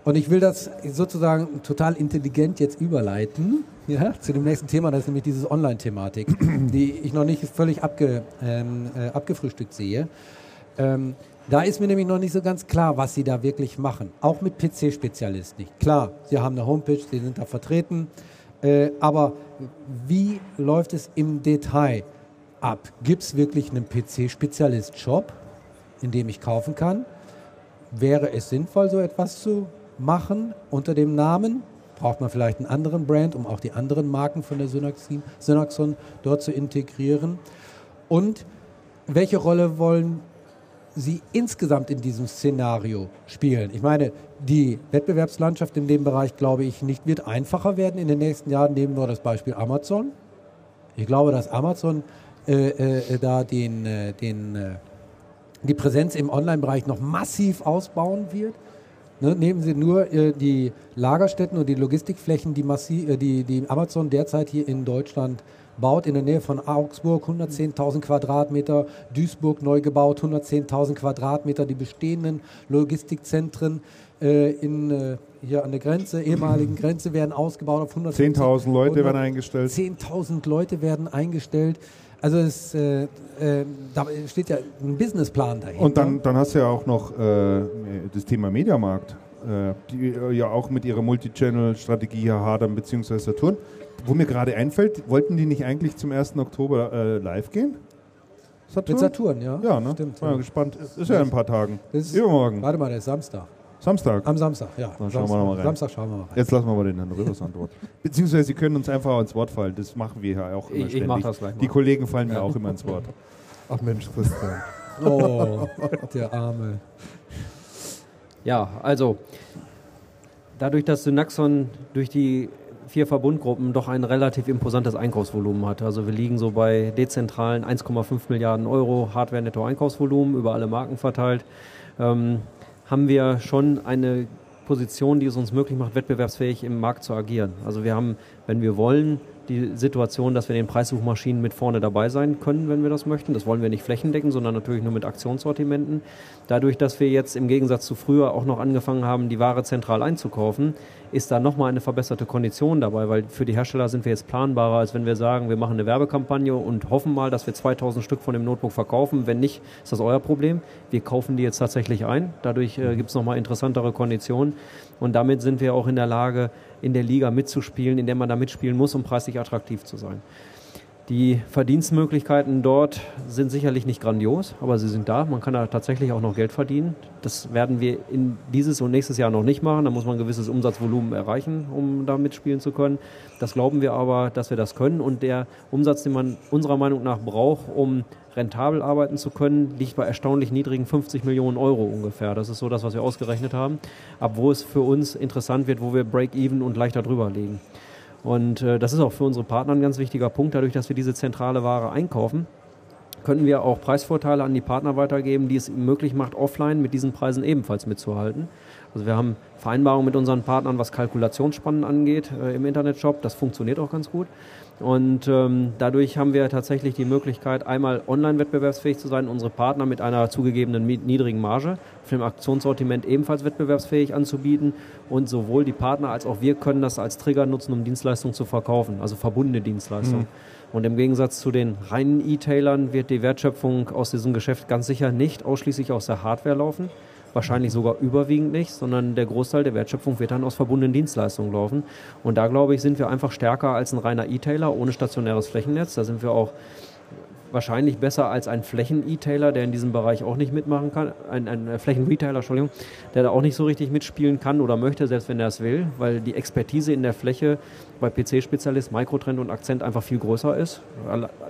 Und ich will das sozusagen total intelligent jetzt überleiten ja, zu dem nächsten Thema, das ist nämlich diese Online-Thematik, die ich noch nicht völlig abge, ähm, äh, abgefrühstückt sehe. Ähm, da ist mir nämlich noch nicht so ganz klar, was Sie da wirklich machen. Auch mit PC-Spezialist nicht. Klar, Sie haben eine Homepage, Sie sind da vertreten. Äh, aber wie läuft es im Detail ab? Gibt es wirklich einen PC-Spezialist-Shop, in dem ich kaufen kann? Wäre es sinnvoll, so etwas zu machen unter dem Namen? Braucht man vielleicht einen anderen Brand, um auch die anderen Marken von der Synaxin, Synaxon dort zu integrieren? Und welche Rolle wollen sie insgesamt in diesem Szenario spielen. Ich meine, die Wettbewerbslandschaft in dem Bereich, glaube ich, nicht wird einfacher werden in den nächsten Jahren. Nehmen wir das Beispiel Amazon. Ich glaube, dass Amazon äh, äh, da den, äh, den, äh, die Präsenz im Online-Bereich noch massiv ausbauen wird. Ne, nehmen Sie nur äh, die Lagerstätten und die Logistikflächen, die, massiv, äh, die, die Amazon derzeit hier in Deutschland baut, in der Nähe von Augsburg 110.000 Quadratmeter, Duisburg neu gebaut 110.000 Quadratmeter, die bestehenden Logistikzentren äh, in, äh, hier an der Grenze, ehemaligen [CLEARS THROAT] Grenze werden ausgebaut auf 10.000 Leute werden eingestellt. 10.000 Leute werden eingestellt. Also es, äh, äh, da steht ja ein Businessplan dahinter. Und dann, dann hast du ja auch noch äh, das Thema Mediamarkt, äh, die äh, ja auch mit ihrer Multichannel-Strategie hier hadern bzw. Saturn. Wo mir gerade einfällt, wollten die nicht eigentlich zum 1. Oktober äh, live gehen? Saturn? Mit Saturn, ja. Ja, ne? Stimmt. War ja gespannt. Ist ja in ein paar Tagen. Ist, Übermorgen. Warte mal, der ist Samstag. Samstag? Am Samstag, ja. Dann schauen wir nochmal rein. Samstag schauen wir mal rein. Jetzt lassen wir mal den Herrn Rivers antworten. [LAUGHS] Beziehungsweise Sie können uns einfach ins Wort fallen. Das machen wir ja auch immer Ich, ich mache das gleich mal. Die Kollegen fallen mir auch immer ins Wort. [LAUGHS] Ach Mensch, Christian. [LAUGHS] Oh, der Arme. Ja, also dadurch, dass Synaxon durch die vier Verbundgruppen doch ein relativ imposantes Einkaufsvolumen hat. Also wir liegen so bei dezentralen 1,5 Milliarden Euro Hardware-Netto-Einkaufsvolumen über alle Marken verteilt. Ähm, haben wir schon eine Position, die es uns möglich macht, wettbewerbsfähig im Markt zu agieren. Also wir haben, wenn wir wollen, die Situation, dass wir in den Preissuchmaschinen mit vorne dabei sein können, wenn wir das möchten. Das wollen wir nicht flächendeckend, sondern natürlich nur mit Aktionssortimenten. Dadurch, dass wir jetzt im Gegensatz zu früher auch noch angefangen haben, die Ware zentral einzukaufen, ist da nochmal eine verbesserte Kondition dabei, weil für die Hersteller sind wir jetzt planbarer, als wenn wir sagen, wir machen eine Werbekampagne und hoffen mal, dass wir 2000 Stück von dem Notebook verkaufen. Wenn nicht, ist das euer Problem. Wir kaufen die jetzt tatsächlich ein. Dadurch äh, gibt es nochmal interessantere Konditionen. Und damit sind wir auch in der Lage, in der Liga mitzuspielen, in der man da mitspielen muss, um preislich attraktiv zu sein. Die Verdienstmöglichkeiten dort sind sicherlich nicht grandios, aber sie sind da. Man kann da tatsächlich auch noch Geld verdienen. Das werden wir in dieses und nächstes Jahr noch nicht machen. Da muss man ein gewisses Umsatzvolumen erreichen, um da mitspielen zu können. Das glauben wir aber, dass wir das können. Und der Umsatz, den man unserer Meinung nach braucht, um rentabel arbeiten zu können, liegt bei erstaunlich niedrigen 50 Millionen Euro ungefähr. Das ist so das, was wir ausgerechnet haben. Ab wo es für uns interessant wird, wo wir Break-Even und leichter drüber liegen. Und äh, das ist auch für unsere Partner ein ganz wichtiger Punkt. Dadurch, dass wir diese zentrale Ware einkaufen, können wir auch Preisvorteile an die Partner weitergeben, die es möglich macht, offline mit diesen Preisen ebenfalls mitzuhalten. Also wir haben Vereinbarungen mit unseren Partnern, was Kalkulationsspannen angeht äh, im Internetshop. Das funktioniert auch ganz gut. Und ähm, dadurch haben wir tatsächlich die Möglichkeit, einmal online wettbewerbsfähig zu sein, unsere Partner mit einer zugegebenen niedrigen Marge auf dem Aktionssortiment ebenfalls wettbewerbsfähig anzubieten. Und sowohl die Partner als auch wir können das als Trigger nutzen, um Dienstleistungen zu verkaufen, also verbundene Dienstleistungen. Mhm. Und im Gegensatz zu den reinen E-Tailern wird die Wertschöpfung aus diesem Geschäft ganz sicher nicht ausschließlich aus der Hardware laufen wahrscheinlich sogar überwiegend nicht, sondern der Großteil der Wertschöpfung wird dann aus verbundenen Dienstleistungen laufen. Und da glaube ich, sind wir einfach stärker als ein reiner E-Tailer ohne stationäres Flächennetz. Da sind wir auch wahrscheinlich besser als ein Flächen-E-Tailer, der in diesem Bereich auch nicht mitmachen kann, ein, ein Flächen-Retailer, Entschuldigung, der da auch nicht so richtig mitspielen kann oder möchte, selbst wenn er es will, weil die Expertise in der Fläche bei PC-Spezialist, Microtrend und Akzent einfach viel größer ist.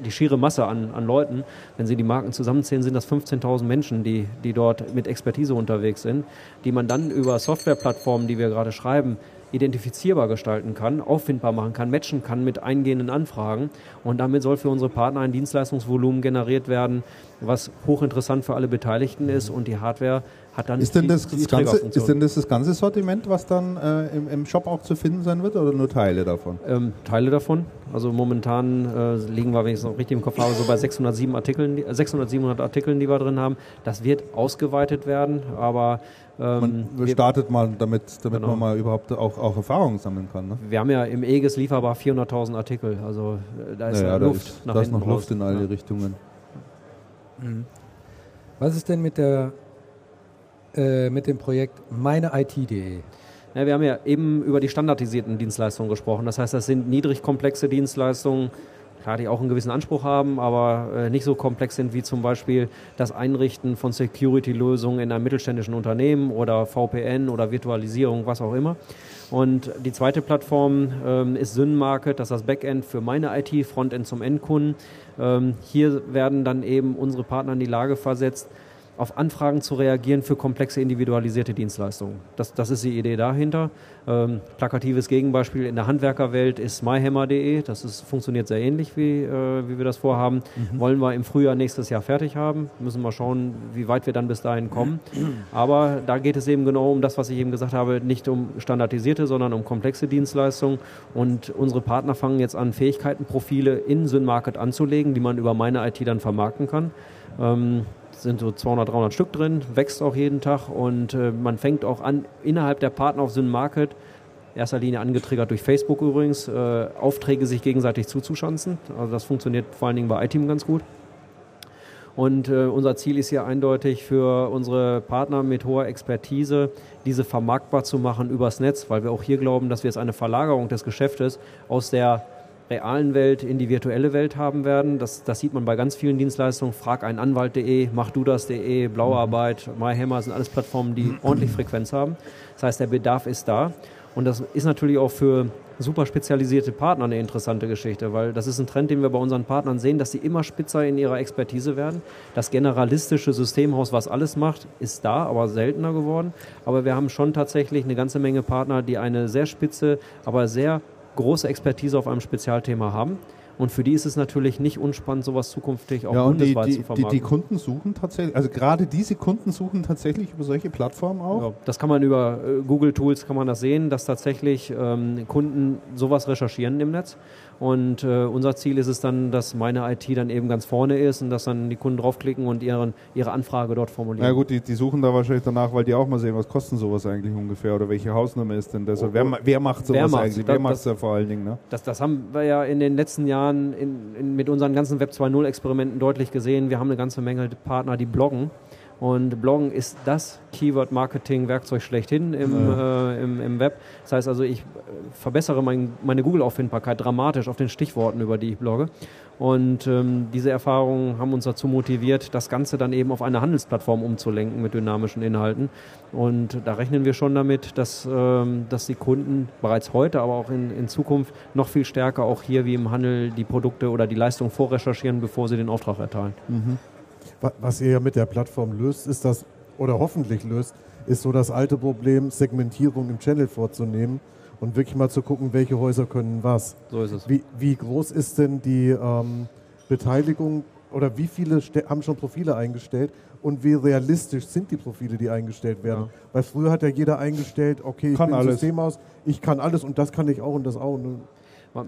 Die schiere Masse an, an Leuten, wenn Sie die Marken zusammenzählen, sind das 15.000 Menschen, die, die dort mit Expertise unterwegs sind, die man dann über Softwareplattformen, die wir gerade schreiben, identifizierbar gestalten kann, auffindbar machen kann, matchen kann mit eingehenden Anfragen. Und damit soll für unsere Partner ein Dienstleistungsvolumen generiert werden, was hochinteressant für alle Beteiligten ist. Und die Hardware hat dann ist denn das, die, die ganze, Ist denn das das ganze Sortiment, was dann äh, im, im, Shop auch zu finden sein wird oder nur Teile davon? Ähm, Teile davon. Also momentan äh, liegen wir, wenn ich es noch richtig im Kopf habe, so bei 607 Artikeln, 600, 700 Artikeln, die wir drin haben. Das wird ausgeweitet werden, aber ähm, man startet mal damit, damit genau. man mal überhaupt auch, auch Erfahrungen sammeln kann. Ne? Wir haben ja im EGES lieferbar 400.000 Artikel, also äh, da ist naja, Luft da ist, nach da ist noch Luft in alle ja. Richtungen. Mhm. Was ist denn mit der äh, mit dem Projekt meineit.de? Ja, wir haben ja eben über die standardisierten Dienstleistungen gesprochen. Das heißt, das sind niedrig komplexe Dienstleistungen, klar, die auch einen gewissen Anspruch haben, aber äh, nicht so komplex sind wie zum Beispiel das Einrichten von Security-Lösungen in einem mittelständischen Unternehmen oder VPN oder Virtualisierung, was auch immer. Und die zweite Plattform ähm, ist Synmarket, das ist das Backend für meine IT, Frontend zum Endkunden. Ähm, hier werden dann eben unsere Partner in die Lage versetzt, auf Anfragen zu reagieren für komplexe individualisierte Dienstleistungen. Das, das ist die Idee dahinter. Ähm, plakatives Gegenbeispiel in der Handwerkerwelt ist myhammer.de. Das ist, funktioniert sehr ähnlich, wie, äh, wie wir das vorhaben. Mhm. Wollen wir im Frühjahr nächstes Jahr fertig haben. Müssen wir schauen, wie weit wir dann bis dahin kommen. Aber da geht es eben genau um das, was ich eben gesagt habe, nicht um standardisierte, sondern um komplexe Dienstleistungen. Und unsere Partner fangen jetzt an, Fähigkeitenprofile in SynMarket anzulegen, die man über meine IT dann vermarkten kann. Ähm, sind so 200, 300 Stück drin, wächst auch jeden Tag und äh, man fängt auch an, innerhalb der Partner auf Syn Market, erster Linie angetriggert durch Facebook übrigens, äh, Aufträge sich gegenseitig zuzuschanzen. Also das funktioniert vor allen Dingen bei iTeam ganz gut. Und äh, unser Ziel ist hier eindeutig für unsere Partner mit hoher Expertise, diese vermarktbar zu machen übers Netz, weil wir auch hier glauben, dass wir jetzt eine Verlagerung des Geschäftes aus der realen Welt in die virtuelle Welt haben werden. Das, das sieht man bei ganz vielen Dienstleistungen. Frag einen Anwalt.de, mach du das.de, Blauarbeit, MyHammer sind alles Plattformen, die ordentlich Frequenz haben. Das heißt, der Bedarf ist da. Und das ist natürlich auch für super spezialisierte Partner eine interessante Geschichte, weil das ist ein Trend, den wir bei unseren Partnern sehen, dass sie immer spitzer in ihrer Expertise werden. Das generalistische Systemhaus, was alles macht, ist da, aber seltener geworden. Aber wir haben schon tatsächlich eine ganze Menge Partner, die eine sehr spitze, aber sehr große Expertise auf einem Spezialthema haben. Und für die ist es natürlich nicht unspannend, sowas zukünftig auch ja, bundesweit die, die, zu vermarkten. Die, die, Kunden suchen tatsächlich, also gerade diese Kunden suchen tatsächlich über solche Plattformen auch? Ja, das kann man über äh, Google Tools kann man das sehen, dass tatsächlich ähm, Kunden sowas recherchieren im Netz und äh, unser Ziel ist es dann, dass meine IT dann eben ganz vorne ist und dass dann die Kunden draufklicken und ihren, ihre Anfrage dort formulieren. Ja gut, die, die suchen da wahrscheinlich danach, weil die auch mal sehen, was kostet sowas eigentlich ungefähr oder welche Hausnummer ist denn das? Oh, wer, wer macht sowas wer eigentlich? Wer macht es ja vor allen Dingen? Ne? Das, das haben wir ja in den letzten Jahren in, in, mit unseren ganzen Web 2.0 Experimenten deutlich gesehen. Wir haben eine ganze Menge Partner, die bloggen und Bloggen ist das Keyword-Marketing-Werkzeug schlechthin im, ja. äh, im, im, Web. Das heißt also, ich verbessere mein, meine Google-Auffindbarkeit dramatisch auf den Stichworten, über die ich blogge. Und ähm, diese Erfahrungen haben uns dazu motiviert, das Ganze dann eben auf eine Handelsplattform umzulenken mit dynamischen Inhalten. Und da rechnen wir schon damit, dass, ähm, dass die Kunden bereits heute, aber auch in, in Zukunft noch viel stärker auch hier wie im Handel die Produkte oder die Leistung vorrecherchieren, bevor sie den Auftrag erteilen. Mhm. Was ihr ja mit der Plattform löst, ist das, oder hoffentlich löst, ist so das alte Problem, Segmentierung im Channel vorzunehmen und wirklich mal zu gucken, welche Häuser können was. So ist es. Wie, wie groß ist denn die ähm, Beteiligung oder wie viele haben schon Profile eingestellt und wie realistisch sind die Profile, die eingestellt werden? Ja. Weil früher hat ja jeder eingestellt, okay, ich kann bin alles. Systemhaus, ich kann alles und das kann ich auch und das auch.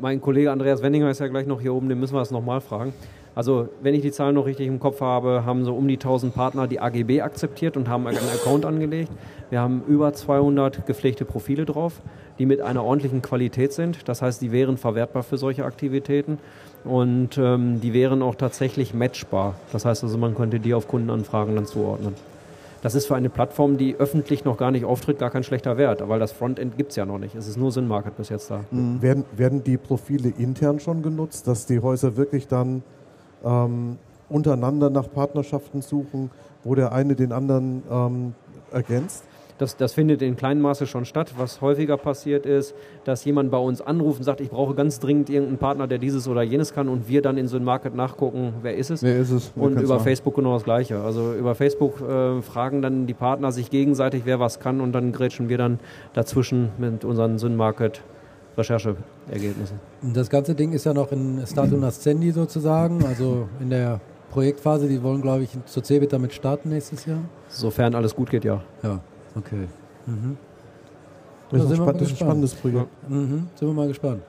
Mein Kollege Andreas Wenninger ist ja gleich noch hier oben, den müssen wir das nochmal fragen. Also, wenn ich die Zahlen noch richtig im Kopf habe, haben so um die 1000 Partner die AGB akzeptiert und haben einen Account angelegt. Wir haben über 200 gepflegte Profile drauf, die mit einer ordentlichen Qualität sind. Das heißt, die wären verwertbar für solche Aktivitäten und ähm, die wären auch tatsächlich matchbar. Das heißt also, man könnte die auf Kundenanfragen dann zuordnen. Das ist für eine Plattform, die öffentlich noch gar nicht auftritt, gar kein schlechter Wert, weil das Frontend gibt es ja noch nicht. Es ist nur Sinn-Market bis jetzt da. Mhm. Werden, werden die Profile intern schon genutzt, dass die Häuser wirklich dann ähm, untereinander nach Partnerschaften suchen, wo der eine den anderen ähm, ergänzt? Das, das, findet in kleinem Maße schon statt. Was häufiger passiert ist, dass jemand bei uns anruft und sagt, ich brauche ganz dringend irgendeinen Partner, der dieses oder jenes kann und wir dann in so einem Market nachgucken, wer ist es? Wer ist es? Wer und über machen. Facebook genau das Gleiche. Also über Facebook äh, fragen dann die Partner sich gegenseitig, wer was kann und dann grätschen wir dann dazwischen mit unseren Synmarket Rechercheergebnissen. Das ganze Ding ist ja noch in Status Ascendi sozusagen, also in der Projektphase. Die wollen, glaube ich, zur CeBIT damit starten nächstes Jahr. Sofern alles gut geht, ja. Ja, okay. Mhm. Das, ist, ein, das ist ein spannendes Projekt. Ja. Mhm. Sind wir mal gespannt.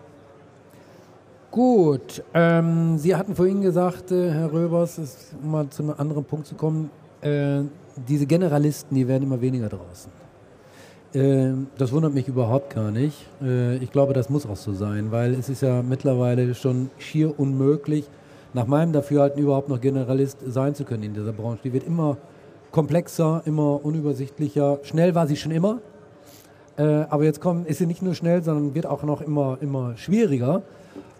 Gut, ähm, Sie hatten vorhin gesagt, äh, Herr Röbers, ist, um mal zu einem anderen Punkt zu kommen, äh, diese Generalisten, die werden immer weniger draußen. Ähm, das wundert mich überhaupt gar nicht. Äh, ich glaube, das muss auch so sein, weil es ist ja mittlerweile schon schier unmöglich, nach meinem Dafürhalten überhaupt noch Generalist sein zu können in dieser Branche. Die wird immer komplexer, immer unübersichtlicher. Schnell war sie schon immer, äh, aber jetzt kommt, ist sie nicht nur schnell, sondern wird auch noch immer, immer schwieriger.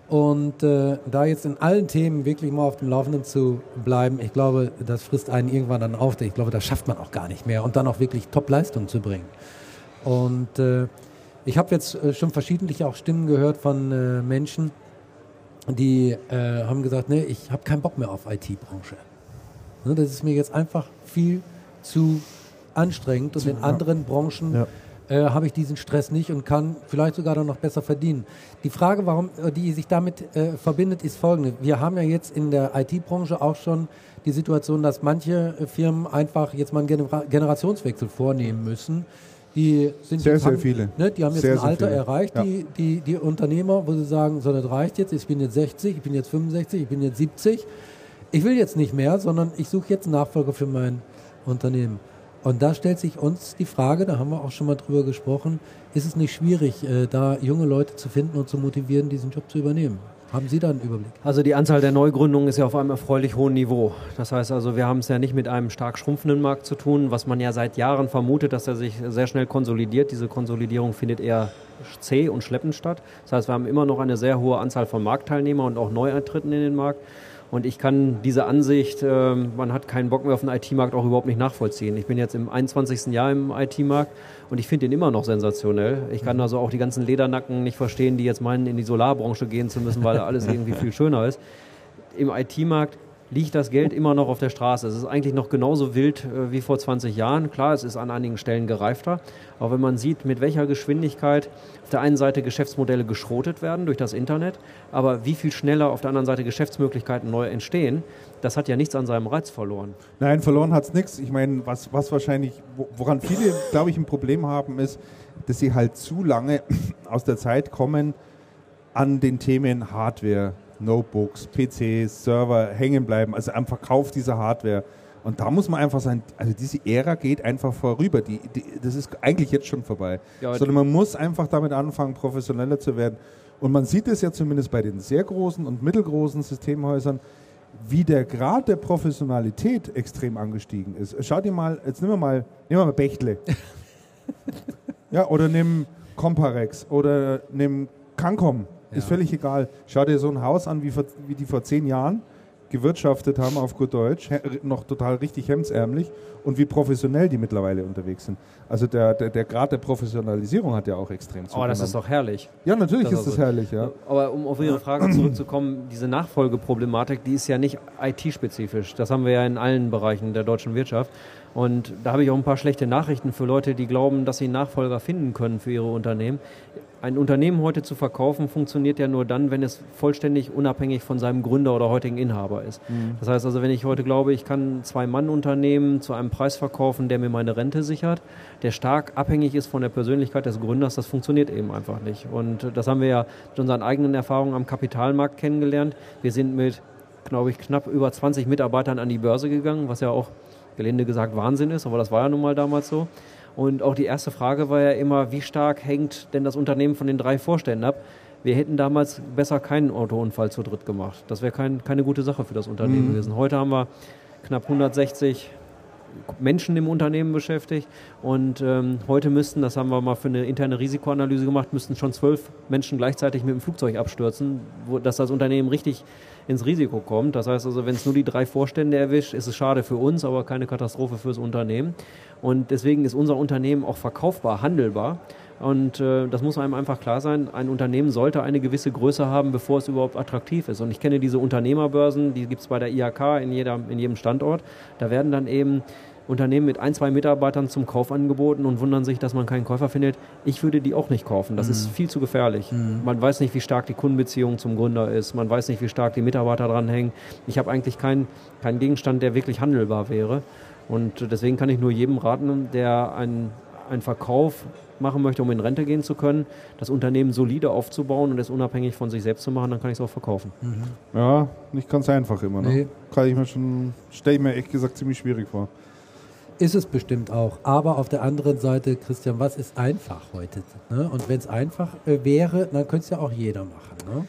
Und äh, da jetzt in allen Themen wirklich mal auf dem Laufenden zu bleiben, ich glaube, das frisst einen irgendwann dann auf. Ich glaube, das schafft man auch gar nicht mehr und dann auch wirklich Top-Leistung zu bringen. Und äh, ich habe jetzt äh, schon verschiedentlich auch Stimmen gehört von äh, Menschen, die äh, haben gesagt, nee, ich habe keinen Bock mehr auf IT-Branche. Ne, das ist mir jetzt einfach viel zu anstrengend und in anderen Branchen Ja. äh, habe ich diesen Stress nicht und kann vielleicht sogar dann noch besser verdienen. Die Frage, warum, äh, die sich damit äh, verbindet, ist folgende. Wir haben ja jetzt in der IT-Branche auch schon die Situation, dass manche äh, Firmen einfach jetzt mal einen Genera Generationswechsel vornehmen müssen. Die sind Sehr, jetzt sehr haben, viele. Ne, die haben jetzt Sehr, ein Alter erreicht, Ja. die, die, die Unternehmer, wo sie sagen, so, das reicht jetzt, ich bin jetzt 60, ich bin jetzt 65, ich bin jetzt 70. Ich will jetzt nicht mehr, sondern ich suche jetzt Nachfolger für mein Unternehmen. Und da stellt sich uns die Frage, da haben wir auch schon mal drüber gesprochen, ist es nicht schwierig, äh, da junge Leute zu finden und zu motivieren, diesen Job zu übernehmen? Haben Sie da einen Überblick? Also die Anzahl der Neugründungen ist ja auf einem erfreulich hohen Niveau. Das heißt also, wir haben es ja nicht mit einem stark schrumpfenden Markt zu tun, was man ja seit Jahren vermutet, dass er sich sehr schnell konsolidiert. Diese Konsolidierung findet eher zäh und schleppend statt. Das heißt, wir haben immer noch eine sehr hohe Anzahl von Marktteilnehmern und auch Neueintritten in den Markt. Und ich kann diese Ansicht, ähm, man hat keinen Bock mehr auf den IT-Markt, auch überhaupt nicht nachvollziehen. Ich bin jetzt im 21. Jahr im IT-Markt und ich finde ihn immer noch sensationell. Ich kann also auch die ganzen Ledernacken nicht verstehen, die jetzt meinen, in die Solarbranche gehen zu müssen, weil alles irgendwie viel schöner ist. Im IT-Markt liegt das Geld immer noch auf der Straße. Es ist eigentlich noch genauso wild äh, wie vor 20 Jahren. Klar, es ist an einigen Stellen gereifter, aber wenn man sieht, mit welcher Geschwindigkeit auf der einen Seite Geschäftsmodelle geschrotet werden durch das Internet, aber wie viel schneller auf der anderen Seite Geschäftsmöglichkeiten neu entstehen, das hat ja nichts an seinem Reiz verloren. Nein, verloren hat es nichts. Ich meine, was, was wahrscheinlich, wo- woran viele, glaube ich, ein Problem haben, ist, dass sie halt zu lange [CLEARS THROAT] aus der Zeit kommen an den Themen Hardware, Notebooks, PCs, Server hängen bleiben, also am Verkauf dieser Hardware. Und da muss man einfach sagen, also diese Ära geht einfach vorüber. Die, die, das ist eigentlich jetzt schon vorbei. Ja, Sondern man muss einfach damit anfangen, professioneller zu werden. Und man sieht es ja zumindest bei den sehr großen und mittelgroßen Systemhäusern, wie der Grad der Professionalität extrem angestiegen ist. Schau dir mal, jetzt nehmen wir mal, nehmen wir mal Bechtle. [LAUGHS] ja, oder nimm Comparex oder nimm Cancom. Ist Ja. völlig egal. Schau dir so ein Haus an, wie, vor, wie die vor zehn Jahren gewirtschaftet haben, auf gut Deutsch, noch total richtig hemdsärmlich und wie professionell die mittlerweile unterwegs sind. Also der, der, der Grad der Professionalisierung hat ja auch extrem Aber das ist zugenommen. doch herrlich. Ja, natürlich das ist also- das herrlich, ja. Aber um auf Ihre Frage [CLEARS THROAT] zurückzukommen, diese Nachfolgeproblematik, die ist ja nicht IT-spezifisch. Das haben wir ja in allen Bereichen der deutschen Wirtschaft. Und da habe ich auch ein paar schlechte Nachrichten für Leute, die glauben, dass sie Nachfolger finden können für ihre Unternehmen. Ein Unternehmen heute zu verkaufen funktioniert ja nur dann, wenn es vollständig unabhängig von seinem Gründer oder heutigen Inhaber ist. Das heißt also, wenn ich heute glaube, ich kann ein Zwei-Mann-Unternehmen zu einem Preis verkaufen, der mir meine Rente sichert, der stark abhängig ist von der Persönlichkeit des Gründers, das funktioniert eben einfach nicht. Und das haben wir ja mit unseren eigenen Erfahrungen am Kapitalmarkt kennengelernt. Wir sind mit, glaube ich, knapp über 20 Mitarbeitern an die Börse gegangen, was ja auch gelinde gesagt Wahnsinn ist, aber das war ja nun mal damals so. Und auch die erste Frage war ja immer, wie stark hängt denn das Unternehmen von den drei Vorständen ab? Wir hätten damals besser keinen Autounfall zu dritt gemacht. Das wäre kein, keine gute Sache für das Unternehmen gewesen. Heute haben wir knapp 160 Menschen im Unternehmen beschäftigt und ähm, heute müssten, das haben wir mal für eine interne Risikoanalyse gemacht, müssten schon zwölf Menschen gleichzeitig mit dem Flugzeug abstürzen, wo, dass das Unternehmen richtig ins Risiko kommt. Das heißt also, wenn es nur die drei Vorstände erwischt, ist es schade für uns, aber keine Katastrophe fürs Unternehmen. Und deswegen ist unser Unternehmen auch verkaufbar, handelbar. Und äh, das muss einem einfach klar sein. Ein Unternehmen sollte eine gewisse Größe haben, bevor es überhaupt attraktiv ist. Und ich kenne diese Unternehmerbörsen, die gibt es bei der IHK in, jeder, in jedem Standort. Da werden dann eben Unternehmen mit ein, zwei Mitarbeitern zum Kauf angeboten und wundern sich, dass man keinen Käufer findet. Ich würde die auch nicht kaufen. Das ist viel zu gefährlich. Man weiß nicht, wie stark die Kundenbeziehung zum Gründer ist. Man weiß nicht, wie stark die Mitarbeiter dranhängen. Ich habe eigentlich keinen keinen Gegenstand, der wirklich handelbar wäre. Und deswegen kann ich nur jedem raten, der einen, einen Verkauf machen möchte, um in Rente gehen zu können, das Unternehmen solide aufzubauen und es unabhängig von sich selbst zu machen, dann kann ich es auch verkaufen. Ja, nicht ganz einfach immer. Ne? Nee. Kann ich mir schon, stelle ich mir ehrlich gesagt ziemlich schwierig vor. Ist es bestimmt auch. Aber auf der anderen Seite, Christian, was ist einfach heute? Ne? Und wenn es einfach äh, wäre, dann könnte es ja auch jeder machen. Ne?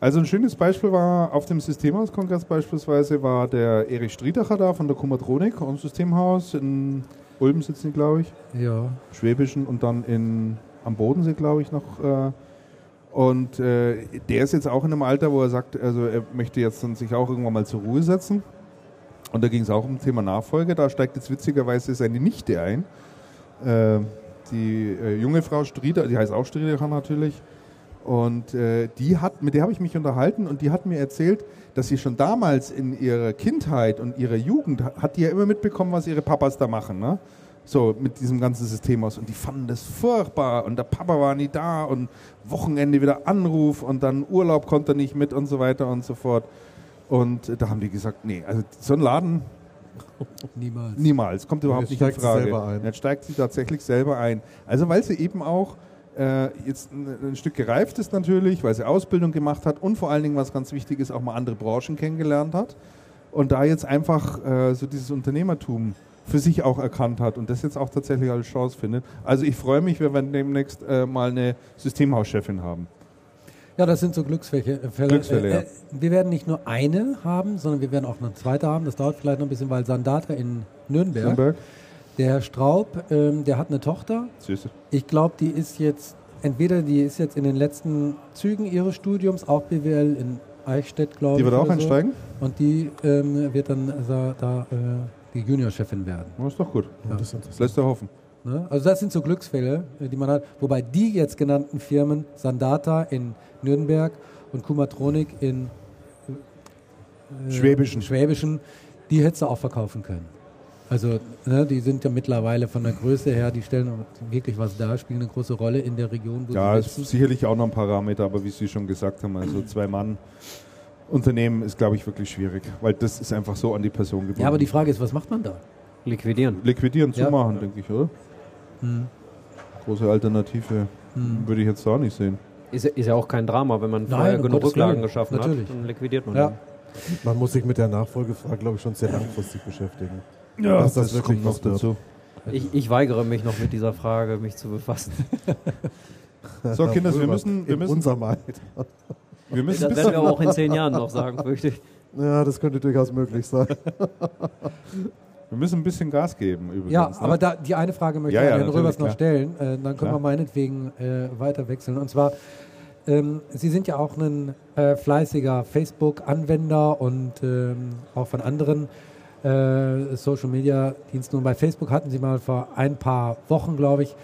Also ein schönes Beispiel war auf dem Systemhauskongress beispielsweise war der Erich Striedacher da von der Kummertronik und Systemhaus in Ulm sitzen glaube ich, Ja. Schwäbischen und dann in am Bodensee, glaube ich, noch. Äh, und äh, der ist jetzt auch in einem Alter, wo er sagt, also er möchte jetzt dann sich auch irgendwann mal zur Ruhe setzen. Und da ging es auch um das Thema Nachfolge. Da steigt jetzt witzigerweise seine Nichte ein. Äh, die äh, junge Frau Strieder, die heißt auch Strieder natürlich. Und äh, die hat, mit der habe ich mich unterhalten und die hat mir erzählt, dass sie schon damals in ihrer Kindheit und ihrer Jugend hat die ja immer mitbekommen, was ihre Papas da machen. Ne? So mit diesem ganzen System aus. Und die fanden das furchtbar und der Papa war nie da und Wochenende wieder Anruf und dann Urlaub konnte nicht mit und so weiter und so fort. Und da haben die gesagt, nee, also so ein Laden [LAUGHS] Niemals. niemals, kommt überhaupt Jetzt nicht in Frage. selber ein. Jetzt steigt sie tatsächlich selber ein. Also weil sie eben auch äh, jetzt ein, ein Stück gereift ist natürlich, weil sie Ausbildung gemacht hat und vor allen Dingen, was ganz wichtig ist, auch mal andere Branchen kennengelernt hat und da jetzt einfach äh, so dieses Unternehmertum für sich auch erkannt hat und das jetzt auch tatsächlich als Chance findet. Also ich freue mich, wenn wir demnächst äh, mal eine Systemhauschefin haben. Ja, das sind so Glücksfälle. äh, Fälle. Glücksfälle, ja. Wir werden nicht nur eine haben, sondern wir werden auch eine zweite haben. Das dauert vielleicht noch ein bisschen, weil Sandata in Nürnberg, Nürnberg, der Herr Straub, ähm, der hat eine Tochter. süße. Ich glaube, die ist jetzt, entweder die ist jetzt in den letzten Zügen ihres Studiums, auch BWL in Eichstätt, glaube ich. Die wird auch so. einsteigen? Und die ähm, wird dann also, da äh, die Juniorchefin werden. Das ist doch gut. Ja, das ist interessant. Lässt er hoffen. Ne? Also das sind so Glücksfälle, äh, die man hat. Wobei die jetzt genannten Firmen, Sandata in Nürnberg und Kumatronik in äh, Schwäbischen. Schwäbischen, die hättest du auch verkaufen können. Also ne, die sind ja mittlerweile von der Größe her, die stellen auch wirklich was dar, spielen eine große Rolle in der Region, wo Ja, sie ist sicherlich auch noch ein Parameter, aber wie Sie schon gesagt haben, also zwei Mann Unternehmen ist, glaube ich, wirklich schwierig, weil das ist einfach so an die Person gebunden. Ja, aber die Frage ist, was macht man da? Liquidieren. Liquidieren, Ja. zumachen, denke ich, oder? Hm. Große Alternative Hm. würde ich jetzt da nicht sehen. Ist, ja- ist ja auch kein Drama, wenn man Nein, vorher genug Rücklagen Willen. geschaffen Natürlich. hat, dann liquidiert man Ja. den. Man muss sich mit der Nachfolgefrage, glaube ich, schon sehr langfristig beschäftigen. Ja, Dass das wirklich was wird. dazu. Ich, ich weigere mich noch mit dieser Frage, mich zu befassen. [LAUGHS] So, Kinders, wir müssen, wir in müssen, unserem Alter. wir müssen Das werden wir aber auch in zehn Jahren noch sagen, fürchte ich. Ja, das könnte durchaus möglich sein. [LAUGHS] wir müssen ein bisschen Gas geben übrigens. Ja, ne? aber da, die eine Frage möchte Ja, ich ja, an Herrn Röbers noch stellen. Äh, dann können Klar. wir meinetwegen äh, weiter wechseln. Und zwar, ähm, Sie sind ja auch ein äh, fleißiger Facebook-Anwender und ähm, auch von anderen äh, Social-Media-Diensten. Und bei Facebook hatten Sie mal vor ein paar Wochen, glaube ich,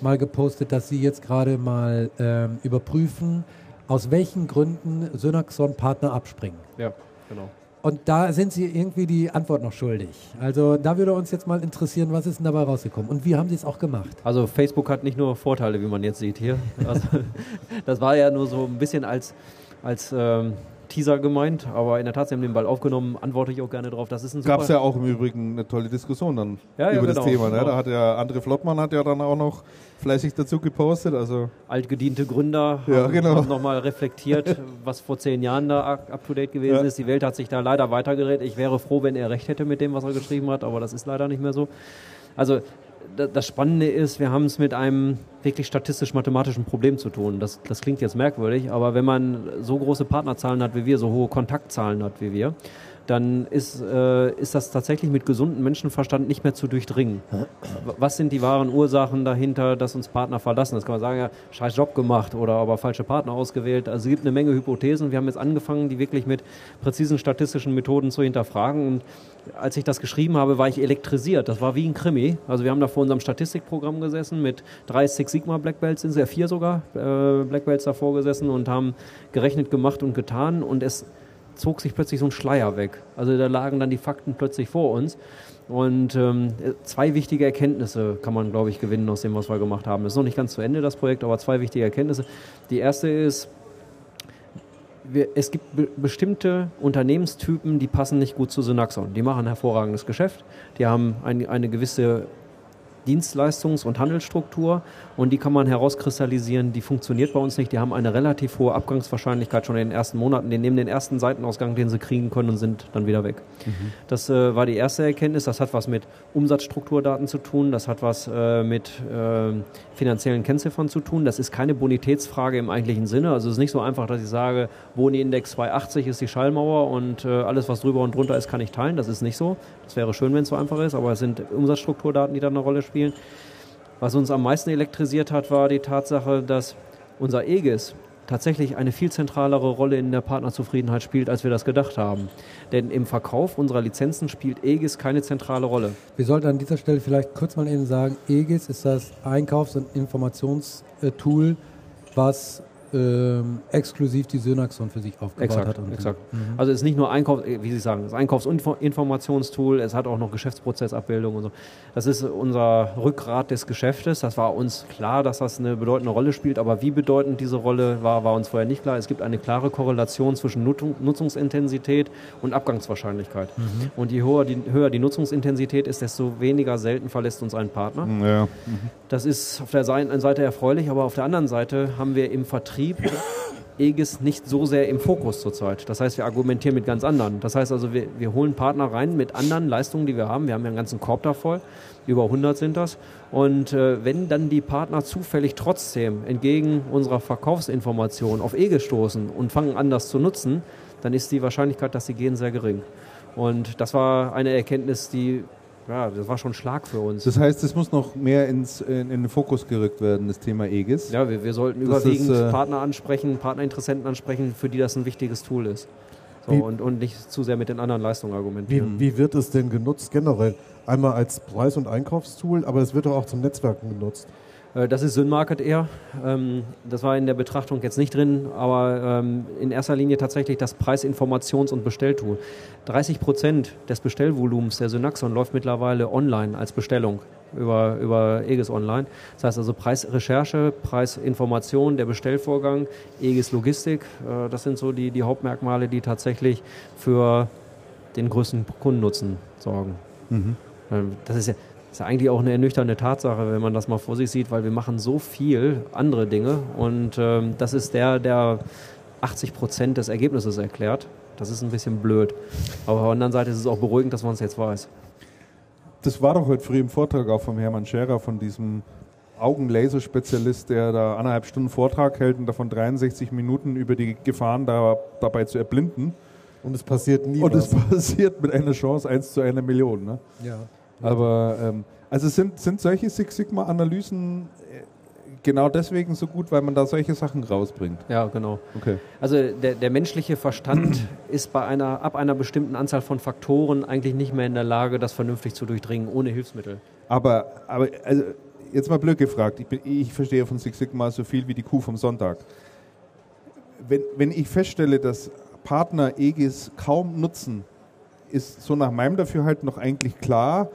mal gepostet, dass Sie jetzt gerade mal ähm, überprüfen, aus welchen Gründen Synaxon-Partner abspringen. Ja, genau. Und da sind Sie irgendwie die Antwort noch schuldig. Also da würde uns jetzt mal interessieren, was ist denn dabei rausgekommen und wie haben Sie es auch gemacht? Also Facebook hat nicht nur Vorteile, wie man jetzt sieht hier. Also, [LAUGHS] das war ja nur so ein bisschen als, als ähm, Teaser gemeint, aber in der Tat, Sie haben den Ball aufgenommen, antworte ich auch gerne drauf. Das ist ein. Gab es ja auch im Übrigen eine tolle Diskussion dann Ja, ja, über das genau, Thema. Ne? genau. Da hat ja André Flottmann hat ja dann auch noch fleißig dazu gepostet. Also altgediente Gründer Ja, haben, genau. haben nochmal reflektiert, [LAUGHS] was vor zehn Jahren da up to date gewesen Ja. ist. Die Welt hat sich da leider weitergeredet. Ich wäre froh, wenn er recht hätte mit dem, was er geschrieben hat, aber das ist leider nicht mehr so. Also das Spannende ist, wir haben es mit einem wirklich statistisch-mathematischen Problem zu tun. Das, das klingt jetzt merkwürdig, aber wenn man so große Partnerzahlen hat wie wir, so hohe Kontaktzahlen hat wie wir, dann ist, äh, ist das tatsächlich mit gesundem Menschenverstand nicht mehr zu durchdringen. Was sind die wahren Ursachen dahinter, dass uns Partner verlassen? Das kann man sagen, ja, scheiß Job gemacht oder aber falsche Partner ausgewählt. Also es gibt eine Menge Hypothesen. Wir haben jetzt angefangen, die wirklich mit präzisen statistischen Methoden zu hinterfragen. Und als ich das geschrieben habe, war ich elektrisiert. Das war wie ein Krimi. Also wir haben da vor unserem Statistikprogramm gesessen mit drei Six Sigma Black Belts, sind es vier sogar, äh, Black Belts davor gesessen und haben gerechnet, gemacht und getan. Und es zog sich plötzlich so ein Schleier weg. Also da lagen dann die Fakten plötzlich vor uns. Und ähm, zwei wichtige Erkenntnisse kann man, glaube ich, gewinnen aus dem, was wir gemacht haben. Das ist noch nicht ganz zu Ende, das Projekt, aber zwei wichtige Erkenntnisse. Die erste ist, wir, es gibt be bestimmte Unternehmenstypen, die passen nicht gut zu Synaxon. Die machen hervorragendes Geschäft, die haben ein, eine gewisse Dienstleistungs- und Handelsstruktur und die kann man herauskristallisieren, die funktioniert bei uns nicht. Die haben eine relativ hohe Abgangswahrscheinlichkeit schon in den ersten Monaten. Die nehmen den ersten Seitenausgang, den sie kriegen können und sind dann wieder weg. Das äh, war die erste Erkenntnis. Das hat was mit Umsatzstrukturdaten zu tun, das hat was äh, mit äh, finanziellen Kennziffern zu tun. Das ist keine Bonitätsfrage im eigentlichen Sinne. Also es ist nicht so einfach, dass ich sage, Boni-Index 280 ist die Schallmauer und äh, alles, was drüber und drunter ist, kann ich teilen. Das ist nicht so. Das wäre schön, wenn es so einfach ist, aber es sind Umsatzstrukturdaten, die da eine Rolle spielen. Was uns am meisten elektrisiert hat, war die Tatsache, dass unser EGIS tatsächlich eine viel zentralere Rolle in der Partnerzufriedenheit spielt, als wir das gedacht haben. Denn im Verkauf unserer Lizenzen spielt EGIS keine zentrale Rolle. Wir sollten an dieser Stelle vielleicht kurz mal eben sagen, EGIS ist das Einkaufs- und Informationstool, was ähm, exklusiv die Synaxon für sich aufgebaut Exakt, hat. Und exakt. Mhm. Also es ist nicht nur Einkauf, äh, wie Sie sagen, das Einkaufsinformationstool, es hat auch noch Geschäftsprozessabbildung und so. Das ist unser Rückgrat des Geschäftes. Das war uns klar, dass das eine bedeutende Rolle spielt, aber wie bedeutend diese Rolle war, war uns vorher nicht klar. Es gibt eine klare Korrelation zwischen Nutzung, Nutzungsintensität und Abgangswahrscheinlichkeit. Mhm. Und je höher die, höher die Nutzungsintensität ist, desto weniger selten verlässt uns ein Partner. Ja. Das ist auf der einen Seite erfreulich, aber auf der anderen Seite haben wir im Vertrieb EGIS nicht so sehr im Fokus zurzeit. Das heißt, wir argumentieren mit ganz anderen. Das heißt also, wir, wir holen Partner rein mit anderen Leistungen, die wir haben. Wir haben ja einen ganzen Korb da voll. Über 100 sind das. Und äh, wenn dann die Partner zufällig trotzdem entgegen unserer Verkaufsinformation auf EGIS stoßen und fangen an, das zu nutzen, dann ist die Wahrscheinlichkeit, dass sie gehen, sehr gering. Und das war eine Erkenntnis, die, ja, das war schon ein Schlag für uns. Das heißt, es muss noch mehr ins, in, in den Fokus gerückt werden, das Thema EGIS. Ja, wir, wir sollten Das überwiegend ist, äh, Partner ansprechen, Partnerinteressenten ansprechen, für die das ein wichtiges Tool ist. So, Wie- und, und nicht zu sehr mit den anderen Leistungen Wie, argumentieren. wie wird es denn genutzt generell? Einmal als Preis- und Einkaufstool, aber es wird doch auch zum Netzwerken genutzt. Äh, Das ist Synmarket eher. Ähm, Das war in der Betrachtung jetzt nicht drin, aber ähm, in erster Linie tatsächlich das Preisinformations- und Bestelltool. 30 Prozent des Bestellvolumens der Synaxon läuft mittlerweile online als Bestellung über, über EGIS Online. Das heißt also Preisrecherche, Preisinformation, der Bestellvorgang, EGIS Logistik, äh, das sind so die, die Hauptmerkmale, die tatsächlich für den größten Kundennutzen sorgen. Ähm, Das ist ja, ist ja eigentlich auch eine ernüchternde Tatsache, wenn man das mal vor sich sieht, weil wir machen so viel andere Dinge und ähm, das ist der, der 80 Prozent des Ergebnisses erklärt. Das ist ein bisschen blöd. Aber auf der anderen Seite ist es auch beruhigend, dass man es jetzt weiß. Das war doch heute früh im Vortrag auch vom Hermann Scherer, von diesem Augenlaserspezialist, der da anderthalb Stunden Vortrag hält und davon 63 Minuten über die Gefahren da, dabei zu erblinden. Und es passiert nie Und es [LAUGHS] passiert mit einer Chance 1 zu einer Million. Ne? Ja. Aber ähm, also sind, sind solche Six Sigma-Analysen äh, genau deswegen so gut, weil man da solche Sachen rausbringt. Ja, genau. Okay. Also der, der menschliche Verstand [CLEARS THROAT] ist bei einer, ab einer bestimmten Anzahl von Faktoren eigentlich nicht mehr in der Lage, das vernünftig zu durchdringen, ohne Hilfsmittel. Aber, aber also jetzt mal blöd gefragt, ich, bin, ich verstehe von Six Sigma so viel wie die Kuh vom Sonntag. Wenn, wenn ich feststelle, dass Partner EGIS kaum nutzen, ist so nach meinem Dafürhalten noch eigentlich klar,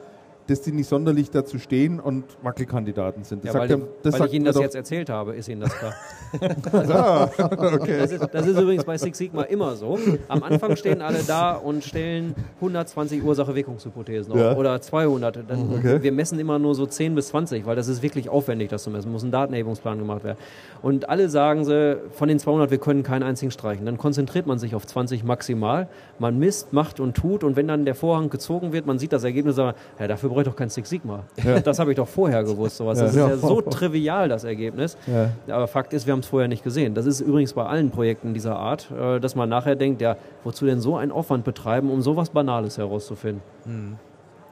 dass die nicht sonderlich dazu stehen und Wackelkandidaten sind. Ja, sagt weil, er- das weil ich Ihnen das jetzt erzählt habe, ist Ihnen das klar. [LAUGHS] Ah, okay. Das ist, das ist übrigens bei Six Sigma immer so. Am Anfang stehen alle da und stellen 120 Ursache-Wirkungshypothesen auf Ja. oder 200. Dann, Okay. Wir messen immer nur so 10 bis 20, weil das ist wirklich aufwendig, das zu messen. Muss ein Datenerhebungsplan gemacht werden. Und alle sagen sie, von den 200, wir können keinen einzigen streichen. Dann konzentriert man sich auf 20 maximal. Man misst, macht und tut. Und wenn dann der Vorhang gezogen wird, man sieht das Ergebnis, sagt man, ja, dafür brauche ich doch kein Six Sigma. [LAUGHS] Das habe ich doch vorher gewusst. Sowas. Das Ja. ist ja so trivial, das Ergebnis. Ja. Aber Fakt ist, wir haben es vorher nicht gesehen. Das ist übrigens bei allen Projekten dieser Art, äh, dass man nachher denkt, ja, wozu denn so einen Aufwand betreiben, um sowas Banales herauszufinden?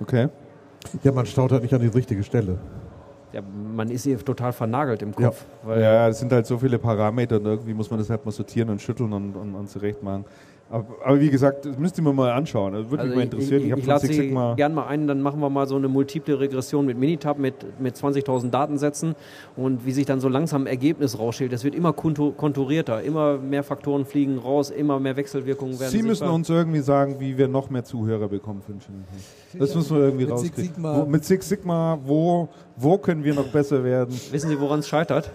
okay. Ja, man staut halt nicht an die richtige Stelle. Ja, man ist hier total vernagelt im Kopf. Ja, es sind halt so viele Parameter und irgendwie muss man das halt mal sortieren und schütteln und, und, und zurecht machen. Aber, aber wie gesagt, das müsst ihr mir mal anschauen. Das würde Also mich mal interessieren. Ich, Ich, habe ich von lade Six Sie Sigma. gern mal ein, dann machen wir mal so eine multiple Regression mit Minitab mit, mit 20.000 Datensätzen und wie sich dann so langsam ein Ergebnis rausstellt. Das wird immer kontu- konturierter, immer mehr Faktoren fliegen raus, immer mehr Wechselwirkungen werden Sie müssen sichtbar. uns irgendwie sagen, wie wir noch mehr Zuhörer bekommen für. Das müssen wir irgendwie Mit Six rauskriegen. Sigma. Wo, mit Six Sigma, wo, wo können wir noch besser werden? Wissen Sie, woran es scheitert?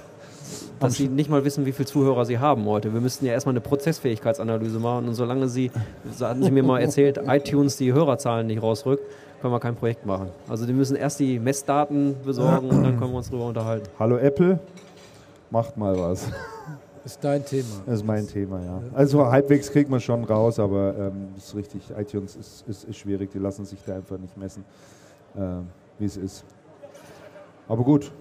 Dass Sie nicht mal wissen, wie viele Zuhörer Sie haben heute. Wir müssten ja erstmal eine Prozessfähigkeitsanalyse machen. Und solange Sie, so hatten Sie mir mal erzählt, [LAUGHS] iTunes die Hörerzahlen nicht rausrückt, können wir kein Projekt machen. Also die müssen erst die Messdaten besorgen und dann können wir uns darüber unterhalten. Hallo Apple, macht mal was. [LAUGHS] Ist dein Thema. Das ist mein Thema, ja. Also halbwegs kriegt man schon raus, aber ähm, ist richtig. iTunes ist, ist, ist schwierig, die lassen sich da einfach nicht messen, ähm, wie es ist. Aber gut,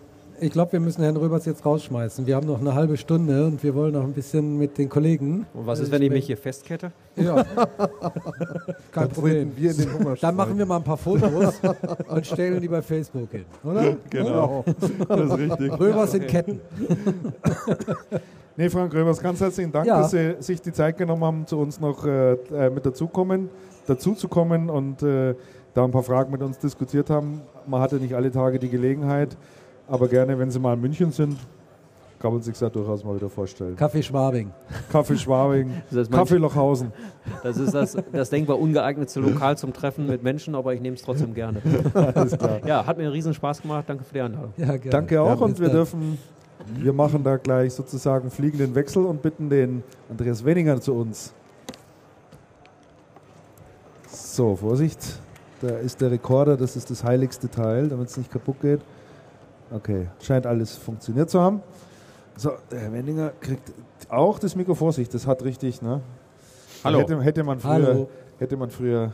Ich glaube, wir müssen Herrn Röbers jetzt rausschmeißen. Wir haben noch eine halbe Stunde und wir wollen noch ein bisschen mit den Kollegen. Und was ist, wenn ich mich hier festkette? Ja. [LAUGHS] Kein Dann Problem. wir in den. Dann machen wir mal ein paar Fotos [LAUGHS] und stellen die bei Facebook hin, oder? genau. [LAUGHS] das ist richtig. Röbers in Ketten. Nee, Frank Röbers, ganz herzlichen Dank, Ja. dass Sie sich die Zeit genommen haben, zu uns noch äh, äh, mit dazukommen, dazuzukommen und äh, da ein paar Fragen mit uns diskutiert haben. Man hatte nicht alle Tage die Gelegenheit, aber gerne, wenn Sie mal in München sind, kann man sich ja durchaus mal wieder vorstellen. Kaffee Schwabing. Kaffee Schwabing, Das Kaffee Lochhausen. Das ist das, das denkbar ungeeignetste Lokal zum Treffen mit Menschen, aber ich nehme es trotzdem gerne. [LAUGHS] Alles klar. Ja, hat mir einen riesen Spaß gemacht. Danke für die Einladung. Ja, gerne. Danke auch Ja, und wir dann. dürfen, wir machen da gleich sozusagen fliegenden Wechsel und bitten den Andreas Wenninger zu uns. So, Vorsicht, da ist der Rekorder, das ist das heiligste Teil, damit es nicht kaputt geht. Okay, scheint alles funktioniert zu haben. So, der Herr Wenninger kriegt auch das Mikro vor sich, das hat richtig, ne? Hallo. Hätte, hätte man früher, Hallo. hätte man früher,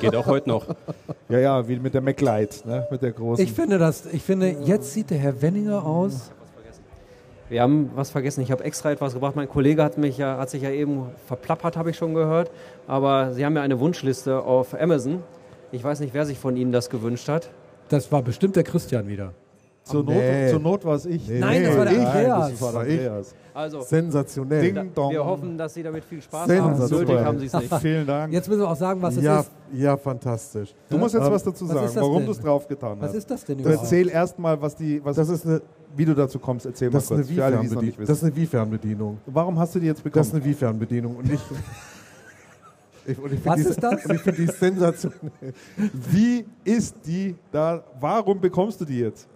Geht auch heute noch. ja, ja, wie mit der MacLight, ne? Mit der großen. Ich finde das, ich finde, jetzt sieht der Herr Wenninger aus. Wir haben was vergessen. Ich habe extra etwas gebracht. Mein Kollege hat, mich ja, hat sich ja eben verplappert, habe ich schon gehört. Aber Sie haben ja eine Wunschliste auf Amazon. Ich weiß nicht, wer sich von Ihnen das gewünscht hat. Das war bestimmt der Christian wieder. zur, Not, nee. zur Not war es ich. Nee, Nein, das war der ich. Andreas. Das war ich. Also, Sensationell. Ding dong. wir hoffen, dass Sie damit viel Spaß haben. Nötig haben Sie es nicht. [LAUGHS] Vielen Dank. Jetzt müssen wir auch sagen, was es ja, ist. ja, fantastisch. du musst jetzt Ähm, was dazu was sagen, das warum du es draufgetan Was hast. ist das denn Du überhaupt? erzähl erstmal, was die, was, Das ist eine, wie du dazu kommst. Erzähl das ist mal eine kurz. Für alle, die es noch nicht Wii-Fernbedienung. Das ist wissen. eine Wii-Fernbedienung. Warum hast du die jetzt Das ist bekommen? eine Wii-Fernbedienung. Und ich, [LAUGHS] ich, und ich Was finde die, ist das? Und ich finde die sensationell, Wie ist die da? Warum bekommst du die jetzt?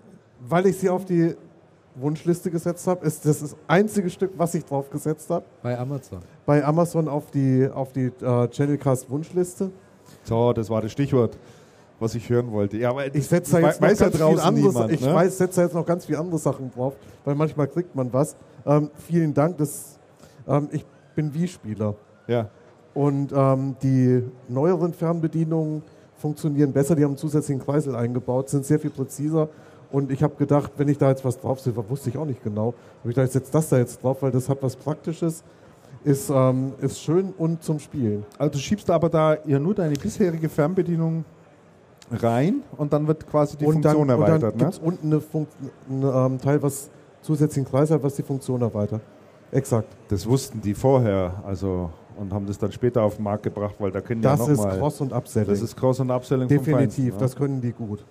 weil ich sie auf die Wunschliste gesetzt habe. Ist das das einzige Stück, was ich drauf gesetzt habe. Bei Amazon. Bei Amazon auf die, auf die äh, Channelcast Wunschliste. So, das war das Stichwort, was ich hören wollte. Ja, aber Ich setze da das jetzt noch weiß ja ganz viel anderes, niemand. ich ne? weiß, setze da jetzt noch ganz viele andere Sachen drauf, weil manchmal kriegt man was. Ähm, vielen Dank, das, ähm, ich bin Wii-Spieler Ja. Und ähm, die neueren Fernbedienungen funktionieren besser, die haben einen zusätzlichen Kreisel eingebaut, sind sehr viel präziser und ich habe gedacht, wenn ich da jetzt was drauf setze, wusste ich auch nicht genau, aber ich dachte, ich setze das da jetzt drauf, weil das hat was Praktisches, ist, ähm, ist schön und zum Spielen. Also du schiebst aber da ja nur deine bisherige Fernbedienung rein und dann wird quasi die und Funktion dann, und dann erweitert. gibt es ne? unten eine Fun ein ähm, Teil, was zusätzlichen Kreis hat, was die Funktion erweitert. Exakt. Das wussten die vorher, also und haben das dann später auf den Markt gebracht, weil da können Das ja ist nochmal. Cross- und Upselling. Das ist Cross und Upselling Definitiv, Feinsten, ne? das können die gut.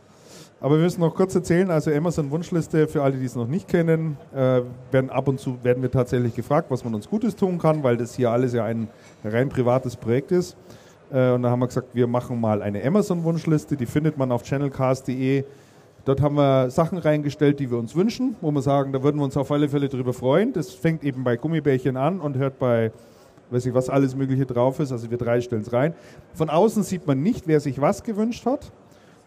Aber wir müssen noch kurz erzählen, also Amazon Wunschliste für alle, die es noch nicht kennen, äh, werden ab und zu werden wir tatsächlich gefragt, was man uns Gutes tun kann, weil das hier alles ja ein rein privates Projekt ist. Äh, und da haben wir gesagt, wir machen mal eine Amazon Wunschliste, die findet man auf channelcast.de. Dort haben wir Sachen reingestellt, die wir uns wünschen, wo wir sagen, da würden wir uns auf alle Fälle drüber freuen. Das fängt eben bei Gummibärchen an und hört bei weiß ich was alles Mögliche drauf ist. Also wir drei stellen es rein. Von außen sieht man nicht, wer sich was gewünscht hat.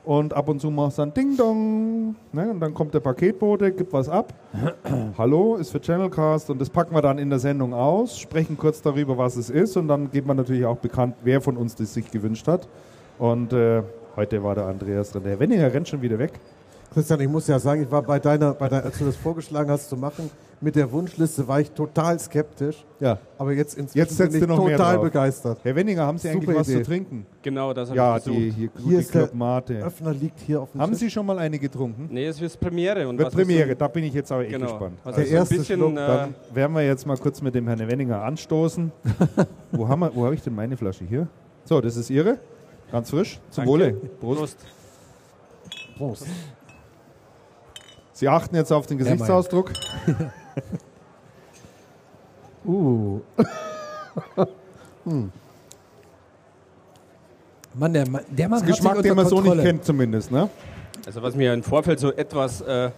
Und ab und zu macht es dann Ding Dong. Ne? Und dann kommt der Paketbote, gibt was ab. [CLEARS THROAT] Hallo, ist für Channelcast. Und das packen wir dann in der Sendung aus, sprechen kurz darüber, was es ist. Und dann gibt man natürlich auch bekannt, wer von uns das sich gewünscht hat. Und äh, heute war der Andreas dran. Der Wenninger rennt schon wieder weg. Christian, ich muss ja sagen, ich war bei deiner, bei deiner, als du das vorgeschlagen hast zu machen, mit der Wunschliste war ich total skeptisch. Ja. Aber jetzt inzwischen Jetzt setzt bin ich total drauf. begeistert. Herr Wenninger, haben Sie Super eigentlich was Idee. zu trinken? Genau, das habe Ja, ich die, gesucht. hier, Hier die ist der Club Mate. Öffner liegt hier auf dem Haben Tisch. Sie schon mal eine getrunken? Nee, es ist Premiere. Und Wird Premiere, so- da bin ich jetzt aber echt Genau. gespannt. Also Der erste bisschen, Schluck, äh, Dann werden wir jetzt mal kurz mit dem Herrn Wenninger anstoßen. wo haben wir, wo habe ich denn meine Flasche hier? So, das ist Ihre. Ganz frisch. Zum Danke. Wohle. Prost. Prost. Prost. Sie achten jetzt auf den Gesichtsausdruck. [LAUGHS] Uh. hm. Mann, der, Mann- der Mann hat sich Geschmack, den man so nicht Kontrolle. kennt zumindest. Ne? Also was mir im Vorfeld so etwas, äh,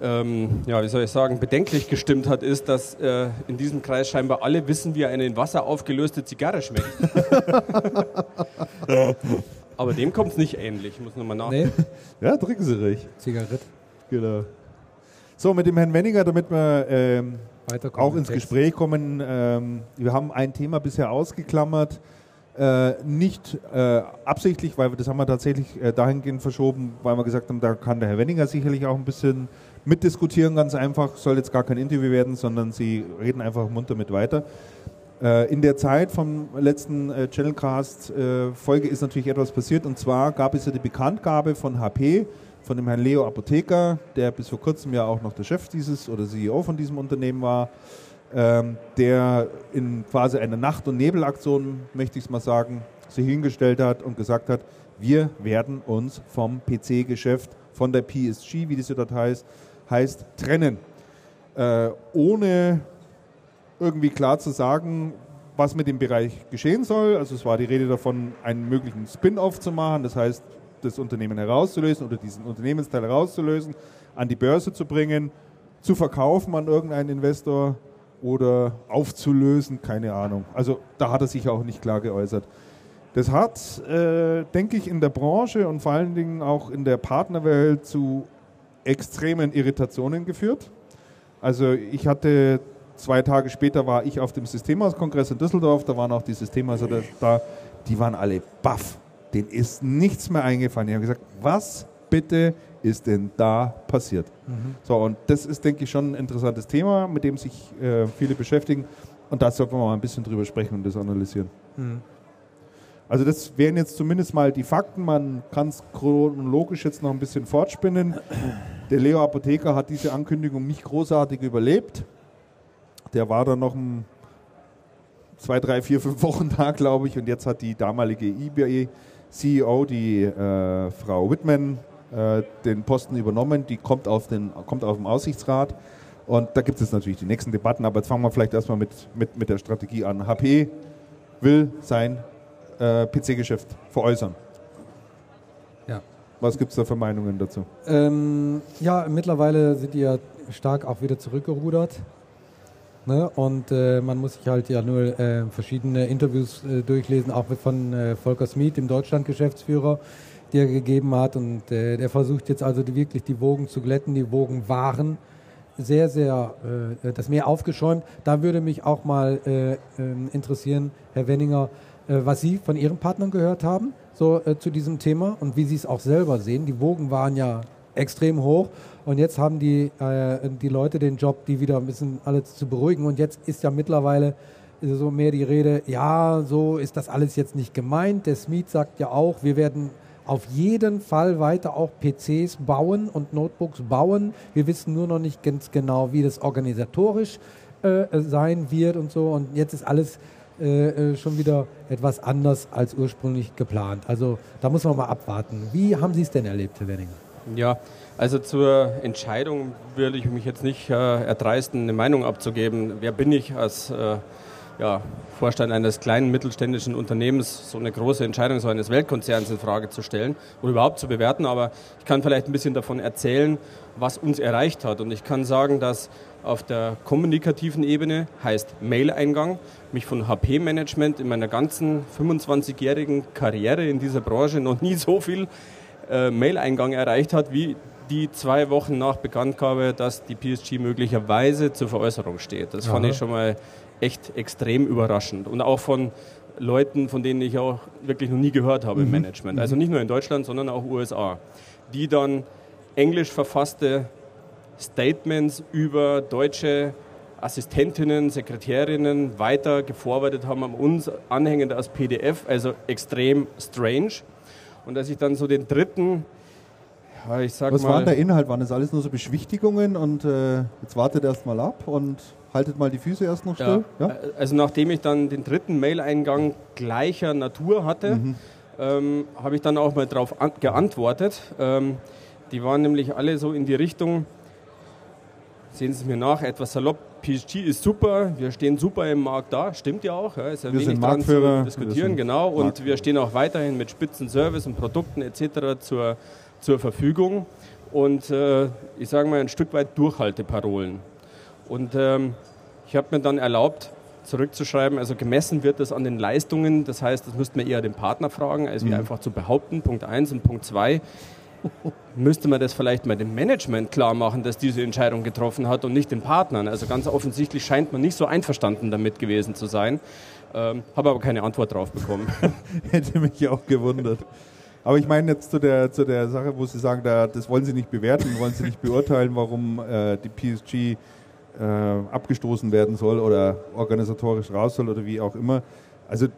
ähm, ja, wie soll ich sagen, bedenklich gestimmt hat, ist, dass äh, in diesem Kreis scheinbar alle wissen, wie eine in Wasser aufgelöste Zigarre schmeckt. [LAUGHS] Aber dem kommt es nicht ähnlich. Ich muss nochmal nach. Nee, Ja, trinken Sie ruhig. Zigarette. Genau. So, mit dem Herrn Wenninger, damit wir ähm, auch ins Gespräch kommen. Ähm, wir haben ein Thema bisher ausgeklammert. Äh, nicht äh, absichtlich, weil wir das haben wir tatsächlich äh, dahingehend verschoben, weil wir gesagt haben, da kann der Herr Wenninger sicherlich auch ein bisschen mitdiskutieren, ganz einfach. Soll jetzt gar kein Interview werden, sondern Sie reden einfach munter mit weiter. Äh, in der Zeit vom letzten äh, Channelcast-Folge ist natürlich etwas passiert und zwar gab es ja die Bekanntgabe von HP, von dem Herrn Leo Apotheker, der bis vor kurzem ja auch noch der Chef dieses oder CEO von diesem Unternehmen war, ähm, der in quasi einer Nacht- und Nebelaktion, möchte ich es mal sagen, sich hingestellt hat und gesagt hat, wir werden uns vom PC-Geschäft, von der PSG, wie das ja dort heißt, heißt trennen. Äh, ohne irgendwie klar zu sagen, was mit dem Bereich geschehen soll. Also es war die Rede davon, einen möglichen Spin-off zu machen, das heißt, das Unternehmen herauszulösen oder diesen Unternehmensteil herauszulösen, an die Börse zu bringen, zu verkaufen an irgendeinen Investor oder aufzulösen, keine Ahnung. Also da hat er sich auch nicht klar geäußert. Das hat, äh, denke ich, in der Branche und vor allen Dingen auch in der Partnerwelt zu extremen Irritationen geführt. Also ich hatte zwei Tage später war ich auf dem Systemhauskongress in Düsseldorf, da waren auch die Systemhäuser da, die waren alle baff. Denen ist nichts mehr eingefallen. Die haben gesagt, was bitte ist denn da passiert? Mhm. So, und das ist, denke ich, schon ein interessantes Thema, mit dem sich äh, viele beschäftigen. Und da sollten wir mal ein bisschen drüber sprechen und das analysieren. Mhm. Also das wären jetzt zumindest mal die Fakten. Man kann es chronologisch jetzt noch ein bisschen fortspinnen. Der Leo Apotheker hat diese Ankündigung nicht großartig überlebt. Der war dann noch ein, zwei, drei, vier, fünf Wochen [LAUGHS] da, glaube ich. Und jetzt hat die damalige eBay CEO, die äh, Frau Whitman, äh, den Posten übernommen. Die kommt auf, den, kommt auf den Aussichtsrat. Und da gibt es natürlich die nächsten Debatten. Aber jetzt fangen wir vielleicht erstmal mit, mit, mit der Strategie an. HP will sein äh, PC-Geschäft veräußern. Ja. Was gibt es da für Meinungen dazu? Ähm, ja, mittlerweile sind die ja stark auch wieder zurückgerudert. Ne? Und äh, man muss sich halt ja nur äh, verschiedene Interviews äh, durchlesen, auch von äh, Volker Smith, dem Deutschland-Geschäftsführer, die er gegeben hat. Und äh, der versucht jetzt also die, wirklich die Wogen zu glätten. Die Wogen waren sehr, sehr äh, das Meer aufgeschäumt. Da würde mich auch mal ähm, interessieren, Herr Wenninger, was Sie von Ihren Partnern gehört haben so zu diesem Thema und wie Sie es auch selber sehen. Die Wogen waren ja extrem hoch. Und jetzt haben die, äh, die Leute den Job, die wieder ein bisschen alles zu beruhigen. Und jetzt ist ja mittlerweile so mehr die Rede, ja, so ist das alles jetzt nicht gemeint. Der Smith sagt ja auch, wir werden auf jeden Fall weiter auch PCs bauen und Notebooks bauen. Wir wissen nur noch nicht ganz genau, wie das organisatorisch äh, sein wird und so. Und jetzt ist alles äh, äh schon wieder etwas anders als ursprünglich geplant. Also da muss man mal abwarten. Wie haben Sie es denn erlebt, Herr Wenninger? Ja, also zur Entscheidung würde ich mich jetzt nicht äh, erdreisten, eine Meinung abzugeben. Wer bin ich als äh, ja, Vorstand eines kleinen mittelständischen Unternehmens, so eine große Entscheidung so eines Weltkonzerns in Frage zu stellen oder überhaupt zu bewerten. Aber ich kann vielleicht ein bisschen davon erzählen, was uns erreicht hat. Und ich kann sagen, dass auf der kommunikativen Ebene heißt Mail-Eingang mich von HP-Management in meiner ganzen 25-jährigen Karriere in dieser Branche noch nie so viel äh, Mail-Eingang erreicht hat, wie die zwei Wochen nach Bekanntgabe, dass die PSG möglicherweise zur Veräußerung steht. Das Aha. fand ich schon mal echt extrem überraschend. Und auch von Leuten, von denen ich auch wirklich noch nie gehört habe mhm. im Management. Also mhm. nicht nur in Deutschland, sondern auch USA. Die dann englisch verfasste Statements über deutsche Assistentinnen, Sekretärinnen weiter geforwardet haben an uns, anhängend als PDF, also extrem strange. Und als ich dann so den dritten, ich sag Was mal. Was war der Inhalt? Waren das alles nur so Beschwichtigungen und äh, jetzt wartet erst mal ab und haltet mal die Füße erst noch still? Ja. ja? Also nachdem ich dann den dritten Mail-Eingang gleicher Natur hatte, mhm. ähm, habe ich dann auch mal darauf geantwortet. Ähm, die waren nämlich alle so in die Richtung, sehen Sie es mir nach, etwas salopp, PSG ist super, wir stehen super im Markt da, stimmt ja auch, ja, ist ja wir wenig dran zu diskutieren, genau, und wir stehen auch weiterhin mit Spitzenservice und Produkten etc. zur, zur Verfügung und äh, ich sage mal ein Stück weit Durchhalteparolen. Und ähm, ich habe mir dann erlaubt, zurückzuschreiben, also gemessen wird das an den Leistungen, das heißt, das müsste man eher den Partner fragen, als mhm. wie einfach zu behaupten, Punkt 1 und Punkt 2 müsste man das vielleicht mal dem Management klar machen, dass diese Entscheidung getroffen hat und nicht den Partnern. Also ganz offensichtlich scheint man nicht so einverstanden damit gewesen zu sein. Ähm, Habe aber keine Antwort drauf bekommen. [LAUGHS] Hätte mich auch gewundert. Aber ich meine jetzt zu der, zu der Sache, wo Sie sagen, da, das wollen Sie nicht bewerten, wollen Sie nicht beurteilen, warum äh, die PSG äh, abgestoßen werden soll oder organisatorisch raus soll oder wie auch immer. Also äh,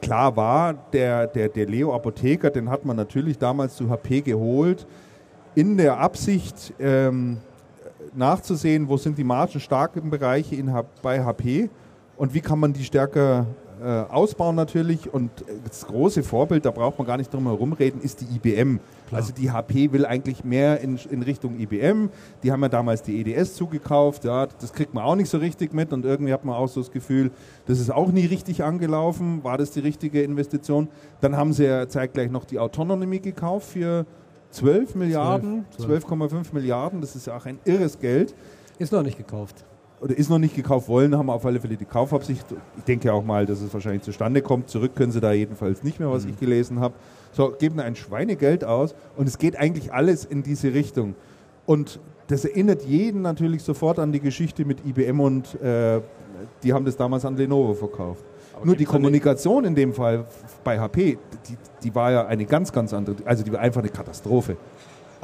klar war, der, der, der Leo Apotheker, den hat man natürlich damals zu HP geholt, in der Absicht ähm, nachzusehen, wo sind die margenstarken Bereiche in, bei HP und wie kann man die stärker ausbauen natürlich und das große Vorbild, da braucht man gar nicht drum herum reden, ist die IBM. Klar. Also die HP will eigentlich mehr in, in Richtung IBM. Die haben ja damals die EDS zugekauft, ja, das kriegt man auch nicht so richtig mit und irgendwie hat man auch so das Gefühl, das ist auch nie richtig angelaufen. War das die richtige Investition? Dann haben sie ja zeitgleich noch die Autonomy gekauft für 12 Milliarden, 12,5 12 Milliarden, das ist ja auch ein irres Geld. Ist noch nicht gekauft oder ist noch nicht gekauft wollen, haben auf alle Fälle die Kaufabsicht. Ich denke auch mal, dass es wahrscheinlich zustande kommt. Zurück können sie da jedenfalls nicht mehr, was mhm. ich gelesen habe. So, geben ein Schweinegeld aus und es geht eigentlich alles in diese Richtung. Und das erinnert jeden natürlich sofort an die Geschichte mit IBM und äh, die haben das damals an Lenovo verkauft. Aber Nur die Kommunikation in dem Fall bei HP, die, die war ja eine ganz, ganz andere, also die war einfach eine Katastrophe.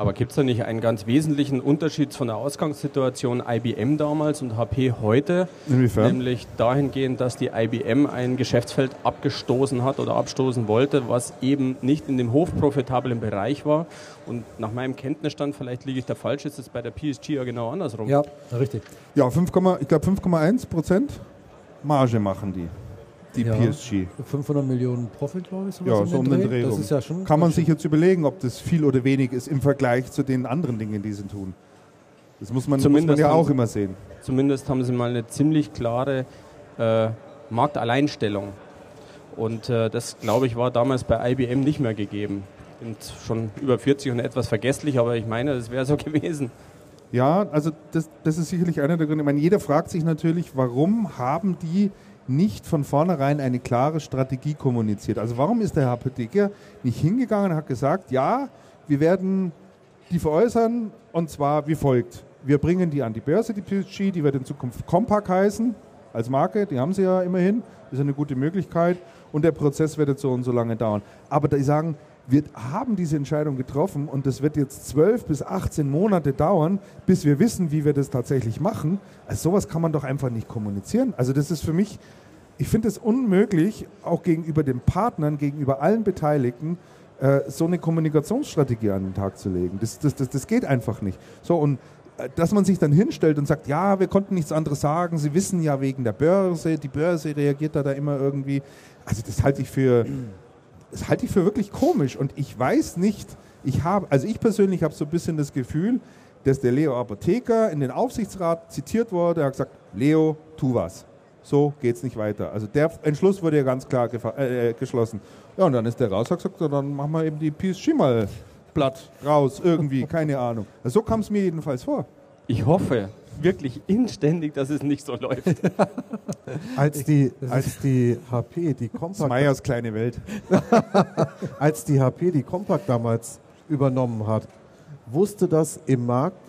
Aber gibt es da nicht einen ganz wesentlichen Unterschied von der Ausgangssituation IBM damals und HP heute? Inwiefern? Nämlich dahingehend, dass die IBM ein Geschäftsfeld abgestoßen hat oder abstoßen wollte, was eben nicht in dem hochprofitablen Bereich war. Und nach meinem Kenntnisstand, vielleicht liege ich da falsch, ist es bei der PSG ja genau andersrum. Ja, richtig. Ja, 5, ich glaube 5,1 Prozent Marge machen die die ja, PSG. 500 Millionen Profit, glaube ich. Ja, so um den Dreh. Das ist ja schon Kann man sich jetzt überlegen, ob das viel oder wenig ist im Vergleich zu den anderen Dingen, die sie tun. Das muss man, muss man ja auch immer sehen. Zumindest haben sie mal eine ziemlich klare äh, Marktalleinstellung. Und äh, das, glaube ich, war damals bei IBM nicht mehr gegeben. Sind schon über 40 und etwas vergesslich, aber ich meine, das wäre so [LAUGHS] gewesen. Ja, also das, das ist sicherlich einer der Gründe. Ich meine, jeder fragt sich natürlich, warum haben die nicht von vornherein eine klare Strategie kommuniziert. Also warum ist der Herr Apotheker nicht hingegangen und hat gesagt, ja, wir werden die veräußern und zwar wie folgt. Wir bringen die an die Börse, die PSG, die wird in Zukunft Compaq heißen, als Marke, die haben sie ja immerhin, ist eine gute Möglichkeit und der Prozess wird jetzt so und so lange dauern. Aber die sagen, wir haben diese Entscheidung getroffen und das wird jetzt 12 bis 18 Monate dauern, bis wir wissen, wie wir das tatsächlich machen. Also sowas kann man doch einfach nicht kommunizieren. Also das ist für mich ich finde es unmöglich, auch gegenüber den Partnern, gegenüber allen Beteiligten, äh, so eine Kommunikationsstrategie an den Tag zu legen. Das, das, das, das geht einfach nicht. So, und äh, dass man sich dann hinstellt und sagt, ja, wir konnten nichts anderes sagen, Sie wissen ja wegen der Börse, die Börse reagiert da, da immer irgendwie. Also das halte ich für, das halte ich für wirklich komisch. Und ich weiß nicht, ich habe, also ich persönlich habe so ein bisschen das Gefühl, dass der Leo Apotheker in den Aufsichtsrat zitiert wurde, er hat gesagt, Leo, tu was so geht es nicht weiter. Also der Entschluss wurde ja ganz klar äh, geschlossen. Ja, und dann ist der raus, hat gesagt, dann machen wir eben die PSG mal platt raus, irgendwie, keine Ahnung. Also so kam es mir jedenfalls vor. Ich hoffe wirklich inständig, dass es nicht so läuft. [LAUGHS] als, die, als die HP, die Compact... Meyers kleine Welt. [LAUGHS] als die HP die Compact damals übernommen hat, wusste das im Markt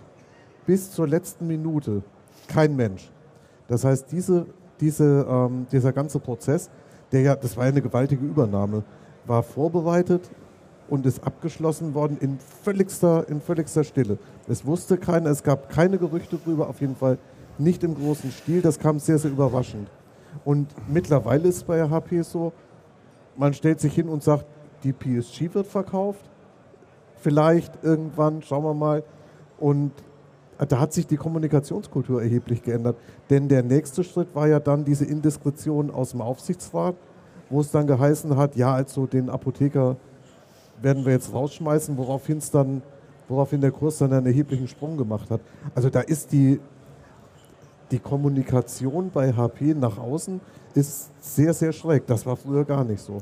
bis zur letzten Minute kein Mensch. Das heißt, diese diese, ähm, dieser ganze Prozess, der ja, das war ja eine gewaltige Übernahme, war vorbereitet und ist abgeschlossen worden in völligster, in völligster Stille. Es wusste keiner, es gab keine Gerüchte drüber, auf jeden Fall nicht im großen Stil. Das kam sehr, sehr überraschend. Und mittlerweile ist es bei HP so, man stellt sich hin und sagt, die PSG wird verkauft. Vielleicht irgendwann, schauen wir mal. Und da hat sich die Kommunikationskultur erheblich geändert. Denn der nächste Schritt war ja dann diese Indiskretion aus dem Aufsichtsrat, wo es dann geheißen hat, ja, also den Apotheker werden wir jetzt rausschmeißen, woraufhin es dann, woraufhin der Kurs dann einen erheblichen Sprung gemacht hat. Also da ist die, die Kommunikation bei HP nach außen ist sehr, sehr schräg. Das war früher gar nicht so.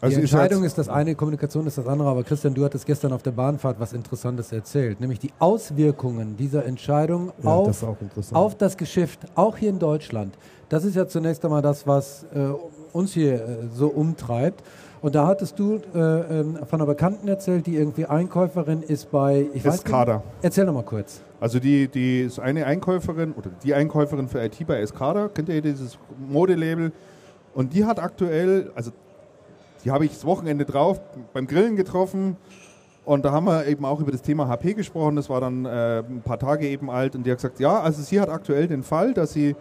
Also die Entscheidung ist das eine, Kommunikation ist das andere, aber Christian, du hattest gestern auf der Bahnfahrt was Interessantes erzählt, nämlich die Auswirkungen dieser Entscheidung ja, auf, das auf das Geschäft, auch hier in Deutschland. Das ist ja zunächst einmal das, was äh, uns hier äh, so umtreibt. Und da hattest du äh, ähm, von einer Bekannten erzählt, die irgendwie Einkäuferin ist bei ich weiß Escada. Erzähl doch mal kurz. Also die, die ist eine Einkäuferin oder die Einkäuferin für IT bei Escada, kennt ihr dieses Modelabel? Und die hat aktuell, also die habe ich das Wochenende drauf beim Grillen getroffen. Und da haben wir eben auch über das Thema HP gesprochen. Das war dann äh, ein paar Tage eben alt. Und die hat gesagt, ja, also sie hat aktuell den Fall, dass sie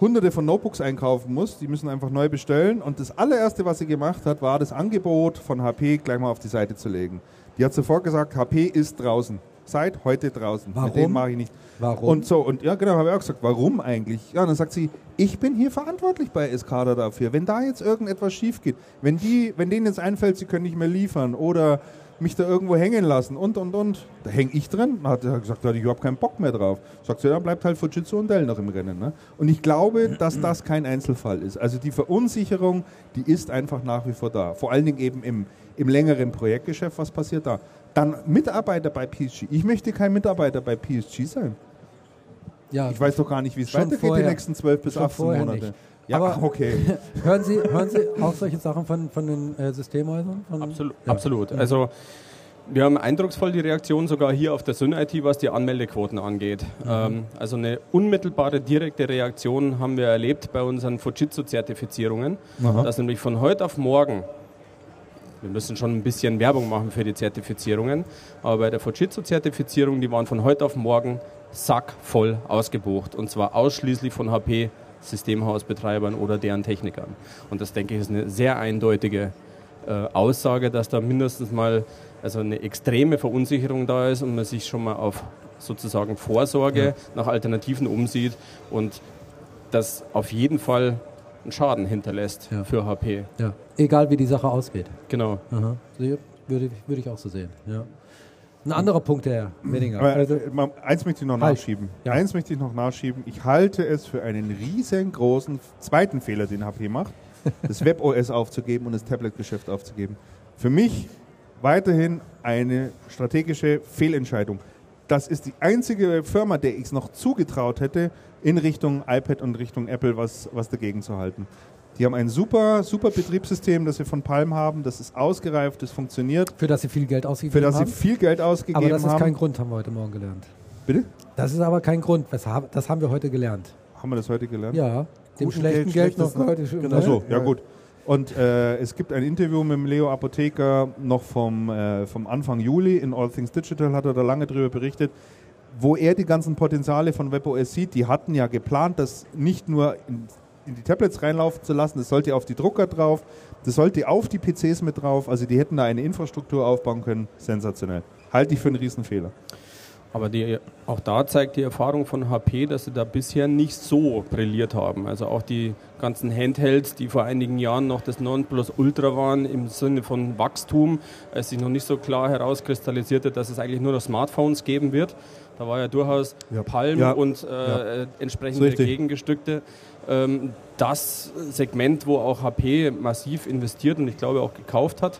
hunderte von Notebooks einkaufen muss. Die müssen einfach neu bestellen. Und das allererste, was sie gemacht hat, war das Angebot von HP gleich mal auf die Seite zu legen. Die hat sofort gesagt, HP ist draußen. seit heute draußen. Warum? Mit denen mache ich nicht. Warum? Und so, und ja, genau, habe ich auch gesagt, warum eigentlich? Ja, und dann sagt sie, ich bin hier verantwortlich bei Escada dafür. Wenn da jetzt irgendetwas schief geht, wenn, die, wenn denen jetzt einfällt, sie können nicht mehr liefern oder mich da irgendwo hängen lassen und, und, und, da hänge ich drin. Dann hat er gesagt, da hatte ich überhaupt keinen Bock mehr drauf. Sagt sie, ja, bleibt halt Fujitsu und Dell noch im Rennen. Ne? Und ich glaube, dass das kein Einzelfall ist. Also die Verunsicherung, die ist einfach nach wie vor da. Vor allen Dingen eben im, im längeren Projektgeschäft, was passiert da? Dann Mitarbeiter bei PSG. Ich möchte kein Mitarbeiter bei PSG sein. ja, Ich weiß doch gar nicht, wie es weitergeht vorher. die nächsten 12 bis Schon 18 vorher Monate. nicht. Ja, Aber- ach, okay. [LAUGHS] hören, Sie, hören Sie auch solche Sachen von, von den äh, Systemhäusern? Von, Absolut. Ja. absolut. Also wir haben eindrucksvoll die Reaktion sogar hier auf der Syn-IT, was die Anmeldequoten angeht. Ähm, also eine unmittelbare, direkte Reaktion haben wir erlebt bei unseren Fujitsu-Zertifizierungen, dass nämlich von heute auf morgen wir müssen schon ein bisschen Werbung machen für die Zertifizierungen, aber bei der Fujitsu-Zertifizierung, die waren von heute auf morgen sackvoll ausgebucht und zwar ausschließlich von HP Systemhausbetreibern oder deren Technikern. Und das denke ich ist eine sehr eindeutige äh, Aussage, dass da mindestens mal also eine extreme Verunsicherung da ist und man sich schon mal auf sozusagen Vorsorge nach Alternativen umsieht und das auf jeden Fall einen Schaden hinterlässt Ja. für HP. Ja. Egal wie die Sache ausgeht. Genau. Aha. Würde, würde ich auch so sehen. Ja. Ein anderer Punkt, Herr Wenninger. Aber, Also, eins möchte ich noch Halt. nachschieben. Ja. Eins möchte ich noch nachschieben. Ich halte es für einen riesengroßen zweiten Fehler, den HP macht, [LAUGHS] das WebOS aufzugeben und das Tablet-Geschäft aufzugeben. Für mich weiterhin eine strategische Fehlentscheidung. Das ist die einzige Firma, der ich es noch zugetraut hätte, in Richtung iPad und Richtung Apple was, was dagegen zu halten. Die haben ein super, super Betriebssystem, das sie von Palm haben. Das ist ausgereift, das funktioniert, für das Sie viel Geld ausgegeben für das sie haben. viel Geld ausgegeben aber das ist haben. kein Grund, haben wir heute Morgen gelernt. Bitte? Das ist aber kein Grund. Das haben wir heute gelernt. Haben wir das heute gelernt? Ja, dem Guten schlechten Geld, Geld, noch heute. Genau. Ach so, ja, Ja. gut. Und äh, es gibt ein Interview mit dem Leo Apotheker noch vom, äh, vom Anfang Juli. In All Things Digital hat er da lange drüber berichtet, wo er die ganzen Potenziale von WebOS sieht. Die hatten ja geplant, das nicht nur in, in die Tablets reinlaufen zu lassen, das sollte auf die Drucker drauf, das sollte auf die PCs mit drauf. Also die hätten da eine Infrastruktur aufbauen können. Sensationell. Halte ich für einen Riesenfehler. Aber die, auch da zeigt die Erfahrung von HP, dass sie da bisher nicht so brilliert haben. Also auch die ganzen Handhelds, die vor einigen Jahren noch das Nonplusultra waren im Sinne von Wachstum, als sich noch nicht so klar herauskristallisierte, dass es eigentlich nur noch Smartphones geben wird. Da war ja durchaus Ja. Palm Ja. und äh, Ja. entsprechende. Gegengestückte. Ähm, das Segment, wo auch HP massiv investiert und ich glaube auch gekauft hat.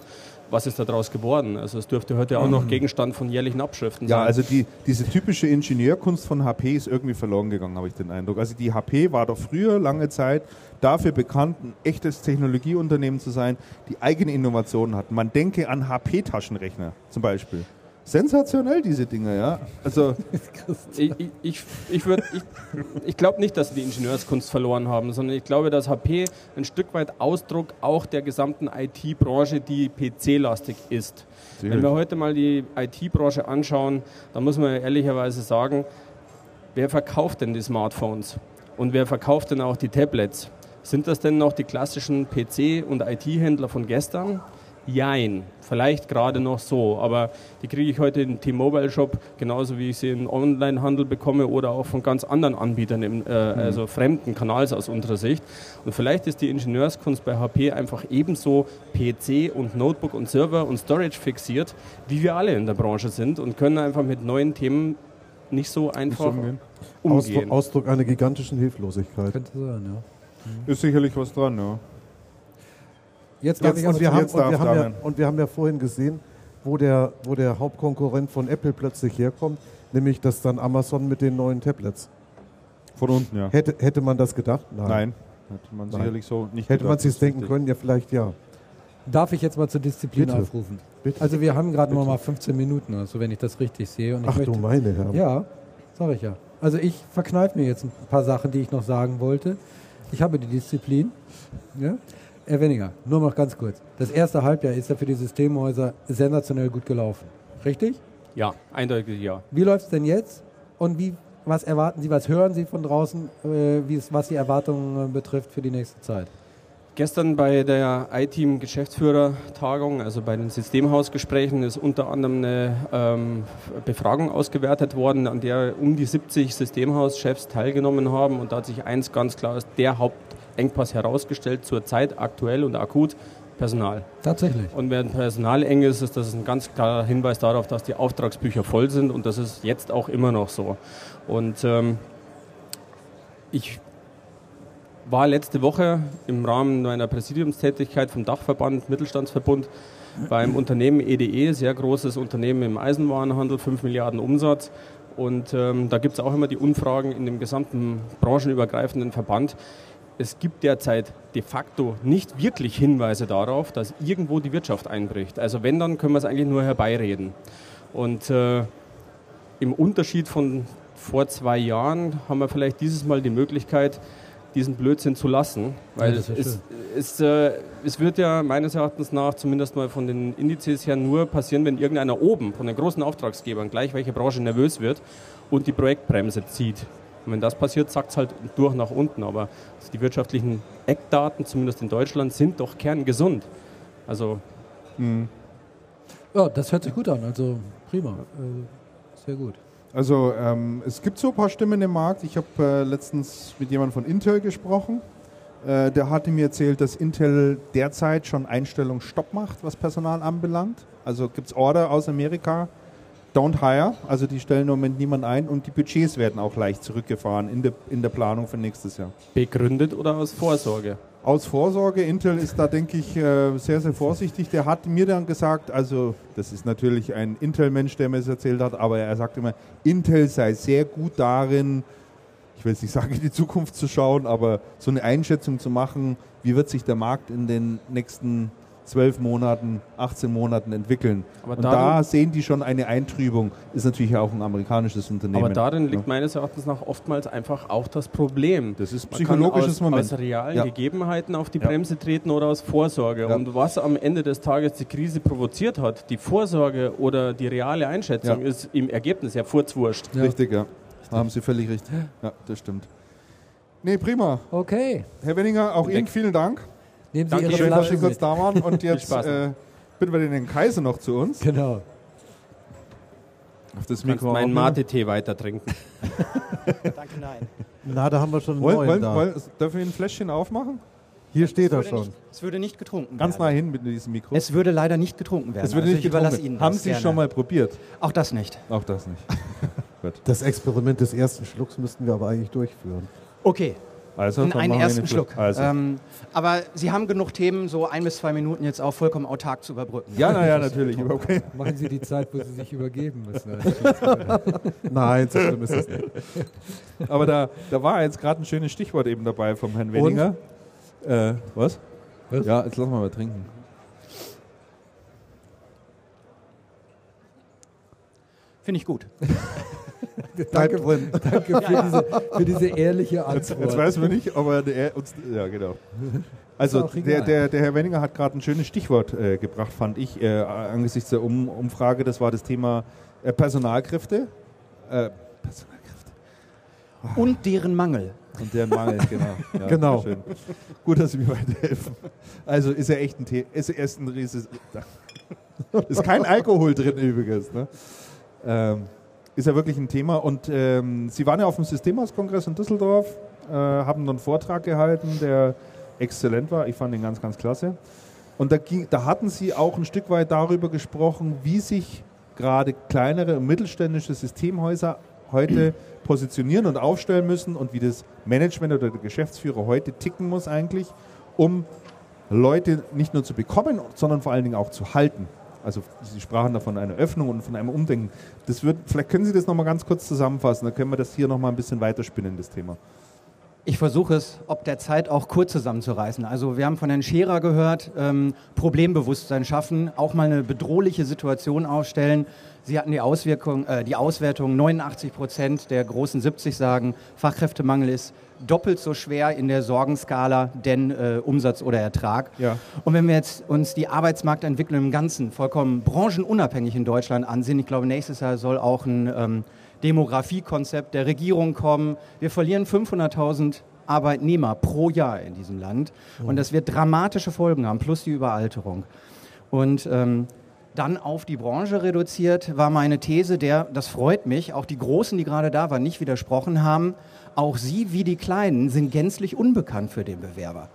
Was ist daraus geworden? Also es dürfte heute auch noch Gegenstand von jährlichen Abschriften Ja, sein. also die, diese typische Ingenieurkunst von HP ist irgendwie verloren gegangen, habe ich den Eindruck. Also die HP war doch früher lange Zeit dafür bekannt, ein echtes Technologieunternehmen zu sein, die eigene Innovationen hatten. Man denke an HP-Taschenrechner zum Beispiel. Sensationell, diese Dinge, ja. Also, Ich, ich, ich, ich, würd- ich, ich glaube nicht, dass sie die Ingenieurskunst verloren haben, sondern ich glaube, dass HP ein Stück weit Ausdruck auch der gesamten IT-Branche, die PC-lastig ist. Wenn wir heute mal die IT-Branche anschauen, dann muss man ehrlicherweise sagen, wer verkauft denn die Smartphones? Und wer verkauft denn auch die Tablets? Sind das denn noch die klassischen PC- und IT-Händler von gestern? Jein, vielleicht gerade noch so, aber die kriege ich heute im T-Mobile-Shop genauso wie ich sie im Online-Handel bekomme oder auch von ganz anderen Anbietern, im, äh, also fremden Kanals aus unserer Sicht. Und vielleicht ist die Ingenieurskunst bei HP einfach ebenso PC und Notebook und Server und Storage fixiert, wie wir alle in der Branche sind und können einfach mit neuen Themen nicht so einfach umgehen. umgehen. Ausdruck, Ausdruck einer gigantischen Hilflosigkeit. Könnte sein, ja. ist sicherlich was dran, ja. Jetzt darf Jetzt, ich und, wir haben, jetzt und, wir haben ja, und wir haben ja vorhin gesehen, wo der, wo der Hauptkonkurrent von Apple plötzlich herkommt, nämlich dass dann Amazon mit den neuen Tablets. Von unten, ja. Hätte, hätte man das gedacht? Nein, hätte man Nein. sicherlich so nicht Hätte man gedacht, sich das ist denken richtig. können? Ja, vielleicht ja. Darf ich jetzt mal zur Disziplin Bitte. aufrufen? Bitte. Also wir haben gerade noch mal 15 Minuten, also wenn ich das richtig sehe. Und ich Ach möchte, du meine Herren. Ja, sage ich ja. Also ich verkneife mir jetzt ein paar Sachen, die ich noch sagen wollte. Ich habe die Disziplin. Ja? Herr Weniger, nur noch ganz kurz. Das erste Halbjahr ist ja für die Systemhäuser sensationell gut gelaufen. Richtig? Ja, eindeutig ja. Wie läuft es denn jetzt? Und wie, was erwarten Sie, was hören Sie von draußen, äh, was die Erwartungen äh, betrifft für die nächste Zeit? Gestern bei der iTeam-Geschäftsführertagung, also bei den Systemhausgesprächen, ist unter anderem eine ähm, Befragung ausgewertet worden, an der um die 70 Systemhauschefs teilgenommen haben. Und da hat sich eins ganz klar als der Hauptengpass herausgestellt, zurzeit aktuell und akut Personal. Tatsächlich. Und wenn Personal eng ist, ist das ein ganz klarer Hinweis darauf, dass die Auftragsbücher voll sind und das ist jetzt auch immer noch so. Und ähm, ich war letzte Woche im Rahmen meiner Präsidiumstätigkeit vom Dachverband Mittelstandsverbund beim Unternehmen EDE, sehr großes Unternehmen im Eisenwarenhandel, 5 Milliarden Umsatz. Und ähm, da gibt es auch immer die Umfragen in dem gesamten branchenübergreifenden Verband. Es gibt derzeit de facto nicht wirklich Hinweise darauf, dass irgendwo die Wirtschaft einbricht. Also wenn, dann können wir es eigentlich nur herbeireden. Und äh, im Unterschied von vor zwei Jahren haben wir vielleicht dieses Mal die Möglichkeit, diesen Blödsinn zu lassen. Weil ja, es, es, äh, es, wird ja meines Erachtens nach, zumindest mal von den Indizes her, nur passieren, wenn irgendeiner oben von den großen Auftragsgebern, gleich welche Branche nervös wird und die Projektbremse zieht. Und wenn das passiert, sagt es halt durch nach unten. Aber also die wirtschaftlichen Eckdaten, zumindest in Deutschland, sind doch kerngesund. Also. Mhm. Ja, das hört sich gut an. Also prima. Äh, sehr gut. Also ähm, es gibt so ein paar Stimmen im Markt. Ich habe äh, letztens mit jemandem von Intel gesprochen. Äh, der hatte mir erzählt, dass Intel derzeit schon Einstellungsstopp macht, was Personal anbelangt. Also gibt es Order aus Amerika, don't hire, also die stellen im Moment niemand ein und die Budgets werden auch leicht zurückgefahren in der, in der Planung für nächstes Jahr. Begründet oder aus Vorsorge? aus Vorsorge. Intel ist da, denke ich, äh, sehr, sehr vorsichtig. Der hat mir dann gesagt, also das ist natürlich ein Intel-Mensch, der mir das erzählt hat, aber er sagt immer, Intel sei sehr gut darin, ich will jetzt nicht sagen, in die Zukunft zu schauen, aber so eine Einschätzung zu machen, wie wird sich der Markt in den nächsten zwölf Monaten, 18 Monaten entwickeln. Aber und da sehen die schon eine Eintrübung. Ist natürlich auch ein amerikanisches Unternehmen. Aber darin liegt meines Erachtens nach oftmals einfach auch das Problem. Das ist psychologisches Man kann aus, Moment. Aus realen ja. Gegebenheiten auf die ja. Bremse treten oder aus Vorsorge. Ja. Und was am Ende des Tages die Krise provoziert hat, die Vorsorge oder die reale Einschätzung, ist im Ergebnis ja furzwurscht. Richtig, ja. Da haben Sie völlig recht. Ja, das stimmt. Nee, prima. Okay. Herr Wenninger, auch Ihnen vielen Dank. Nehmen Sie Danke Ihre schön, dass Sie kurz da waren. Und [LAUGHS] jetzt äh, bitten wir den Kaiser noch zu uns. Genau. Auf das Mikro meinen Mate-Tee weiter trinken. [LAUGHS] Danke, nein. Na, da haben wir schon einen wollen, wollen, da. Wollen, dürfen wir ein Fläschchen aufmachen? Hier steht er schon. Nicht, es würde nicht getrunken Ganz werden. nah hin mit diesem Mikro. Es würde leider nicht getrunken werden. Es würde also nicht getrunken Ihnen Haben Sie gerne. schon mal probiert? Auch das nicht. Auch das nicht. [LAUGHS] das Experiment des ersten Schlucks müssten wir aber eigentlich durchführen. Okay, also, in einen ersten Schluck. Also. Ähm, aber Sie haben genug Themen, so ein bis zwei Minuten jetzt auch vollkommen autark zu überbrücken. Ja, naja, natürlich. Okay. Machen Sie die Zeit, wo Sie sich übergeben müssen. [LAUGHS] Nein, so schlimm ist das nicht. Aber da, da war jetzt gerade ein schönes Stichwort eben dabei vom Herrn Wenninger. Äh, was? was? Ja, jetzt lassen wir mal trinken. Finde ich gut. [LAUGHS] danke, [LAUGHS] danke für, diese, für, diese, ehrliche Antwort. Jetzt, jetzt weiß man nicht, ob er der, uns, ja genau. Also der, der, der, Herr Wenninger hat gerade ein schönes Stichwort äh, gebracht, fand ich, äh, angesichts der um, Umfrage. Das war das Thema äh, Personalkräfte. Äh, Personalkräfte. Oh. Und deren Mangel. Und deren Mangel, genau. [LAUGHS] Ja, genau. Gut, dass Sie mir weiterhelfen. Also ist er echt ein Thema. Ist, ist ein Rieses. [LAUGHS] ist kein Alkohol drin übrigens. Ne? Ähm, ist ja wirklich ein Thema. Und ähm, Sie waren ja auf dem Systemhauskongress in Düsseldorf, äh, haben einen Vortrag gehalten, der exzellent war. Ich fand ihn ganz, ganz klasse. Und da, ging, da hatten Sie auch ein Stück weit darüber gesprochen, wie sich gerade kleinere und mittelständische Systemhäuser heute [CLEARS THROAT] positionieren und aufstellen müssen und wie das Management oder der Geschäftsführer heute ticken muss eigentlich, um Leute nicht nur zu bekommen, sondern vor allen Dingen auch zu halten. Also Sie sprachen da von einer Öffnung und von einem Umdenken. Das wird, vielleicht können Sie das nochmal ganz kurz zusammenfassen, dann können wir das hier nochmal ein bisschen weiterspinnen, das Thema. Ich versuche es, ob der Zeit auch kurz zusammenzureißen. Also wir haben von Herrn Scherer gehört, ähm, Problembewusstsein schaffen, auch mal eine bedrohliche Situation aufstellen. Sie hatten die Auswirkung, äh, die Auswertung, 89 Prozent der großen 70 sagen, Fachkräftemangel ist doppelt so schwer in der Sorgenskala, denn äh, Umsatz oder Ertrag. Ja. Und wenn wir jetzt uns die Arbeitsmarktentwicklung im Ganzen vollkommen branchenunabhängig in Deutschland ansehen, ich glaube, nächstes Jahr soll auch ein ähm, Demografiekonzept der Regierung kommen. Wir verlieren 500.000 Arbeitnehmer pro Jahr in diesem Land. Und das wird dramatische Folgen haben, plus die Überalterung. Und ähm, dann auf die Branche reduziert war meine These, der, das freut mich, auch die Großen, die gerade da waren, nicht widersprochen haben, auch sie wie die Kleinen sind gänzlich unbekannt für den Bewerber.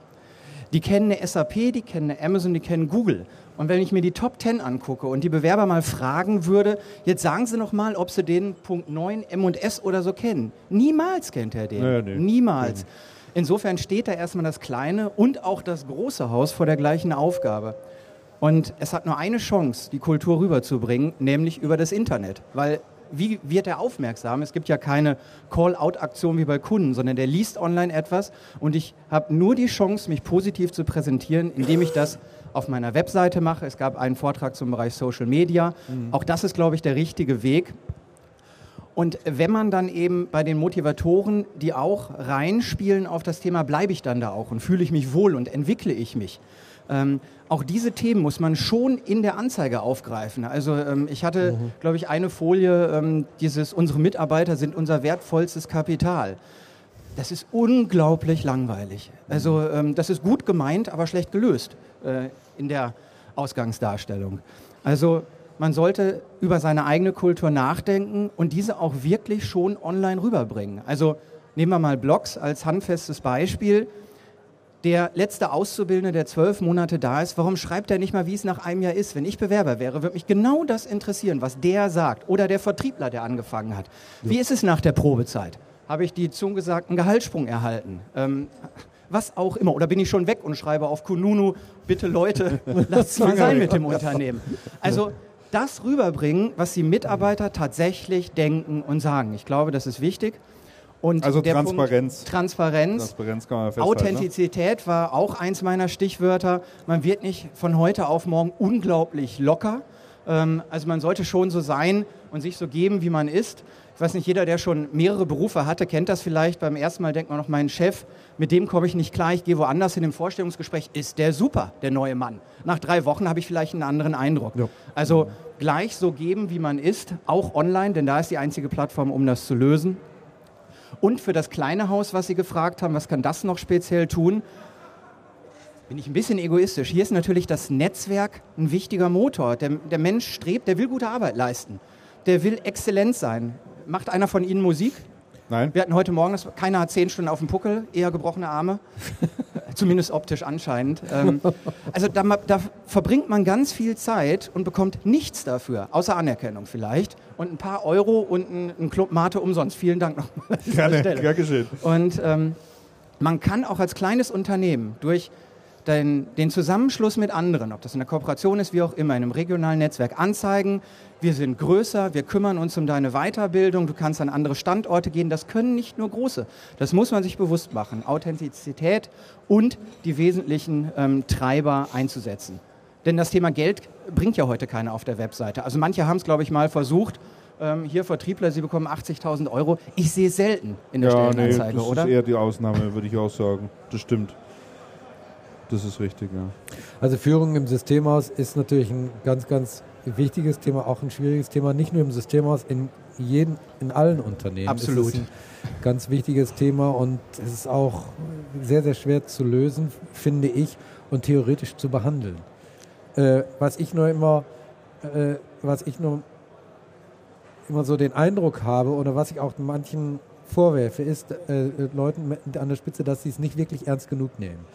Die kennen eine SAP, die kennen eine Amazon, die kennen Google. Und wenn ich mir die Top 10 angucke und die Bewerber mal fragen würde, jetzt sagen Sie noch mal, ob Sie den Punkt 9 M&S oder so kennen. Niemals kennt er den. Ja, nee. Niemals. Insofern steht da erstmal das kleine und auch das große Haus vor der gleichen Aufgabe. Und es hat nur eine Chance, die Kultur rüberzubringen, nämlich über das Internet. Weil wie wird er aufmerksam? Es gibt ja keine Call-out-Aktion wie bei Kunden, sondern der liest online etwas und ich habe nur die Chance, mich positiv zu präsentieren, indem ich das auf meiner Webseite mache. Es gab einen Vortrag zum Bereich Social Media. Auch das ist, glaube ich, der richtige Weg. Und wenn man dann eben bei den Motivatoren, die auch reinspielen auf das Thema, bleibe ich dann da auch und fühle ich mich wohl und entwickle ich mich. Ähm, auch diese Themen muss man schon in der Anzeige aufgreifen. Also ähm, ich hatte, glaube ich, eine Folie, ähm, dieses, unsere Mitarbeiter sind unser wertvollstes Kapital. Das ist unglaublich langweilig. Also ähm, das ist gut gemeint, aber schlecht gelöst äh, in der Ausgangsdarstellung. Also man sollte über seine eigene Kultur nachdenken und diese auch wirklich schon online rüberbringen. Also nehmen wir mal Blogs als handfestes Beispiel. Der letzte Auszubildende, der zwölf Monate da ist, warum schreibt er nicht mal, wie es nach einem Jahr ist? Wenn ich Bewerber wäre, würde mich genau das interessieren, was der sagt. Oder der Vertriebler, der angefangen hat. Wie ist es nach der Probezeit? Habe ich die zugesagten Gehaltssprung erhalten? Ähm, was auch immer. Oder bin ich schon weg und schreibe auf Kununu, bitte Leute, [LAUGHS] lasst mal sein mit dem [LAUGHS] Unternehmen. Also das rüberbringen, was die Mitarbeiter tatsächlich denken und sagen. Ich glaube, das ist wichtig. Und Also Transparenz. Punkt, Transparenz. Transparenz kann man festhalten. Ne? Authentizität war auch eins meiner Stichwörter. Man wird nicht von heute auf morgen unglaublich locker. Ähm, also man sollte schon so sein und sich so geben, wie man ist. Ich weiß nicht, jeder, der schon mehrere Berufe hatte, kennt das vielleicht. Beim ersten Mal denkt man noch, mein Chef, mit dem komme ich nicht klar, ich gehe woanders in dem Vorstellungsgespräch. Ist der super, der neue Mann? Nach drei Wochen habe ich vielleicht einen anderen Eindruck. Also gleich so geben, wie man ist, auch online, denn da ist die einzige Plattform, um das zu lösen. Und für das kleine Haus, was Sie gefragt haben, was kann das noch speziell tun? Bin ich ein bisschen egoistisch. Hier ist natürlich das Netzwerk ein wichtiger Motor. Der, der Mensch strebt, der will gute Arbeit leisten. Der will exzellent sein. Macht einer von Ihnen Musik? Nein? Wir hatten heute Morgen, das, keiner hat zehn Stunden auf dem Puckel, eher gebrochene Arme. [LAUGHS] Zumindest optisch anscheinend. Ähm, also da, da verbringt man ganz viel Zeit und bekommt nichts dafür, außer Anerkennung vielleicht. Und ein paar Euro und ein, ein Club Mate umsonst. Vielen Dank nochmal. Gerne, gern geschehen. Und ähm, man kann auch als kleines Unternehmen durch den, den Zusammenschluss mit anderen, ob das in der Kooperation ist, wie auch immer, in einem regionalen Netzwerk anzeigen, wir sind größer, wir kümmern uns um deine Weiterbildung, du kannst an andere Standorte gehen. Das können nicht nur große. Das muss man sich bewusst machen. Authentizität und die wesentlichen ähm, Treiber einzusetzen. Denn das Thema Geld bringt ja heute keiner auf der Webseite. Also manche haben es, glaube ich, mal versucht. Ähm, hier Vertriebler, sie bekommen 80.000 Euro. Ich sehe es selten in der Ja, nee, Stellenanzeige, das oder? ist eher die Ausnahme, würde ich auch sagen. Das stimmt. Das ist richtig, ja. Also Führung im Systemhaus ist natürlich ein ganz, ganz wichtiges Thema, auch ein schwieriges Thema, nicht nur im Systemhaus, in, jeden, in allen Unternehmen. Absolut. ist ein ganz wichtiges Thema und es ist auch sehr, sehr schwer zu lösen, finde ich, und theoretisch zu behandeln. Äh, was ich nur immer, äh, was ich nur immer so den Eindruck habe oder was ich auch manchen vorwerfe, ist äh, Leuten an der Spitze, dass sie es nicht wirklich ernst genug nehmen.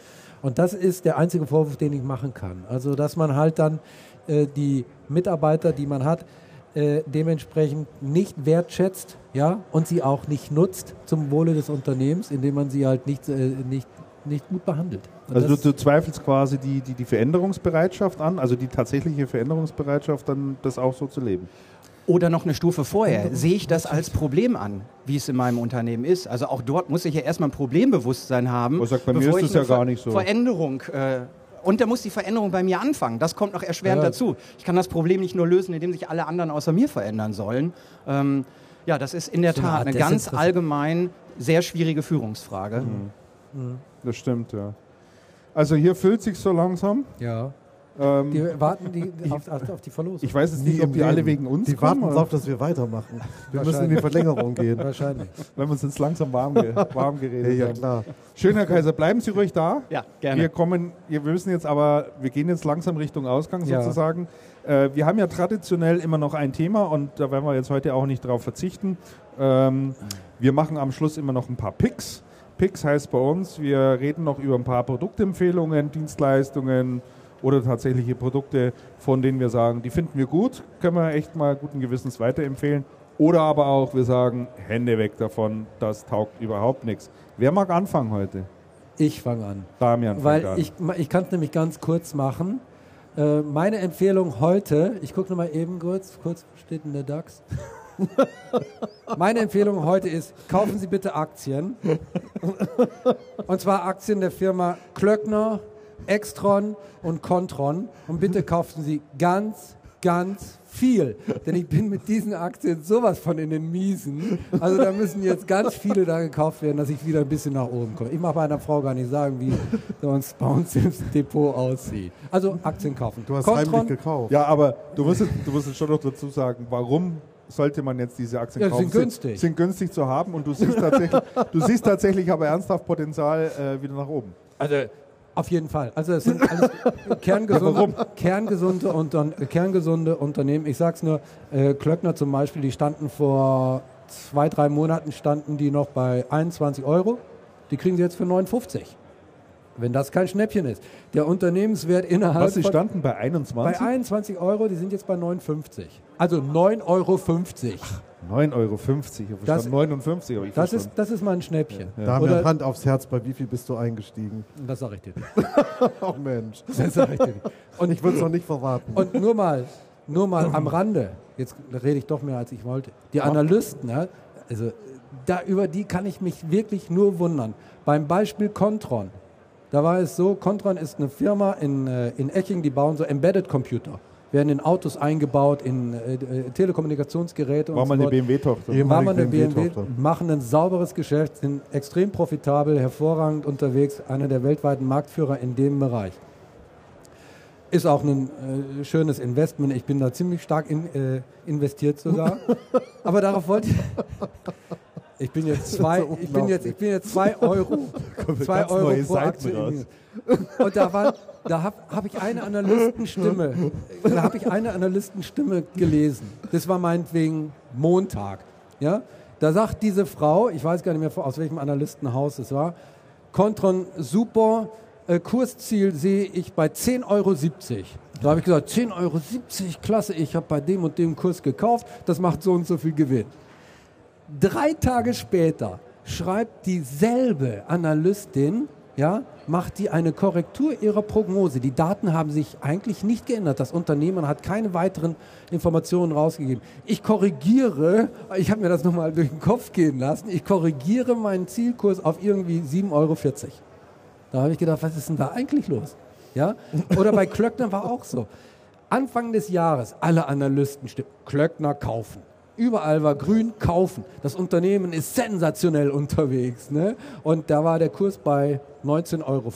Und das ist der einzige Vorwurf, den ich machen kann. Also, dass man halt dann äh, die Mitarbeiter, die man hat, äh, dementsprechend nicht wertschätzt, ja, und sie auch nicht nutzt zum Wohle des Unternehmens, indem man sie halt nicht, äh, nicht, nicht gut behandelt. Und Also du, du zweifelst quasi die, die, die Veränderungsbereitschaft an, also die tatsächliche Veränderungsbereitschaft, dann das auch so zu leben. Oder noch eine Stufe vorher. Sehe ich das als Problem an, wie es in meinem Unternehmen ist? Also auch dort muss ich ja erstmal ein Problembewusstsein haben. Aber sagt, bei mir ist das ja eine Ver- gar nicht so. Veränderung. Äh, und da muss die Veränderung bei mir anfangen. Das kommt noch erschwerend Ja. dazu. Ich kann das Problem nicht nur lösen, indem sich alle anderen außer mir verändern sollen. Ähm, ja, das ist in der So eine Tat Art eine ganz allgemein sehr schwierige Führungsfrage. Das stimmt, ja. Also hier füllt sich so langsam. ja. Ähm, Die warten die auf, auf, auf die Verlosung. ich weiß jetzt nicht, ob die alle wegen uns Die kommen, warten darauf, dass wir weitermachen. Wir müssen in die Verlängerung gehen. Wahrscheinlich. wenn wir uns jetzt langsam warm, ge warm Ja, geredet ja, haben. klar. Schön, Herr Kaiser, bleiben Sie ruhig da. Ja, Wir kommen, wir müssen jetzt aber, wir gehen jetzt langsam Richtung Ausgang Ja. sozusagen. Äh, wir haben ja traditionell immer noch ein Thema und da werden wir jetzt heute auch nicht darauf verzichten. Ähm, wir machen am Schluss immer noch ein paar Picks. Picks heißt bei uns, wir reden noch über ein paar Produktempfehlungen, Dienstleistungen oder tatsächliche Produkte, von denen wir sagen, die finden wir gut, können wir echt mal guten Gewissens weiterempfehlen. Oder aber auch, wir sagen, Hände weg davon, das taugt überhaupt nichts. Wer mag anfangen heute? Ich fange an. Damian fängt Weil an. ich, ich kann es nämlich ganz kurz machen. Äh, meine Empfehlung heute, ich gucke nochmal eben kurz, kurz steht in der DAX. [LAUGHS] meine Empfehlung heute ist, kaufen Sie bitte Aktien. Und zwar Aktien der Firma Klöckner, Extron und Contron. Und bitte kaufen Sie ganz, ganz viel. Denn ich bin mit diesen Aktien sowas von in den Miesen. Also da müssen jetzt ganz viele da gekauft werden, dass ich wieder ein bisschen nach oben komme. Ich mag bei einer Frau gar nicht sagen, wie sonst bei uns im Depot aussieht. Also Aktien kaufen. Du hast Contron, heimlich gekauft. Ja, aber du musst, jetzt, du musst jetzt schon noch dazu sagen, warum sollte man jetzt diese Aktien Ja, kaufen? sind günstig. Sind günstig zu haben und du siehst tatsächlich, [LAUGHS] du siehst tatsächlich aber ernsthaft Potenzial äh, wieder nach oben. Also auf jeden Fall. Also es sind alles [LAUGHS] kerngesunde, kerngesunde, Unter kerngesunde Unternehmen. Ich sag's nur, äh, Klöckner zum Beispiel, die standen vor zwei, drei Monaten standen die noch bei 21 Euro. Die kriegen sie jetzt für 59. Wenn das kein Schnäppchen ist. Der Unternehmenswert innerhalb Was, sie standen bei 21? bei 21 Euro, die sind jetzt bei 59. Also 9,50 Euro. 9,50 Euro. Ich Das- verstand 59, aber ich Das ist, das ist mal ein Schnäppchen. Da haben Oder- wir Hand aufs Herz, bei wie viel bist du eingestiegen? [LAUGHS] Das sage ich dir. nicht. [LAUGHS] Ach Mensch. Das sag ich dir. nicht. Und ich würde es noch nicht verraten. Und nur mal, nur mal am Rande, jetzt rede ich doch mehr als ich wollte. Die Analysten, ja, also da über die kann ich mich wirklich nur wundern. Beim Beispiel Contron, da war es so, Contron ist eine Firma in, äh, in Eching, die bauen so Embedded Computer. Werden in Autos eingebaut, in äh, äh, Telekommunikationsgeräte War und mal so eine. BMW-Tochter. War mal eine BMW, BMW-Tochter. machen ein sauberes Geschäft, sind extrem profitabel, hervorragend unterwegs, einer der weltweiten Marktführer in dem Bereich. Ist auch ein äh, schönes Investment. Ich bin da ziemlich stark in, äh, investiert sogar. [LAUGHS] Aber darauf wollte ich. Ich bin jetzt zwei, [LAUGHS] ich bin jetzt, ich bin jetzt zwei Euro, [LAUGHS] zwei Euro pro Aktie. raus. Und da war, da habe hab ich eine Analystenstimme, da habe ich eine Analystenstimme gelesen. Das war meinetwegen Montag. Ja, da sagt diese Frau, ich weiß gar nicht mehr aus welchem Analystenhaus es war, Contron super, äh, Kursziel sehe ich bei 10,70 Euro. Da habe ich gesagt, 10,70 Euro, klasse, ich habe bei dem und dem Kurs gekauft, das macht so und so viel Gewinn. Drei Tage später schreibt dieselbe Analystin, ja, macht die eine Korrektur ihrer Prognose. Die Daten haben sich eigentlich nicht geändert. Das Unternehmen hat keine weiteren Informationen rausgegeben. Ich korrigiere, ich habe mir das nochmal durch den Kopf gehen lassen, ich korrigiere meinen Zielkurs auf irgendwie 7,40 Euro. Da habe ich gedacht, was ist denn da eigentlich los? Ja? Oder bei [LAUGHS] Klöckner war auch so. Anfang des Jahres, alle Analysten stimmen, Klöckner kaufen. Überall war grün, kaufen. Das Unternehmen ist sensationell unterwegs. Ne? Und da war der Kurs bei 19,50 Euro,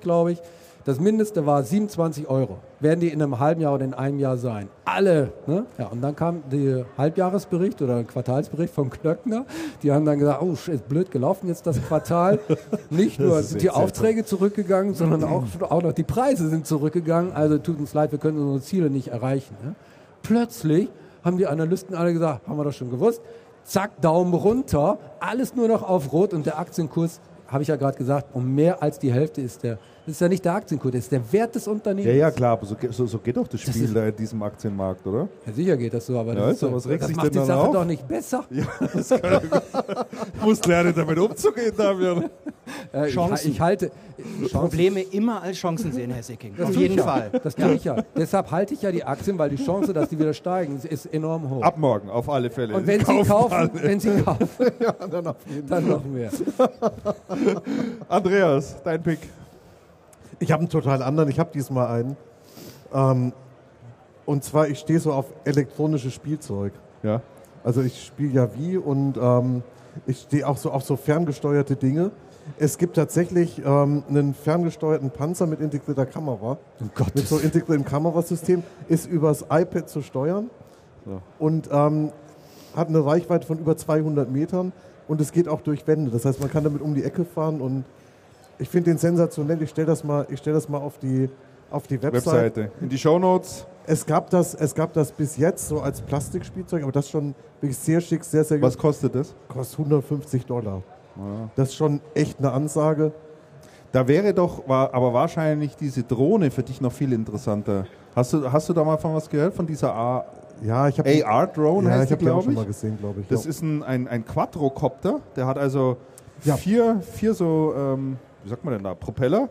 glaube ich. Das Mindeste war 27 Euro. Werden die in einem halben Jahr oder in einem Jahr sein? Alle. Ne? Ja, und dann kam der Halbjahresbericht oder Quartalsbericht von Klöckner. Die haben dann gesagt, oh, ist blöd gelaufen jetzt das Quartal. [LAUGHS] Nicht nur sind die. Aufträge zurückgegangen, sondern auch, auch noch die Preise sind zurückgegangen. Also tut uns leid, wir können unsere Ziele nicht erreichen. Ne? Plötzlich haben die Analysten alle gesagt, haben wir doch schon gewusst, zack, Daumen runter, alles nur noch auf Rot. Und der Aktienkurs, habe ich ja gerade gesagt, um mehr als die Hälfte ist der, das ist ja nicht der Aktienkurs, das ist der Wert des Unternehmens. Ja, ja, klar, aber so, so, so geht doch das Das Spiel ist- da in diesem Aktienmarkt, oder? Ja, sicher geht das so, aber Ja, das, ist doch, doch- was regt das sich macht denn die dann Sache auf? doch nicht besser. [LAUGHS] Du musst lernen, damit umzugehen, Damian. Äh, ich, Chancen. ich halte Probleme immer als Chancen sehen, Herr Sicking. Das Auf jeden ich ja. Fall. Das tue ich ja. Deshalb halte ich ja die Aktien, weil die Chance, dass die wieder steigen, ist enorm hoch. Ab morgen, auf alle Fälle. Und wenn Sie kaufen, alle. wenn Sie kaufen, [LAUGHS] dann noch mehr. [LAUGHS] Andreas, dein Pick. Ich habe einen total anderen, ich habe diesmal einen. Ähm, und zwar, ich stehe so auf elektronisches Spielzeug. Ja. Also ich spiele ja wie und ähm, ich stehe auch so auf so ferngesteuerte Dinge. Es gibt tatsächlich ähm, einen ferngesteuerten Panzer mit integrierter Kamera. Oh Gott. Mit so integriertem Kamerasystem. Ist übers iPad zu steuern. So. Und ähm, hat eine Reichweite von über 200 Metern. Und es geht auch durch Wände. Das heißt, man kann damit um die Ecke fahren. Und ich finde den sensationell. Ich stelle das mal, ich stell das mal auf die, auf die Website. Webseite. In die Shownotes. Es gab, das, es gab das bis jetzt so als Plastikspielzeug, aber das schon wirklich sehr schick, sehr, sehr Was kostet das? Kostet 150 Dollar. Das ist schon echt eine Ansage. Da wäre doch, war, aber wahrscheinlich diese Drohne für dich noch viel interessanter. Hast du, hast du da mal von was gehört? Von dieser A Ja, ich habe AR-Drone ja, heißt ich die, glaube schon ich. mal gesehen, glaube ich. Das ja. ist ein, ein, ein Quadrocopter, der hat also Ja. vier, vier so, ähm, wie sagt man denn da, Propeller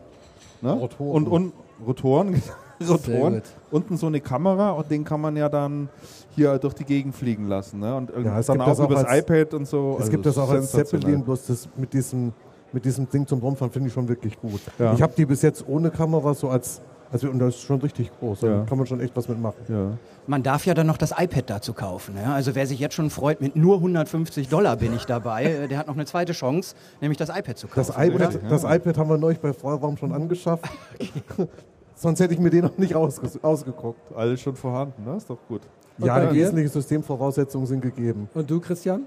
ne? Rotoren. und, und Rotoren, [LAUGHS] Rotoren gut. unten so eine Kamera und den kann man ja dann hier durch die Gegend fliegen lassen. Ne? Und Ja, es dann auch das auch übers als- iPad und so. es Also gibt das auch als. Zeppelin, bloß das mit diesem, mit diesem Ding zum Rumfahren finde ich schon wirklich gut. Ja. Ich habe die bis jetzt ohne Kamera so als, also und das ist schon richtig groß. Da Ja. kann man schon echt was mitmachen. Ja. Man darf ja dann noch das iPad dazu kaufen. Ja? Also wer sich jetzt schon freut, mit nur 150 Dollar bin ich dabei, [LAUGHS] äh, der hat noch eine zweite Chance, nämlich das iPad zu kaufen. Das iPad, das iPad haben wir neulich bei Feuerraum schon angeschafft. [LAUGHS] [LAUGHS] Sonst hätte ich mir den noch nicht ausges- ausgeguckt. Alles schon vorhanden, ne? Ist doch gut. Ja, die wesentlichen Systemvoraussetzungen sind gegeben. Und du, Christian?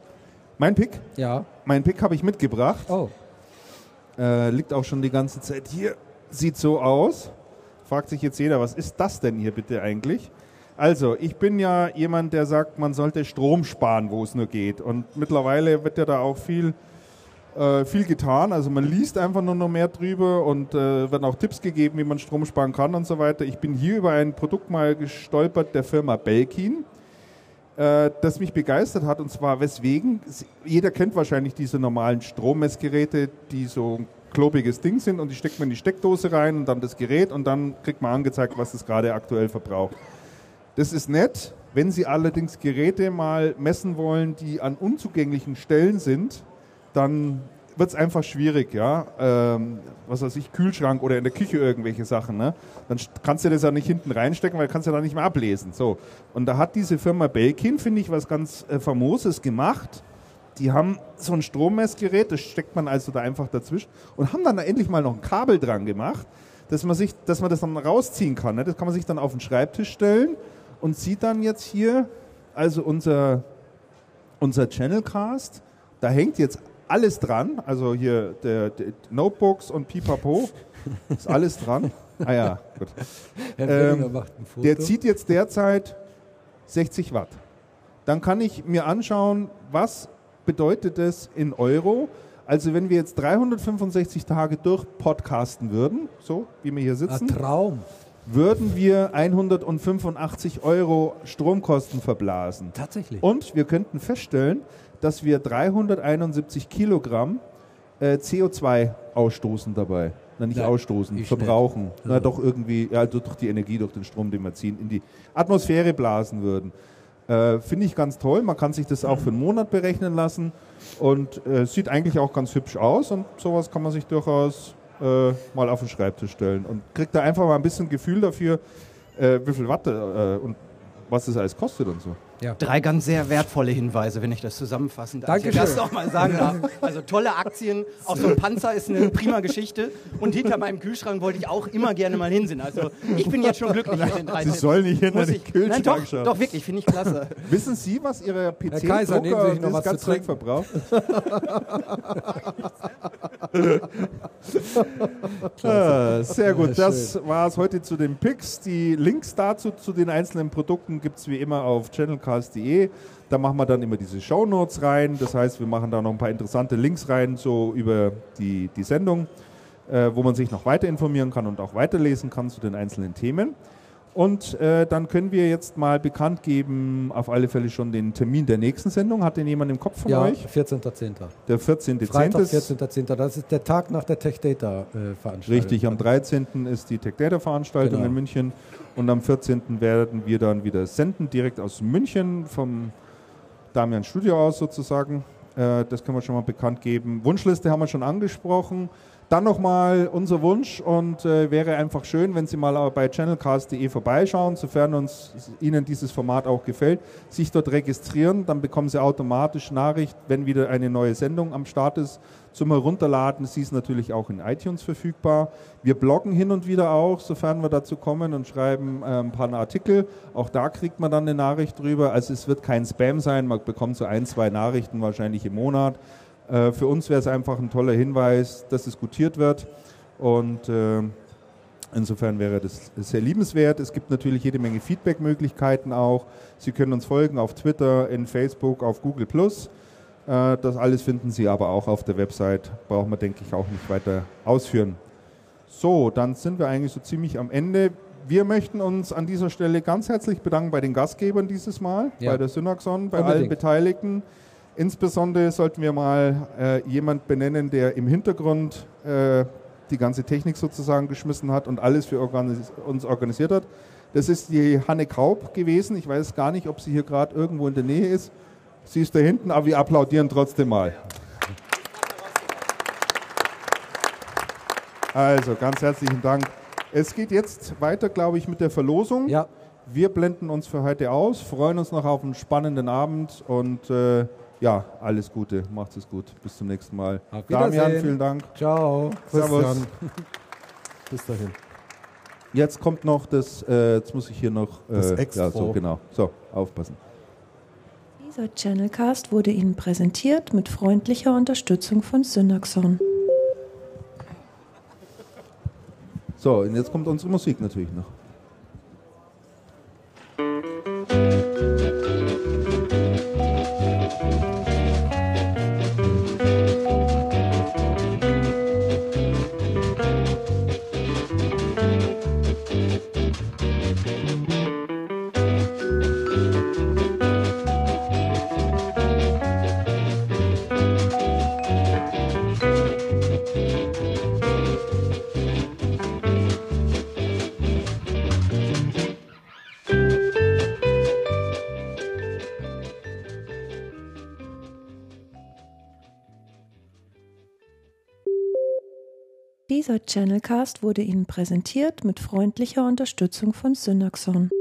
Mein Pick? Ja. Mein Pick habe ich mitgebracht. Oh. Äh, liegt auch schon die ganze Zeit hier. Sieht so aus. Fragt sich jetzt jeder, was ist das denn hier bitte eigentlich? Also, ich bin ja jemand, der sagt, man sollte Strom sparen, wo es nur geht. Und mittlerweile wird ja da auch viel, äh, viel getan. Also man liest einfach nur noch mehr drüber und äh, werden auch Tipps gegeben, wie man Strom sparen kann und so weiter. Ich bin hier über ein Produkt mal gestolpert der Firma Belkin äh, das mich begeistert hat. Und zwar weswegen, jeder kennt wahrscheinlich diese normalen Strommessgeräte, die so klobiges Ding sind und die steckt man in die Steckdose rein und dann das Gerät und dann kriegt man angezeigt, was es gerade aktuell verbraucht. Das ist nett. Wenn Sie allerdings Geräte mal messen wollen, die an unzugänglichen Stellen sind, dann wird es einfach schwierig, ja. Ähm, was weiß ich, Kühlschrank oder in der Küche irgendwelche Sachen, ne? Dann st- kannst du das ja nicht hinten reinstecken, weil kannst du ja dann nicht mehr ablesen. So. Und da hat diese Firma Belkin, finde ich, was ganz äh, Famoses gemacht. Die haben so ein Strommessgerät, das steckt man also da einfach dazwischen und haben dann da endlich mal noch ein Kabel dran gemacht, dass man, sich, dass man das dann rausziehen kann. Ne? Das kann man sich dann auf den Schreibtisch stellen und sieht dann jetzt hier, also unser, unser Channelcast, da hängt jetzt alles dran, also hier der, der Notebooks und Pipapo, ist alles dran. Ah ja, gut. Ähm. Der zieht jetzt derzeit 60 Watt. Dann kann ich mir anschauen, was bedeutet das in Euro. Also wenn wir jetzt 365 Tage durch podcasten würden, so wie wir hier Ein sitzen, Traum. würden wir 185 Euro Stromkosten verblasen. Tatsächlich. Und wir könnten feststellen, dass wir 371 Kilogramm äh, CO2 ausstoßen dabei. Na, nicht Ja, ausstoßen, verbrauchen. nicht. Na, Ja. doch irgendwie, ja, durch durch die Energie, durch den Strom, den wir ziehen, in die Atmosphäre blasen würden. Äh, Finde ich ganz toll. Man kann sich das auch für einen Monat berechnen lassen und äh, sieht eigentlich auch ganz hübsch aus und sowas kann man sich durchaus äh, mal auf den Schreibtisch stellen und kriegt da einfach mal ein bisschen Gefühl dafür, äh, wie viel Watt äh, und was das alles kostet und so. Drei ganz sehr wertvolle Hinweise, wenn ich das zusammenfassend Dankeschön. das noch mal sagen darf. Also tolle Aktien, auch so ein Panzer ist eine prima Geschichte. Und hinter meinem Kühlschrank wollte ich auch immer gerne mal hinsehen. Also ich bin jetzt schon glücklich mit den drei Sie Tipps. sollen nicht hinter den ich- Kühlschrank Nein, doch, schauen. doch wirklich, finde ich klasse. [LAUGHS] Wissen Sie, was Ihre Kaiser, nehmen Sie sich noch was das zu Zeug trinken. verbraucht? [LAUGHS] Ah, sehr gut, das war es heute zu den Picks. Die Links dazu, zu den einzelnen Produkten, gibt es wie immer auf channelcast.de. Da machen wir dann immer diese Shownotes rein. Das heißt, wir machen da noch ein paar interessante Links rein, so über die, die Sendung, äh, wo man sich noch weiter informieren kann und auch weiterlesen kann zu den einzelnen Themen. Und äh, dann können wir jetzt mal bekannt geben, auf alle Fälle schon den Termin der nächsten Sendung. Hat den jemand im Kopf von Ja, euch? 14.10. Der 14. Freitag, ist 14.10. Das ist der Tag nach der Tech Data äh, Veranstaltung. Richtig, am 13. ist die Tech Data Veranstaltung Genau. in München und am 14. werden wir dann wieder senden, direkt aus München vom Damian Studio aus sozusagen. Äh, das können wir schon mal bekannt geben. Wunschliste haben wir schon angesprochen. Dann nochmal unser Wunsch und äh, wäre einfach schön, wenn Sie mal bei channelcast.de vorbeischauen, sofern uns Ihnen dieses Format auch gefällt, sich dort registrieren, dann bekommen Sie automatisch Nachricht, wenn wieder eine neue Sendung am Start ist. Zum Herunterladen, sie ist natürlich auch in iTunes verfügbar. Wir bloggen hin und wieder auch, sofern wir dazu kommen und schreiben äh, ein paar Artikel. Auch da kriegt man dann eine Nachricht drüber. Also es wird kein Spam sein, man bekommt so ein, zwei Nachrichten wahrscheinlich im Monat. Äh, für uns wäre es einfach ein toller Hinweis, dass es gutiert wird und äh, insofern wäre das sehr liebenswert. Es gibt natürlich jede Menge Feedback-Möglichkeiten auch. Sie können uns folgen auf Twitter, in Facebook, auf Google+. Äh, das alles finden Sie aber auch auf der Website. Brauchen wir, denke ich, auch nicht weiter ausführen. So, dann sind wir eigentlich so ziemlich am Ende. Wir möchten uns an dieser Stelle ganz herzlich bedanken bei den Gastgebern dieses Mal, ja. bei der Synaxon, bei Unbedingt. allen Beteiligten. Insbesondere sollten wir mal äh, jemand benennen, der im Hintergrund äh, die ganze Technik sozusagen geschmissen hat und alles für organis uns organisiert hat. Das ist die Hanne Kaub gewesen. Ich weiß gar nicht, ob sie hier gerade irgendwo in der Nähe ist. Sie ist da hinten, aber wir applaudieren trotzdem mal. Also, ganz herzlichen Dank. Es geht jetzt weiter, glaube ich, mit der Verlosung. Ja. Wir blenden uns für heute aus, freuen uns noch auf einen spannenden Abend und äh, ja, alles Gute. Macht es gut. Bis zum nächsten Mal. Auf Damian, vielen Dank. Ciao. Servus. Bis dahin. Jetzt kommt noch das, äh, jetzt muss ich hier noch. Äh, das Extra. Ja, so, genau. So, aufpassen. Dieser Channelcast wurde Ihnen präsentiert mit freundlicher Unterstützung von Synaxon. So, und jetzt kommt unsere Musik natürlich noch. Dieser Channelcast wurde Ihnen präsentiert mit freundlicher Unterstützung von Synaxon.